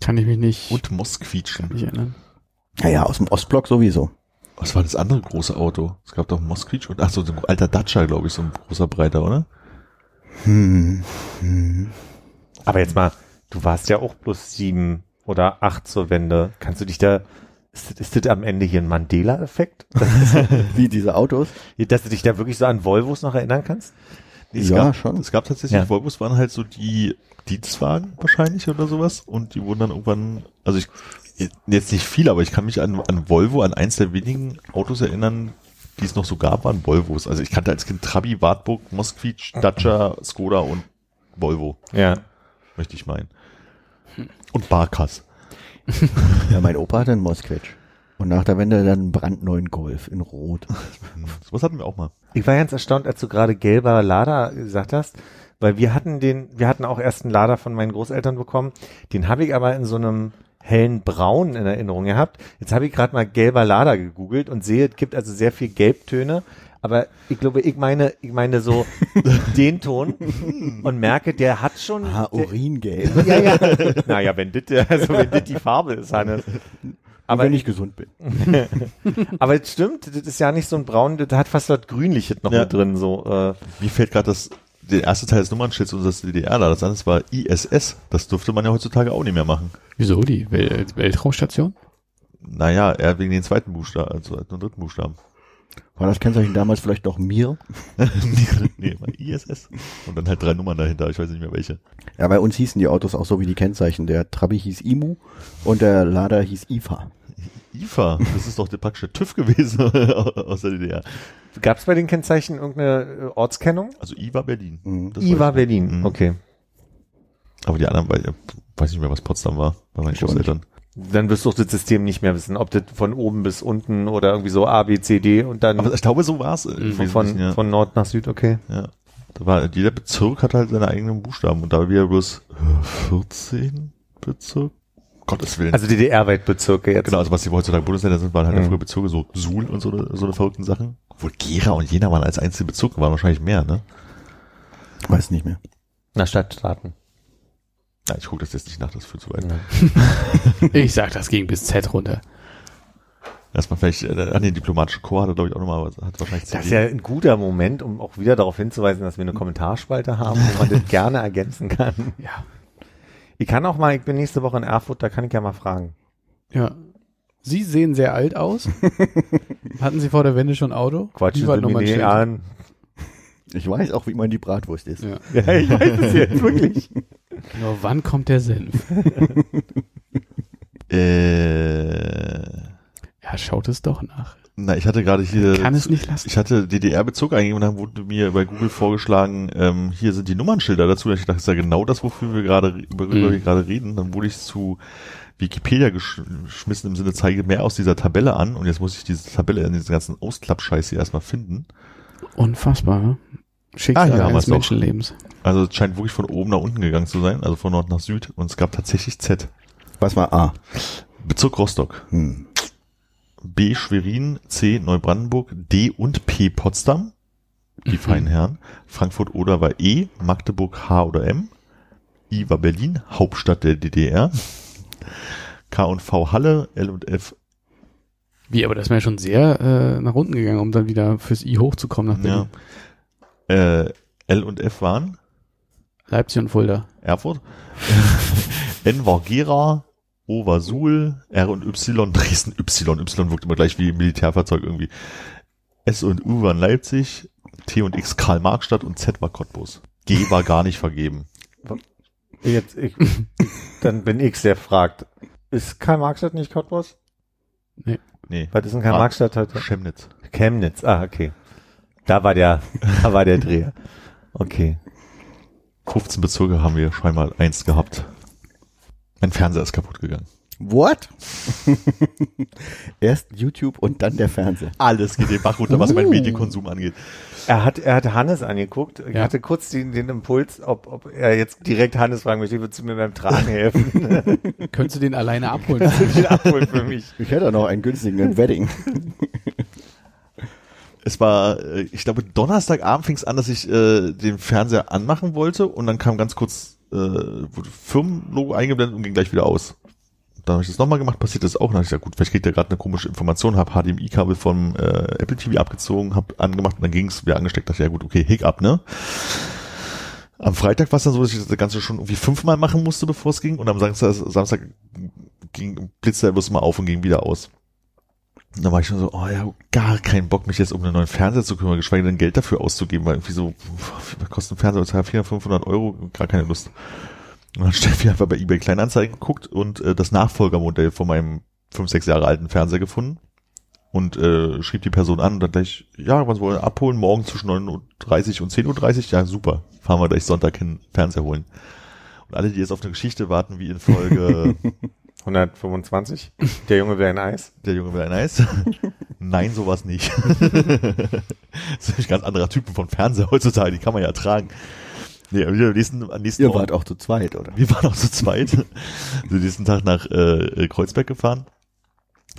Kann ich mich nicht, Und Moskquietschen. nicht erinnern. Naja, aus dem Ostblock sowieso. Was war das andere große Auto? Es gab doch einen Moskvich und ach so, so ein alter Dacia, glaube ich, so ein großer Breiter, oder? Hm. Hm. Aber jetzt mal, du warst ja auch plus sieben oder acht zur Wende. Kannst du dich da, ist, ist das am Ende hier ein Mandela-Effekt? Wie diese Autos? Dass du dich da wirklich so an Volvos noch erinnern kannst? Es Ja, gab, schon. Es gab tatsächlich, Ja. Volvos waren halt so die Dienstwagen wahrscheinlich oder sowas und die wurden dann irgendwann, also ich, jetzt nicht viel, aber ich kann mich an, an Volvo, an eins der wenigen Autos erinnern, die es noch so gab, waren Volvos. Also ich kannte als Kind Trabi, Wartburg, Moskvich, Dacia, Skoda und Volvo, Ja. möchte ich meinen. Und Barkas. Ja, mein Opa hatte einen Moskvich. Und nach der Wende dann einen brandneuen Golf in Rot. Hm, sowas hatten wir auch mal. Ich war ganz erstaunt, als du gerade gelber Lader gesagt hast, weil wir hatten den, wir hatten auch erst einen Lader von meinen Großeltern bekommen. Den habe ich aber in so einem hellen Braun in Erinnerung gehabt. Jetzt habe ich gerade mal gelber Lader gegoogelt und sehe, es gibt also sehr viel Gelbtöne. Aber ich glaube, ich meine, ich meine so den Ton und merke, der hat schon. Ah, der, Uringelb. ja, ja. Naja, wenn das, also wenn das die Farbe ist, Hannes. Aber wenn ich gesund bin. aber es stimmt, das ist ja nicht so ein Braun, das hat fast was Grünliches noch Ja. mit drin, so, äh, Mir fällt gerade das, der erste Teil des Nummernschilds unseres DDR da, das andere war ISS. Das dürfte man ja heutzutage auch nicht mehr machen. Wieso? Die Wel Weltraumstation? Naja, eher wegen den zweiten Buchstaben, also den dritten Buchstaben. War das Kennzeichen damals vielleicht noch mir? nee, ISS. Und dann halt drei Nummern dahinter, ich weiß nicht mehr welche. Ja, bei uns hießen die Autos auch so wie die Kennzeichen. Der Trabi hieß Imu und der Lader hieß IFA. IFA, das ist doch der praktische TÜV gewesen aus der DDR. gab es bei den Kennzeichen irgendeine äh, Ortskennung? Also I war Berlin. Mhm. Das I war weiß ich. Berlin, Mhm. okay. Aber die anderen, weil, weiß nicht mehr, was Potsdam war, bei meinen Ich Großeltern. Dann wirst du auch das System nicht mehr wissen, ob das von oben bis unten oder irgendwie so A, B, C, D und dann Aber ich glaube, so war es. von, ja. von Nord nach Süd, okay. ja. Da war, jeder Bezirk hat halt seine eigenen Buchstaben und da wir bloß äh, 14 Bezirk, Gottes Willen. Also DDR-weit Bezirke jetzt. Genau, also was die heutzutage Bundesländer sind, waren halt Mhm. früher Bezirke, so Suhl und so, eine- so eine verrückten Sachen. Obwohl Gera und Jena waren als einzelne Bezirke, waren wahrscheinlich mehr, ne? Weiß nicht mehr. Na, Stadtstaaten. Ja, ich gucke das jetzt nicht nach, das führt zu weit. Ja. Ich sag, das ging bis Z runter. Erstmal vielleicht, äh, ah nee, diplomatische Chor hat er, glaube ich, auch nochmal, aber hat wahrscheinlich Das ist ja ein guter Moment, um auch wieder darauf hinzuweisen, dass wir eine Kommentarspalte haben, wo man das gerne ergänzen kann. Ja. Ich kann auch mal, ich bin nächste Woche in Erfurt, da kann ich ja mal fragen. Ja. Sie sehen sehr alt aus. Hatten Sie vor der Wende schon Auto? Quatsch, Sie nicht an. Ich weiß auch, wie man die Bratwurst isst. Ja. Ja, ich weiß es jetzt wirklich. Nur wann kommt der Senf? Äh, Ja, schaut es doch nach. na, ich hatte gerade hier, Kann es nicht lassen. ich hatte DDR-Bezug eingegeben und dann wurde mir bei Google vorgeschlagen, ähm, hier sind die Nummernschilder dazu. Ich dachte, das ist ja genau das, wofür wir gerade, worüber Mhm. wir gerade reden. Dann wurde ich zu Wikipedia gesch- geschmissen im Sinne, zeige mehr aus dieser Tabelle an und jetzt muss ich diese Tabelle in diesen ganzen Ausklappscheiß hier erstmal finden. Unfassbar. ne? Schicksal Ah, eines. Menschenlebens. Also es scheint wirklich von oben nach unten gegangen zu sein, also von Nord nach Süd und es gab tatsächlich Z. Was war A? Bezirk Rostock, Hm. B Schwerin, C Neubrandenburg, D und P Potsdam, die Mhm. feinen Herren, Frankfurt oder war E, Magdeburg H oder M, I war Berlin, Hauptstadt der DDR, K und V Halle, L und F, Wie, aber das wäre schon sehr äh, nach unten gegangen, um dann wieder fürs I hochzukommen nach ja, Berlin. äh, L und F waren Leipzig und Fulda. Erfurt, N war Gera, O war Suhl, R und Y, Dresden Y, Y wirkt immer gleich wie ein Militärfahrzeug irgendwie. S und U waren Leipzig, T und X Karl-Marx-Stadt und Z war Cottbus. G war gar nicht vergeben. Jetzt, ich, dann bin ich der fragt. Ist Karl-Marx-Stadt nicht Cottbus? Nee, Was ist denn Karl-Marx-Stadt heute? Chemnitz. Chemnitz, ah, okay. Da war der, da war der Dreher. Okay. 15 Bezirke haben wir scheinbar eins gehabt. Mein Fernseher ist kaputt gegangen. What? Erst YouTube und dann der Fernseher. Alles geht den Bach runter, was mein Medienkonsum angeht. Er hat, er hat Hannes angeguckt. Ich Ja. hatte kurz den, den Impuls, ob, ob er jetzt direkt Hannes fragen möchte, würdest du mir beim Tragen helfen? Könntest du den alleine abholen? den abholen für mich. Ich hätte auch noch einen günstigen Wedding. Es war, äh, ich glaube, Donnerstagabend fing es an, dass ich äh, den Fernseher anmachen wollte und dann kam ganz kurz äh, wurde Firmenlogo eingeblendet und ging gleich wieder aus. Dann habe ich das nochmal gemacht, passiert das auch. Dann habe ich gesagt, gut, vielleicht kriegt er gerade eine komische Information, habe HDMI-Kabel vom äh, Apple TV abgezogen, habe angemacht und dann ging es wieder angesteckt. Dachte, ja gut, okay, Hiccup, ne? Am Freitag war es dann so, dass ich das Ganze schon irgendwie fünfmal machen musste, bevor es ging. Und am Samstag, Samstag ging, blitzte er bloß mal auf und ging wieder aus. Da war ich schon so, oh ja, gar keinen Bock, mich jetzt um einen neuen Fernseher zu kümmern, geschweige denn Geld dafür auszugeben, weil irgendwie so, was kostet ein Fernseher, 400, 500 Euro, gar keine Lust. Und dann Steffi einfach bei eBay Kleinanzeigen geguckt und äh, das Nachfolgermodell von meinem fünf, sechs Jahre alten Fernseher gefunden und äh, schrieb die Person an und dann gleich, ja, was wollen wir abholen? Morgen zwischen 9.30 und 10.30 Uhr? Ja, super. Fahren wir gleich Sonntag hin, Fernseher holen. Und alle, die jetzt auf eine Geschichte warten, wie in Folge 125. Der Junge will ein Eis. Der Junge will ein Eis. Nein, sowas nicht. das ist ein ganz anderer Typen von Fernseher heutzutage, die kann man ja tragen. Nee, am nächsten, am nächsten Ihr Morgen- wart auch zu zweit, oder? Wir waren auch zu zweit. Sind nächsten Tag nach äh, Kreuzberg gefahren.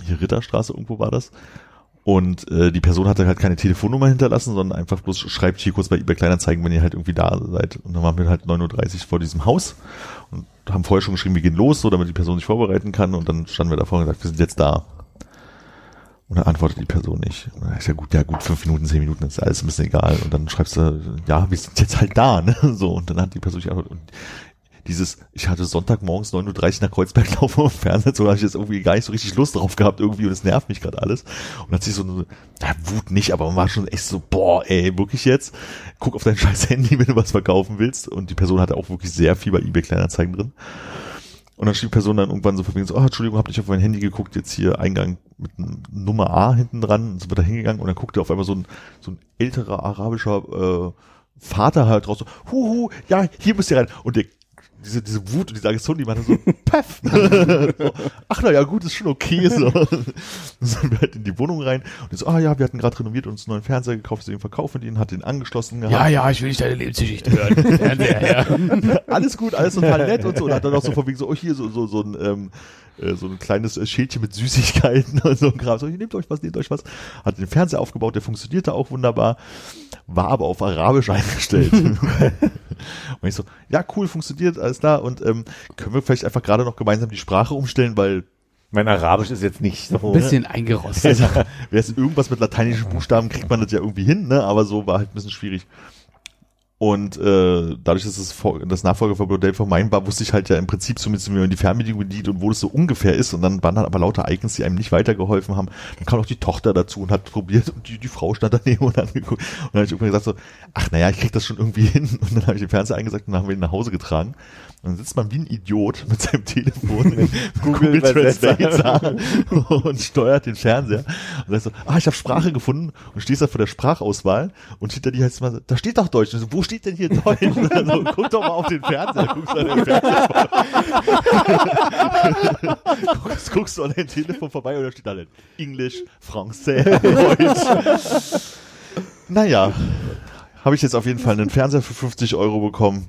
Hier Ritterstraße irgendwo war das. Und äh, die Person hatte halt keine Telefonnummer hinterlassen, sondern einfach bloß schreibt hier kurz bei eBay Kleinanzeigen, wenn ihr halt irgendwie da seid. Und dann waren wir halt 9.30 Uhr vor diesem Haus und haben vorher schon geschrieben, wir gehen los, so damit die Person sich vorbereiten kann. Und dann standen wir davor und gesagt, wir sind jetzt da. Und dann antwortet die Person nicht. Und dann ist ja gut, ja gut, fünf Minuten, zehn Minuten ist alles ein bisschen egal. Und dann schreibst du, ja, wir sind jetzt halt da, ne? So, und dann hat die Person sich antwortet. Und dieses, ich hatte Sonntagmorgens 9.30 Uhr nach Kreuzberg laufen im Fernsehen, so habe ich jetzt irgendwie gar nicht so richtig Lust drauf gehabt irgendwie und es nervt mich gerade alles. Und hat sich so eine, ja, Wut nicht, aber man war schon echt so, boah, ey, wirklich jetzt? Guck auf dein scheiß Handy, wenn du was verkaufen willst. Und die Person hatte auch wirklich sehr viel bei eBay Kleinanzeigen drin. Und dann schrieb die Person dann irgendwann so von wegen so, oh, Entschuldigung, hab nicht auf mein Handy geguckt, jetzt hier Eingang mit Nummer A hinten dran, und sind wir da hingegangen und dann guckte auf einmal so ein, so ein älterer arabischer äh, Vater halt raus, so, huhu, ja, hier müsst ihr rein. Und der, diese, diese Wut und diese Aggression, die man so, paff. so, ach na ja, gut, ist schon okay. So. Dann sind wir halt in die Wohnung rein und so, ah ja, wir hatten gerade renoviert und uns einen neuen Fernseher gekauft, deswegen verkaufen wir den, hat den angeschlossen gehabt. Ja, ja, ich will nicht deine Lebensgeschichte hören. Fernseher her. alles gut, alles total nett und so. Und hat dann auch so von wegen so, oh, hier so, so, so ein, ähm, äh, so ein kleines äh, Schildchen mit Süßigkeiten und so ein Kram. So, nehmt euch was, nehmt euch was. Hat den Fernseher aufgebaut, der funktionierte auch wunderbar, war aber auf Arabisch eingestellt. und ich so, ja, cool, funktioniert, alles klar. Und ähm, können wir vielleicht einfach gerade noch gemeinsam die Sprache umstellen, weil Mein Arabisch ist jetzt nicht so. Ein bisschen eingerostet. wäre es irgendwas mit lateinischen Buchstaben, kriegt man das ja irgendwie hin, ne? Aber so war halt ein bisschen schwierig. Und äh, dadurch, dass das Nachfolgermodell von meinem war, wusste ich halt ja im Prinzip zumindest, wie man die Fernbedienung bedient und wo das so ungefähr ist. Und dann waren dann aber lauter Icons, die einem nicht weitergeholfen haben. Dann kam auch die Tochter dazu und hat probiert und die, die Frau stand daneben und hat geguckt. Und dann habe ich irgendwann gesagt so, ach naja, ich krieg das schon irgendwie hin. Und dann habe ich den Fernseher eingesagt und dann haben wir ihn nach Hause getragen. Und dann sitzt man wie ein Idiot mit seinem Telefon in Google, Übersetzer. Translate und steuert den Fernseher. Und sagst so, ah, ich habe Sprache gefunden und stehst da vor der Sprachauswahl und hinter dir heißt es mal, da steht doch Deutsch. Und so, wo steht denn hier Deutsch? Und dann so, guck doch mal auf den Fernseher. Guckst du an den guckst, guckst du an dein Telefon vorbei und da steht da dann Englisch, Français, Deutsch. naja, habe ich jetzt auf jeden Fall einen Fernseher für 50 Euro bekommen.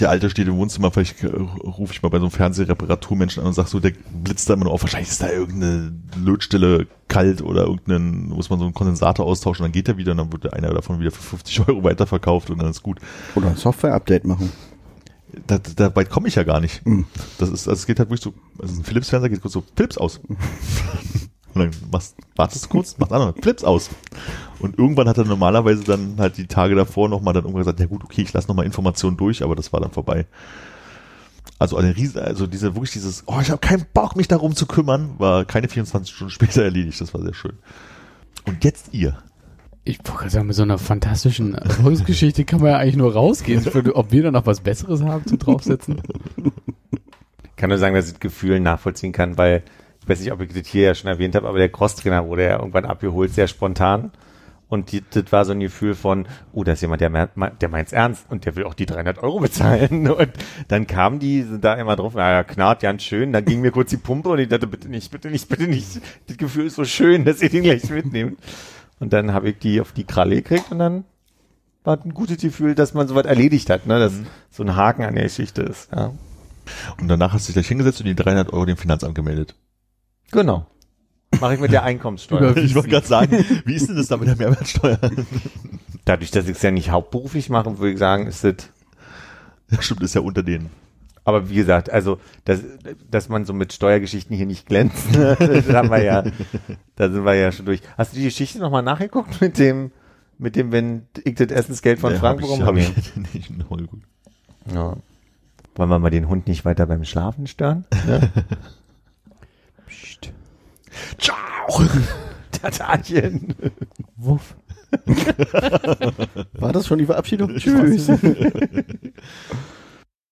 Der alte steht im Wohnzimmer, vielleicht äh, rufe ich mal bei so einem Fernsehreparaturmenschen an und sag so, der blitzt da immer nur auf, wahrscheinlich ist da irgendeine Lötstelle kalt oder irgendeinen, muss man so einen Kondensator austauschen, dann geht er wieder und dann wird einer davon wieder für 50 Euro weiterverkauft und dann ist gut. Oder ein Software-Update machen. Da, da weit komme ich ja gar nicht. Mhm. Das ist, also es geht halt wirklich so, also ein Philips-Fernseher geht kurz so, Philips aus. Und dann machst, wartest du kurz, machst andere, Philips aus. Und irgendwann hat er normalerweise dann halt die Tage davor nochmal dann irgendwann gesagt, ja gut, okay, ich lasse nochmal Informationen durch, aber das war dann vorbei. Also eine riesen, also diese, wirklich dieses, oh, ich habe keinen Bock, mich darum zu kümmern, war keine 24 Stunden später erledigt. Das war sehr schön. Und jetzt ihr. Ich wollte gerade sagen, mit so einer fantastischen Erfolgsgeschichte kann man ja eigentlich nur rausgehen. Würde- Ob wir da noch was Besseres haben zum draufsetzen? Ich kann nur sagen, dass ich das Gefühl nachvollziehen kann, weil ich weiß nicht, ob ich das hier ja schon erwähnt habe, aber der Crosstrainer wurde ja irgendwann abgeholt, sehr spontan. Und die, das war so ein Gefühl von, oh, da ist jemand, der, meint- der meint's ernst und der will auch die 300 Euro bezahlen. Und dann kamen die, da immer drauf, naja, knarrt ganz schön. Dann ging mir kurz die Pumpe und ich dachte, bitte nicht, bitte nicht, bitte nicht. Das Gefühl ist so schön, dass ihr den gleich mitnehmt. Und dann habe ich die auf die Kralle gekriegt und dann war ein gutes Gefühl, dass man soweit erledigt hat, ne, dass so ein Haken an der Geschichte ist. Ja. Und danach hast du dich gleich hingesetzt und die 300 Euro dem Finanzamt gemeldet. Genau. Mache ich mit der Einkommenssteuer. Ich wollte gerade sagen, wie ist denn das da mit der Mehrwertsteuer? Dadurch, dass ich es ja nicht hauptberuflich mache, würde ich sagen, ist das. Ja, stimmt, ist ja unter denen. Aber wie gesagt, also dass, dass man so mit Steuergeschichten hier nicht glänzt, das haben wir ja, da sind wir ja schon durch. Hast du die Geschichte nochmal nachgeguckt mit dem, mit dem, wenn ich das Essensgeld von Ja, Frank hab ich, bekomme? hab ich nicht. Ja. Wollen wir mal den Hund nicht weiter beim Schlafen stören? Ne? Ciao! Tatarchen! Wuff. War das schon die Verabschiedung? Tschüss.